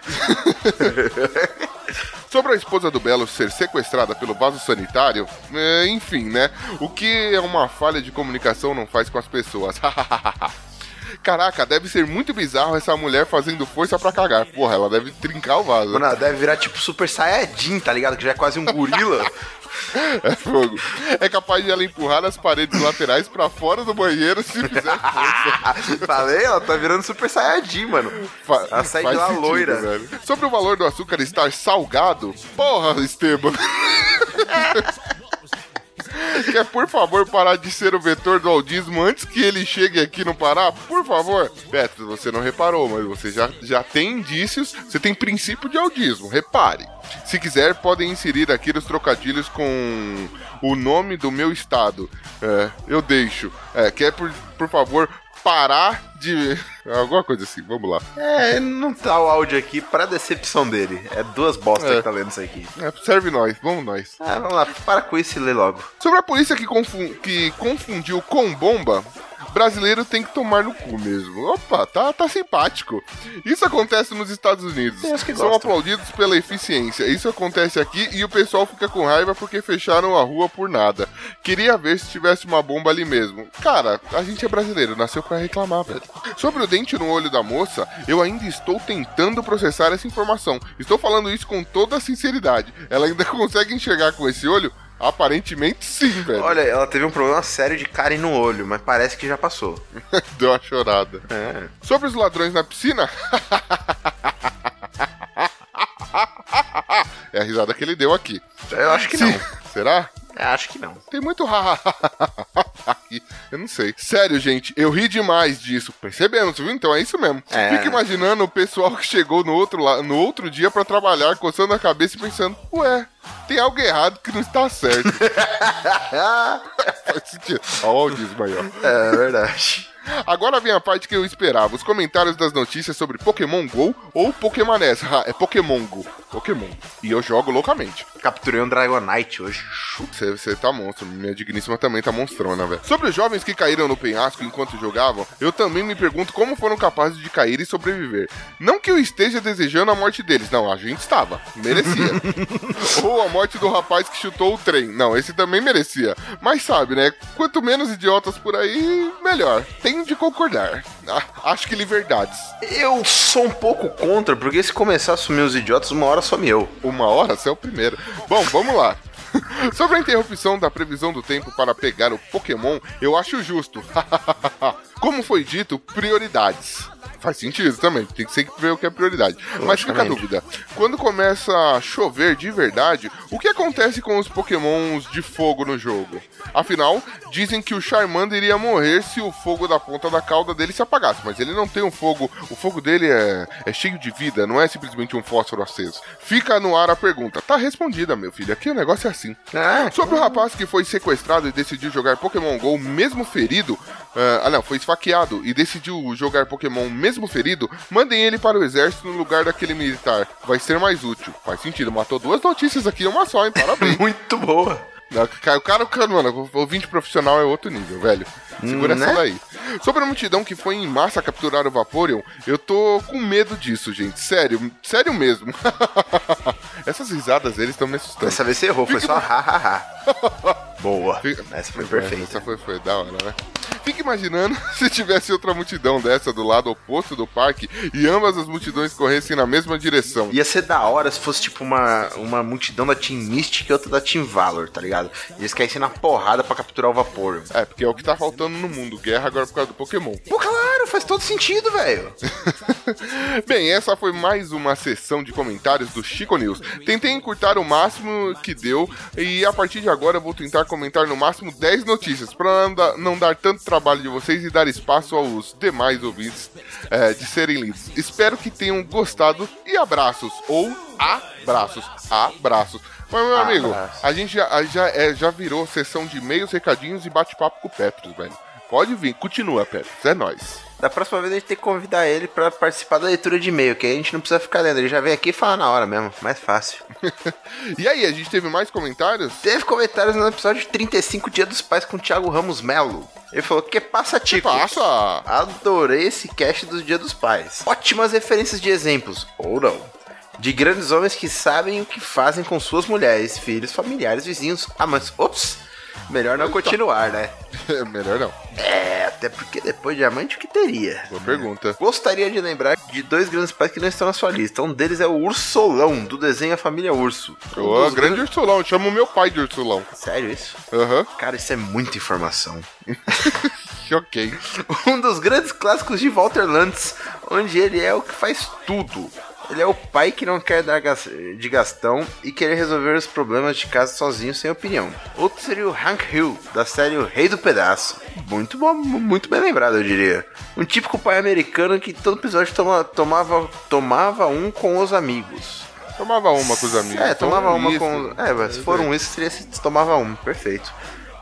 Sobre a esposa do Belo ser sequestrada pelo vaso sanitário, é, enfim, né? O que é uma falha de comunicação não faz com as pessoas. (laughs) Caraca, deve ser muito bizarro essa mulher fazendo força pra cagar. Porra, ela deve trincar o vaso. Mano, ela deve virar tipo Super Saiyajin, tá ligado? Que já é quase um gorila. (laughs) É fogo. É capaz de ela empurrar as paredes laterais pra fora do banheiro se fizer força. (laughs) Falei, ela tá virando Super Saiyajin, mano. Fa- Ela sai de lá sentido, loira. velho. Sobre o valor do açúcar estar salgado, porra, Esteban. (laughs) Quer, por favor, parar de ser o vetor do audismo antes que ele chegue aqui no Pará? Por favor. Petro, você não reparou, mas você já, já tem indícios, você tem princípio de audismo, repare. Se quiser, podem inserir aqui os trocadilhos com o nome do meu estado. É, eu deixo. É, quer, por, por favor, parar de... (laughs) Alguma coisa assim, vamos lá. É, não tá o áudio aqui pra decepção dele. É duas bostas É. que tá lendo isso aqui. É, serve nós, vamos nós. Ah, vamos lá, para com isso e lê logo. Sobre a polícia que, confu- que confundiu com bomba, brasileiro tem que tomar no cu mesmo. Opa, tá, tá simpático. Isso acontece nos Estados Unidos. São aplaudidos pela eficiência. Isso acontece aqui e o pessoal fica com raiva porque fecharam a rua por nada. Queria ver se tivesse uma bomba ali mesmo. Cara, a gente é brasileiro, nasceu pra reclamar, velho. Sobre o dente no olho da moça, eu ainda estou tentando processar essa informação. Estou falando isso com toda a sinceridade. Ela ainda (laughs) consegue enxergar com esse olho? Aparentemente sim, velho. Olha, ela teve um problema sério de cárie no olho, mas parece que já passou. (laughs) Deu uma chorada. É. Sobre os ladrões na piscina. (laughs) é a risada que ele deu aqui. Eu acho que Sim. não. Será? Eu acho que não. Tem muito aqui. Eu não sei. Sério, gente, eu ri demais disso. Percebemos, viu? Então é isso mesmo. É. Fica imaginando o pessoal que chegou no outro, la- no outro dia pra trabalhar, coçando a cabeça e pensando: Ué, tem algo errado que não está certo. (laughs) (laughs) Faz sentido. Olha o ó. É verdade. Agora vem a parte que eu esperava: os comentários das notícias sobre Pokémon GO ou Pokémonés. Ah, é Pokémon GO. Pokémon. E eu jogo loucamente. Capturei um Dragonite hoje. Você, tá monstro. Minha digníssima também tá monstrona, velho. Sobre os jovens que caíram no penhasco enquanto jogavam, eu também me pergunto como foram capazes de cair e sobreviver. Não que eu esteja desejando a morte deles, não, a gente estava. Merecia. (laughs) Ou a morte do rapaz que chutou o trem. Não, esse também merecia. Mas sabe, né? Quanto menos idiotas por aí, melhor. Tenho de concordar. Ah, acho que liberdades. Eu sou um pouco contra, porque se começar a sumir os idiotas, uma hora some eu. Uma hora? Você é o primeiro. Bom, vamos lá. (laughs) Sobre a interrupção da previsão do tempo para pegar o Pokémon, eu acho justo. (laughs) Como foi dito, prioridades. Faz sentido também, tem que sempre ver o que é prioridade. Mas fica a dúvida: quando começa a chover de verdade, o que acontece com os Pokémons de fogo no jogo? Afinal, dizem que o Charmander iria morrer se o fogo da ponta da cauda dele se apagasse, mas ele não tem um fogo. O fogo dele é, é cheio de vida, não é simplesmente um fósforo aceso. Fica no ar a pergunta. Tá respondida, meu filho. Aqui o negócio é assim. Sobre o rapaz que foi sequestrado e decidiu jogar Pokémon GO mesmo ferido. ah, ah, não, foi esfaqueado e decidiu jogar Pokémon mesmo ferido. Mandem ele para o exército no lugar daquele militar. Vai ser mais útil. Faz sentido. Matou duas notícias aqui, uma só, hein? Parabéns. (laughs) Muito boa. O cara, o cara, mano, o ouvinte profissional é outro nível, velho. Segura Né? essa daí. Sobre a multidão que foi em massa capturar o Vaporeon, eu tô com medo disso, gente. Sério, sério mesmo. (laughs) Essas risadas deles estão me assustando. Dessa vez você errou, foi Fica- só ha, ha, ha. (laughs) Boa. Fica- Essa foi É, perfeita. Essa foi, foi da hora, né? Fica imaginando (laughs) se tivesse outra multidão dessa do lado oposto do parque e ambas as multidões corressem na mesma direção. Ia ser da hora se fosse tipo uma, uma multidão da Team Mystic e outra da Team Valor, tá ligado? Eles caíssem na porrada pra capturar o Vaporeon. É, porque é o que tá faltando no mundo. Guerra agora por causa do Pokémon. Pô, claro, faz todo sentido, velho. (laughs) Bem, essa foi mais uma sessão de comentários do Chico News. Tentei encurtar o máximo que deu e a partir de agora eu vou tentar comentar no máximo 10 notícias para não, dar- tanto trabalho de vocês e dar espaço aos demais ouvintes é, de serem lidos. Espero que tenham gostado e abraços ou abraços, abraços. Mas meu amigo, Abraços. a gente já, já, é, já virou sessão de e-mails, recadinhos e bate-papo com o Petros, velho. Pode vir, continua, Petros, é nóis. Da próxima vez a gente tem que convidar ele pra participar da leitura de e-mail, que aí a gente não precisa ficar lendo. Ele já vem aqui e fala na hora mesmo. Mais fácil. (laughs) E aí, a gente teve mais comentários? Teve comentários no episódio 35 Dia dos Pais com o Thiago Ramos Melo. Ele falou: Que passa, Tico? passa? Adorei esse cast do Dia dos Pais. Ótimas referências de exemplos, ou não. De grandes homens que sabem o que fazem com suas mulheres, filhos, familiares, vizinhos. Mas, ops, melhor não continuar, né? (laughs) Melhor não. É, até porque depois de amante o que teria? Boa pergunta. Gostaria de lembrar de dois grandes pais que não estão na sua lista. Um deles é o Ursolão, do desenho A Família Urso. Um Ô, grande grandes- Ursulão, chama o meu pai de Ursulão. Sério isso? Aham. Cara, isso é muita informação. (laughs) ok. (laughs) Um dos grandes clássicos de Walter Lantz, onde ele é o que faz tudo. Ele é o pai que não quer dar de gastão e querer resolver os problemas de casa sozinho sem opinião. Outro seria o Hank Hill, da série O Rei do Pedaço. Muito bom, muito bem lembrado, eu diria. Um típico pai americano que todo episódio toma- tomava, tomava um com os amigos. Tomava uma com os amigos. É, tomava Então, uma isso. com. É, mas se for um isso, seria se tomava um, perfeito.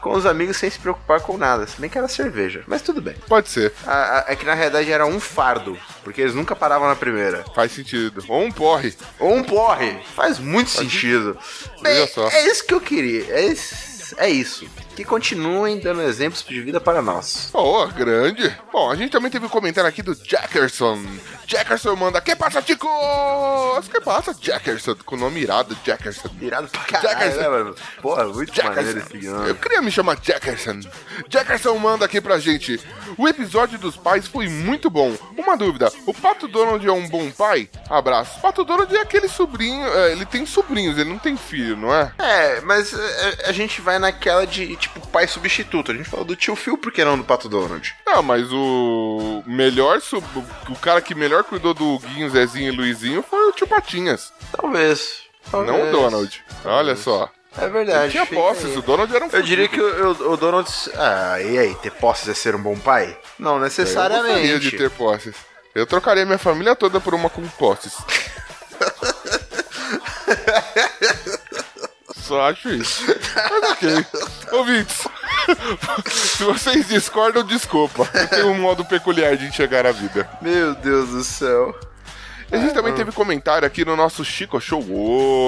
Com os amigos sem se preocupar com nada, se bem que era cerveja. Mas tudo bem. Pode ser. A- a- é que na realidade era um fardo, porque eles nunca paravam na primeira. Faz sentido. Ou um porre. Ou um porre. Faz muito Faz sentido. Veja É, só. é isso que eu queria. É, isso- é isso. Que continuem dando exemplos de vida para nós. Pô, grande. Bom, a gente também teve um comentário aqui do Jackerson. Jackerson manda, que passa, Ticos? Que passa, Jackerson? Com o nome irado, Jackerson. Irado pra caralho, né, mano? Porra, muito maneiro esse Eu queria me chamar Jackerson. Jackerson manda aqui pra gente. O episódio dos pais foi muito bom. Uma dúvida: o Pato Donald é um bom pai? Abraço. O Pato Donald é aquele sobrinho. é, ele tem sobrinhos, ele não tem filho, não é? É, mas é, a gente vai naquela de, tipo, pai substituto. A gente falou do tio Phil, por que não do Pato Donald? Não, mas o melhor. sub- O cara que melhor cuidou do Guinho, Zezinho e Luizinho foi o tio Patinhas. Talvez. Não o Talvez. Donald. Olha só. É verdade. Ele tinha posses, aí. o Donald era um Eu diria que o, o- o Donald. Ah, e aí, ter posses é ser um bom pai? Não Eu gostaria necessariamente. de ter posses. Eu trocaria minha família toda por uma com posses. (laughs) Só acho isso. Mas ok. (laughs) Ouvintes, se vocês discordam, desculpa. Eu tenho um modo peculiar de enxergar a vida. Meu Deus do céu. A gente também teve comentário aqui no nosso Chico Show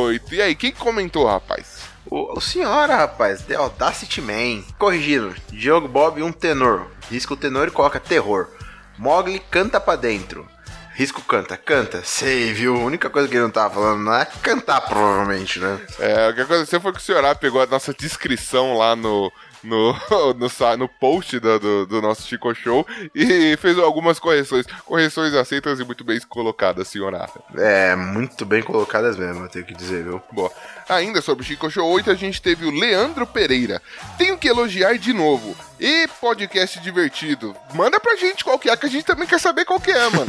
8. E aí, quem comentou, rapaz? O, o senhora, rapaz, The Audacity Man. Corrigindo, Diogo Bob, um tenor. Risca o tenor e coloca terror. Mogli canta pra dentro. Risco canta, canta. Sei, viu? A única coisa que ele não tava falando não é cantar, provavelmente, né? É, o que aconteceu foi que o senhor pegou a nossa descrição lá no, no, (laughs) no, no post do, do, do nosso Chico Show e fez algumas correções. Correções aceitas e muito bem colocadas, senhora. É, muito bem colocadas mesmo, eu tenho que dizer, viu? Boa. Ainda sobre o Chico Show 8, a gente teve o Leandro Pereira. Tenho que elogiar de novo. E podcast divertido. Manda pra gente qual que é, que a gente também quer saber qual que é, mano.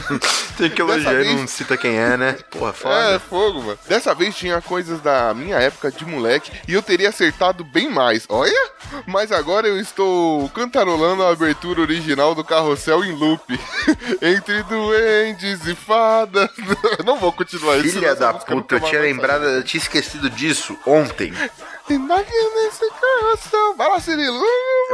(laughs) Tem que elogiar, vez- não cita quem é, né? Porra, É, foda. fogo, mano. Dessa vez tinha coisas da minha época de moleque e eu teria acertado bem mais. Olha! Mas agora eu estou cantarolando a abertura original do Carrossel em loop. (laughs) Entre duendes e fadas. (laughs) Não vou continuar isso. Filha essa da puta, eu tinha lembrado, eu tinha esquecido disso ontem. Imagina esse carrossel. Vai lá, Cirilo.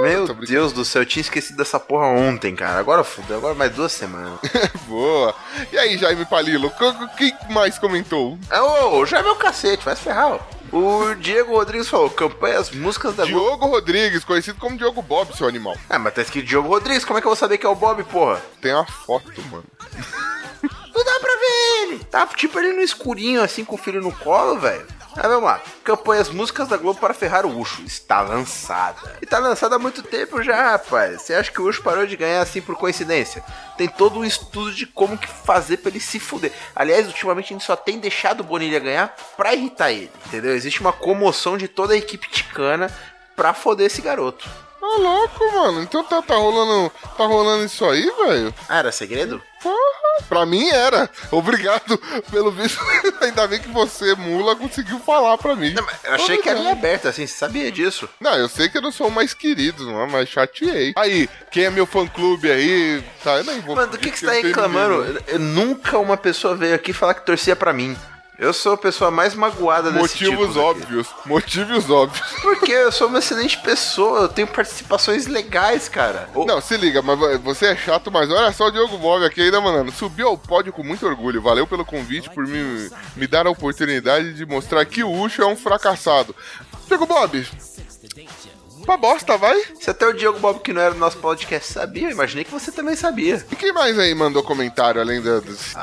Meu Deus do céu, eu tinha esquecido dessa porra ontem, cara. Agora fudeu, agora mais duas semanas. (laughs) Boa. E aí, Jaime Palilo, quem mais comentou? Ah, Ô, já é meu cacete, vai se ferrar. ó. O Diego Rodrigues falou, campanha as músicas da Globo. Diogo Rodrigues, conhecido como Diogo Bob, seu animal. Ah, mas tá escrito Diogo Rodrigues, como é que eu vou saber que é o Bob, porra? Tem uma foto, mano. Não dá pra ver ele. Tá tipo ele no escurinho, assim, com o filho no colo, velho. Ah, vamos lá. Campanha As Músicas da Globo para Ferrar o Ucho. Está lançada. E tá lançada há muito tempo já, rapaz. Você acha que o Ucho parou de ganhar assim por coincidência? Tem todo um estudo de como que fazer pra ele se fuder. Aliás, ultimamente a gente só tem deixado o Bonilha ganhar pra irritar ele. Entendeu? Existe uma comoção de toda a equipe ticana pra foder esse garoto. Ô, louco, mano. Então tá, tá rolando. Tá rolando isso aí, velho? Ah, era segredo? Porra, pra mim era. Obrigado pelo visto. (laughs) Ainda bem que você, mula, conseguiu falar pra mim. Eu achei que era em aberto, assim, você sabia disso? Não, eu sei que eu não sou o mais querido, não, é? mas chateei. Aí, quem é meu fã clube aí, tá? Eu nem vou. Mano, do que, que você tá reclamando? Eu- nunca uma pessoa veio aqui falar que torcia pra mim. Eu sou a pessoa mais magoada desse Motivos óbvios. Motivos óbvios. (laughs) Porque eu sou uma excelente pessoa, eu tenho participações legais, cara. Não, se liga, mas você é chato, mas olha só o Diogo Bob aqui ainda, mano. Subiu ao pódio com muito orgulho. Valeu pelo convite, por me, me dar a oportunidade de mostrar que o Ucho é um fracassado. Diogo Bob, pra bosta, vai. Se até o Diogo Bob, que não era do nosso podcast, sabia, eu imaginei que você também sabia. E quem mais aí mandou comentário além da- desse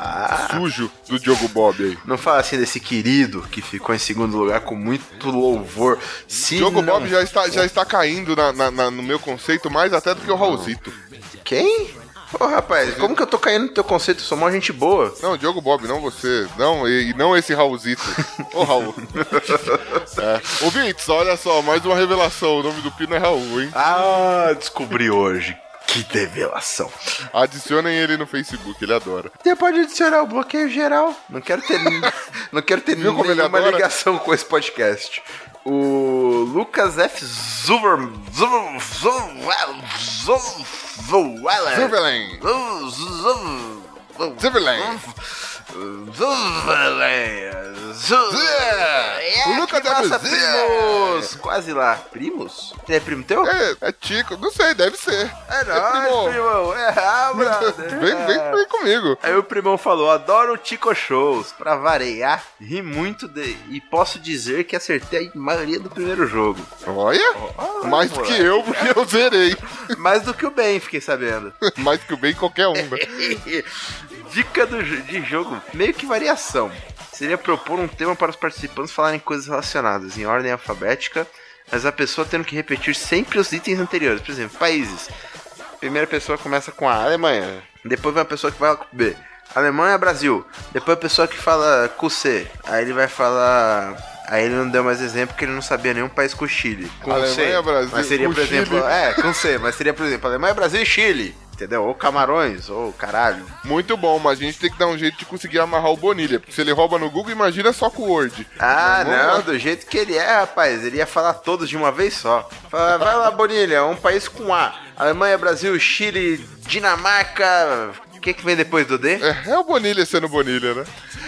sujo do Diogo Bob aí? Não fala assim desse querido que ficou em segundo lugar com muito louvor. Se Diogo não- Bob já está, já está caindo na- na- na- no meu conceito mais até do que o Raulzito. Quem? Ô rapaz, como que eu tô caindo no teu conceito? Eu sou mó gente boa. Não, Diogo Bob, não você. Não, e, e não esse Raulzito. (laughs) Ô, Raul. é. Ouvintes, olha só, mais uma revelação. O nome do Pino é Raul, hein? Ah, descobri hoje. Que revelação. Adicionem ele no Facebook, ele adora. Você pode adicionar o bloqueio geral. Não quero ter, (laughs) não quero ter Viu nenhuma ligação com esse podcast. O Lucas F. Zuber. Zuber. Zuber. Zuber. Zurvelen. O O Lucas nossa, F. primos! Quase lá. Primos? Ele é primo teu? É, é Tico, não sei, deve ser. É nóis, primão. É, ah, (laughs) brother. Vem, vem, vem comigo. Aí o primão falou: adoro Tico Shows. Pra variar, ri muito de... e posso dizer que acertei a maioria do primeiro jogo. Olha, mais do que eu, porque eu zerei. (laughs) Mais do que o bem, fiquei sabendo. (laughs) mais do que o bem qualquer um, né? Dica do, de jogo, meio que variação. Seria propor um tema para os participantes falarem coisas relacionadas em ordem alfabética, mas a pessoa tendo que repetir sempre os itens anteriores. Por exemplo, países. Primeira pessoa começa com A, Alemanha. Depois vai uma pessoa que vai com B. Alemanha, Brasil. Depois a pessoa que fala com C. Aí ele vai falar. Aí ele não deu mais exemplo porque ele não sabia nenhum país com Chile. Com Alemanha, C. Brasil, Mas seria, por exemplo, Chile. é, com C, mas seria, por exemplo, Alemanha, Brasil e Chile. Entendeu? Ou Camarões, ou caralho. Muito bom, mas a gente tem que dar um jeito de conseguir amarrar o Bonilha. Porque se ele rouba no Google, imagina só com o Word. Ah, não, lá. do jeito que ele é, rapaz. Ele ia falar todos de uma vez só. Fala, vai lá, Bonilha, um país com A. Alemanha, Brasil, Chile, Dinamarca. O que, que vem depois do D? É, é o Bonilha sendo Bonilha, né?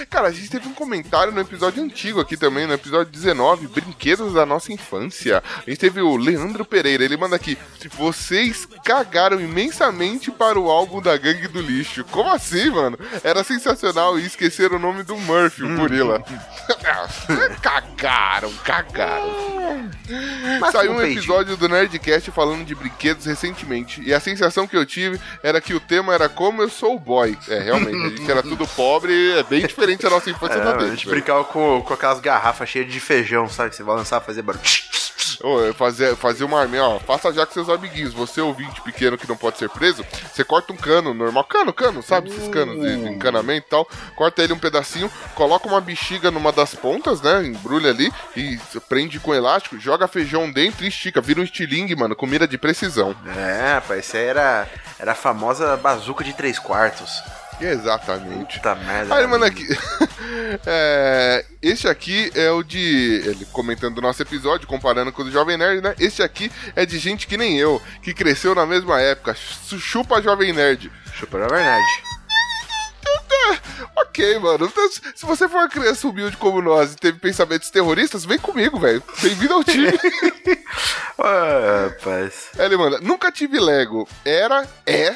Cara, a gente teve um comentário no episódio antigo aqui também, no episódio 19, Brinquedos da Nossa Infância. A gente teve o Leandro Pereira, ele manda aqui: Vocês cagaram imensamente para o álbum da Gangue do Lixo. Como assim, mano? Era sensacional e esqueceram o nome do Murphy, o Gorila. (laughs) cagaram, cagaram. Mas Saiu com um episódio do Nerdcast falando de brinquedos recentemente. E a sensação que eu tive era que o tema era como eu sou o boy. É, realmente, a gente era tudo pobre, é bem diferente da nossa infância É, da a gente velho. brincava com, com aquelas garrafas cheias de feijão, sabe? Que você vai lançar fazer barulho. Ô, fazia, fazia uma arminha, ó. Faça já com seus amiguinhos. Você, ouvinte pequeno que não pode ser preso, você corta um cano normal. Cano, cano, sabe? Esses canos de, de encanamento e tal. Corta ele um pedacinho, coloca uma bexiga numa das pontas, né? Embrulha ali e prende com elástico, joga feijão dentro e estica. Vira um estilingue, mano, com mira de precisão. É, rapaz, isso aí era, era a famosa bazuca de 3 quartos. Exatamente. Puta merda. Aí, mano, aqui. (laughs) é, este aqui é o de. Ele comentando o nosso episódio, comparando com o do Jovem Nerd, né? Este aqui é de gente que nem eu, que cresceu na mesma época. Chu- Chupa Jovem Nerd. Chupa Jovem Nerd. (laughs) Ok, mano. Então, se- você for uma criança humilde como nós e teve pensamentos terroristas, vem comigo, velho. Bem-vindo ao time. (laughs) Ah, rapaz. Ele manda, nunca tive Lego. Era, é,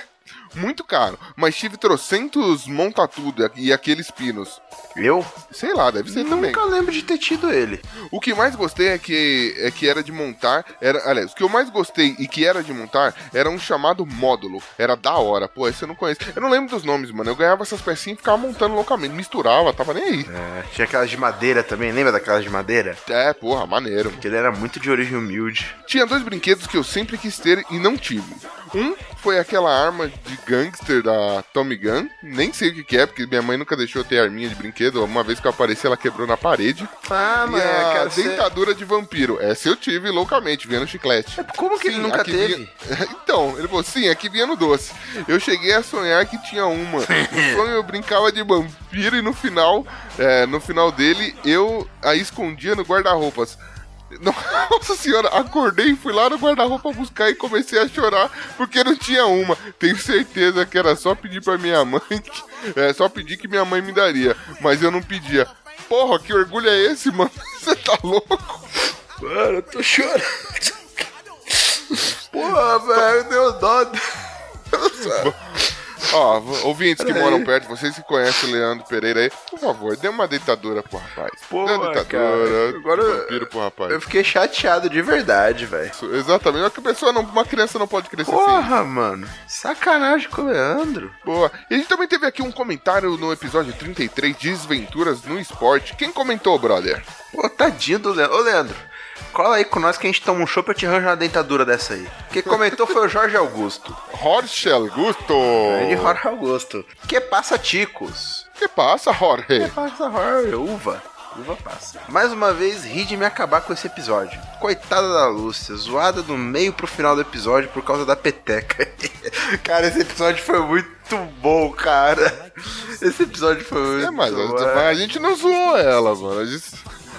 muito caro. Mas tive trocentos monta-tudo e aqueles pinos. Eu? Sei lá, deve ser também. Nunca lembro de ter tido ele. O que mais gostei é que, é que era de montar. Era, aliás, o que eu mais gostei e que era de montar era um chamado módulo. Era da hora. Pô, esse eu não conheço. Eu não lembro dos nomes, mano. Eu ganhava essas pecinhas e ficava montando loucamente. Misturava, tava nem aí. É, tinha aquelas de madeira também, lembra daquelas de madeira? É, porra, maneiro. Que ele era muito de origem humilde. Tinha dois brinquedos que eu sempre quis ter e não tive. Um foi aquela arma de gangster da Tommy Gun. Nem sei o que, que é, porque minha mãe nunca deixou eu ter arminha de brinquedo. Uma vez que eu apareci, ela quebrou na parede. Ah, mas a dentadura de vampiro. Essa eu tive loucamente, vendo chiclete. Como que ele nunca teve? (laughs) Então, ele falou, sim, aqui vinha no doce. Eu cheguei a sonhar que tinha uma. No sonho eu brincava de vampiro e no final, é, no final dele, eu a escondia no guarda-roupas. (laughs) Nossa senhora, acordei, fui lá no guarda-roupa buscar e comecei a chorar porque não tinha uma. Tenho certeza que era só pedir pra minha mãe, que- (laughs) é, só pedir que minha mãe me daria, mas eu não pedia. Porra, que orgulho é esse, mano? (laughs) Você tá louco? Mano, eu tô chorando. Porra, velho, deu dó. Ó, ouvintes que moram perto, vocês que conhecem o Leandro Pereira aí, por favor, dê uma deitadura pro rapaz. Pô, dê uma cara, deitadura, agora de vampiro pro rapaz. Eu fiquei chateado de verdade, velho. Exatamente, que a pessoa não, uma criança não pode crescer Porra, mano. Sacanagem com o Leandro. Boa. E a gente também teve aqui um comentário no episódio 33, Desventuras no Esporte. Quem comentou, brother? Pô, tadinho do Leandro. Ô, Leandro, cola aí com nós que a gente toma um chopp e eu te arranjo uma dentadura dessa aí. Quem comentou foi o Jorge Augusto. Jorge Augusto. Grande Jorge Augusto. Que passa, ticos? Que passa, Jorge? Que passa, Jorge? Uva. Uva passa. Mais uma vez, ri de me acabar com esse episódio. Coitada da Lúcia, zoada do meio pro final do episódio por causa da peteca. (laughs) cara, esse episódio foi muito bom, cara. Esse episódio foi muito É, mas, bom. a gente não zoou ela, mano. A, gente...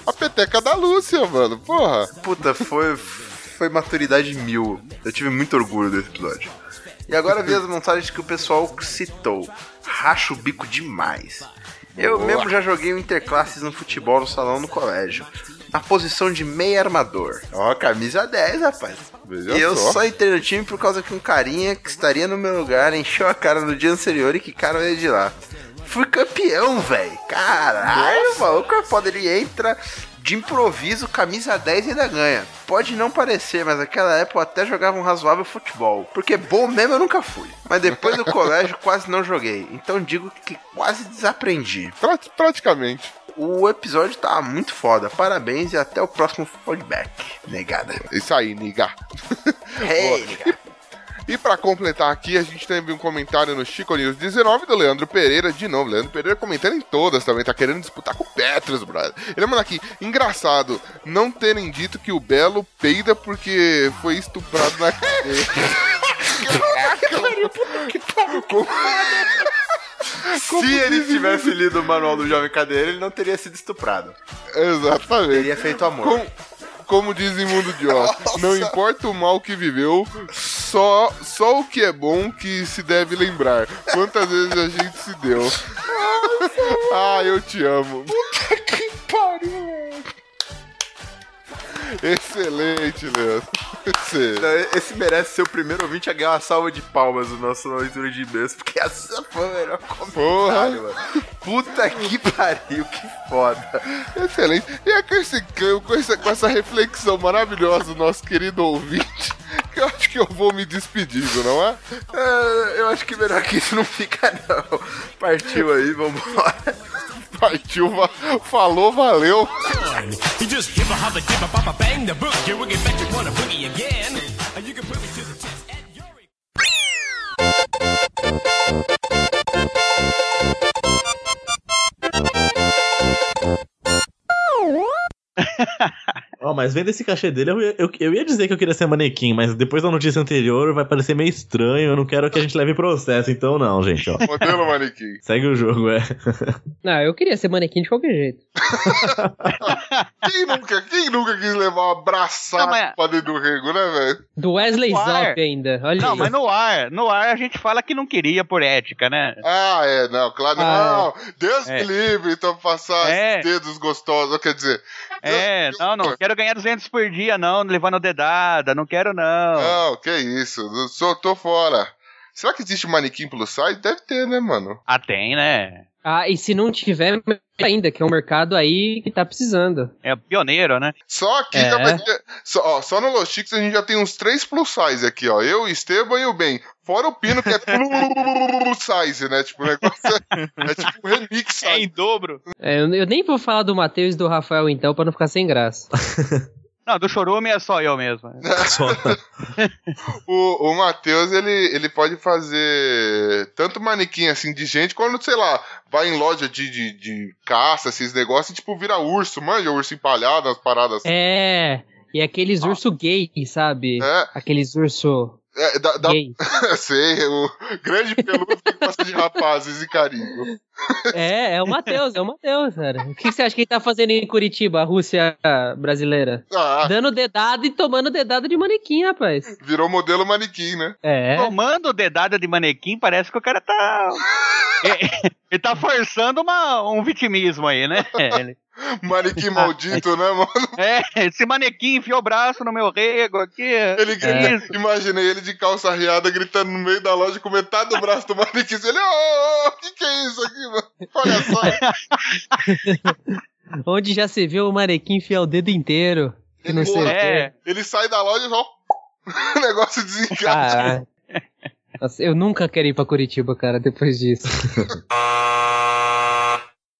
a peteca da Lúcia, mano. Porra. Puta, foi, foi maturidade mil. Eu tive muito orgulho desse episódio. E agora vi as montagens que o pessoal citou. Racho o bico demais. Eu Boa. mesmo já joguei o Interclasses no futebol no salão no colégio. Na posição de meio armador. Ó, camisa 10, rapaz. Veja e eu só. só entrei no time por causa que um carinha que estaria no meu lugar encheu a cara no dia anterior e que cara veio de lá. Fui campeão, velho. Caralho, o maluco é foda. Ele entra De improviso, camisa 10 ainda ganha. Pode não parecer, mas naquela época eu até jogava um razoável futebol. Porque bom mesmo eu nunca fui. Mas depois do (laughs) colégio quase não joguei. Então digo que quase desaprendi. praticamente. O episódio tá muito foda. Parabéns e até o próximo feedback. Negada. Isso aí, niga. Hey, nega. E pra completar aqui, a gente teve um comentário no Chico News 19 do Leandro Pereira, de novo. Leandro Pereira comentando em todas também, tá querendo disputar com o Petros, brother. Ele manda aqui, engraçado, não terem dito que o Belo peida porque foi estuprado na cadeia. (laughs) Se ele tivesse lido o manual do Jovem Cadeira, ele não teria sido estuprado. Exatamente. Teria feito amor. Com- como diz em Mundo de Oz, não importa o mal que viveu, só, só o que é bom que se deve lembrar. Quantas vezes a gente se deu. ah, eu te amo. Puta que pariu! Excelente, Leandro. Não, Esse merece ser o primeiro ouvinte a ganhar uma salva de palmas no nosso leitura de e-mails, porque essa foi o melhor comentário, mano. Puta que pariu, que foda. Excelente. E é com, esse, com, essa, com essa reflexão maravilhosa do nosso querido ouvinte, eu acho que eu vou me despedindo, não é? É, eu acho que melhor que isso não fica, não. Partiu aí, vambora. Partiu, va- falou, valeu. (laughs) Ó, mas vendo esse cachê dele, eu, ia- eu, eu ia dizer que eu queria ser manequim, mas depois da notícia anterior vai parecer meio estranho. Eu não quero que a gente leve processo, então não, gente, ó. (laughs) Modelo manequim. Segue o jogo, é. Não, eu queria ser manequim de qualquer jeito. (laughs) Quem nunca, quem nunca quis levar uma abraçada Não, mas- pra dentro do rego, né, velho? Do Wesley. Zop ainda. Olha Não, aí. mas no ar, no ar a gente fala que não queria por ética, né? Ah, é, não, claro, Ah, não. Deus É. me livre, então passar É. dedos gostosos, quer dizer. É, não, não quero ganhar 200 por dia, não, levando dedada, não quero, não. Não, que isso, sou, tô fora. Será que existe manequim plus size? Deve ter, né, mano? Ah, tem, né? Ah, e se não tiver ainda, que é um mercado aí que tá precisando. É pioneiro, né? Só aqui É. já vai ter. Só, ó, só no Los Chicos a gente já tem uns três plus size aqui, ó. Eu, o Esteban e o Ben. Fora o Pino, que é plus (laughs) size, né? Tipo, o negócio é, é tipo um remix É em dobro. É, eu, eu nem vou falar do Matheus e do Rafael então, pra não ficar sem graça. (laughs) Não, do chorume é só eu mesmo. Só. (laughs) O, o Matheus, ele, ele pode fazer tanto manequim assim de gente, quando, sei lá, vai em loja de, de, de caça, esses negócios, e, tipo, vira urso, manja, urso empalhado, as paradas assim. É, e aqueles urso gay, sabe? É. Aqueles urso É, da, da, (laughs) sei, o grande peludo que gosta de rapazes e carinho. É, é o Matheus, é o Matheus, cara. O que você acha que ele tá fazendo em Curitiba, a Rússia brasileira? Ah, Dando dedada e tomando dedada de manequim, rapaz. virou modelo manequim, né? É. Tomando dedada de manequim, parece que o cara tá. (laughs) É, Ele tá forçando uma, um vitimismo aí, né? Ele- Manequim (laughs) maldito, né, mano? É, esse manequim enfiou o braço no meu rego aqui. Ele que isso? imaginei ele de calça riada gritando no meio da loja com metade do braço do manequim. Ele, ô, ô, ô, que que é isso aqui, mano? Olha só. (laughs) Onde já se viu o manequim enfiar o dedo inteiro. Que não sei o quê. É, Ele sai da loja e só. (laughs) o negócio desencaixa. Nossa, eu nunca quero ir pra Curitiba, cara, depois disso.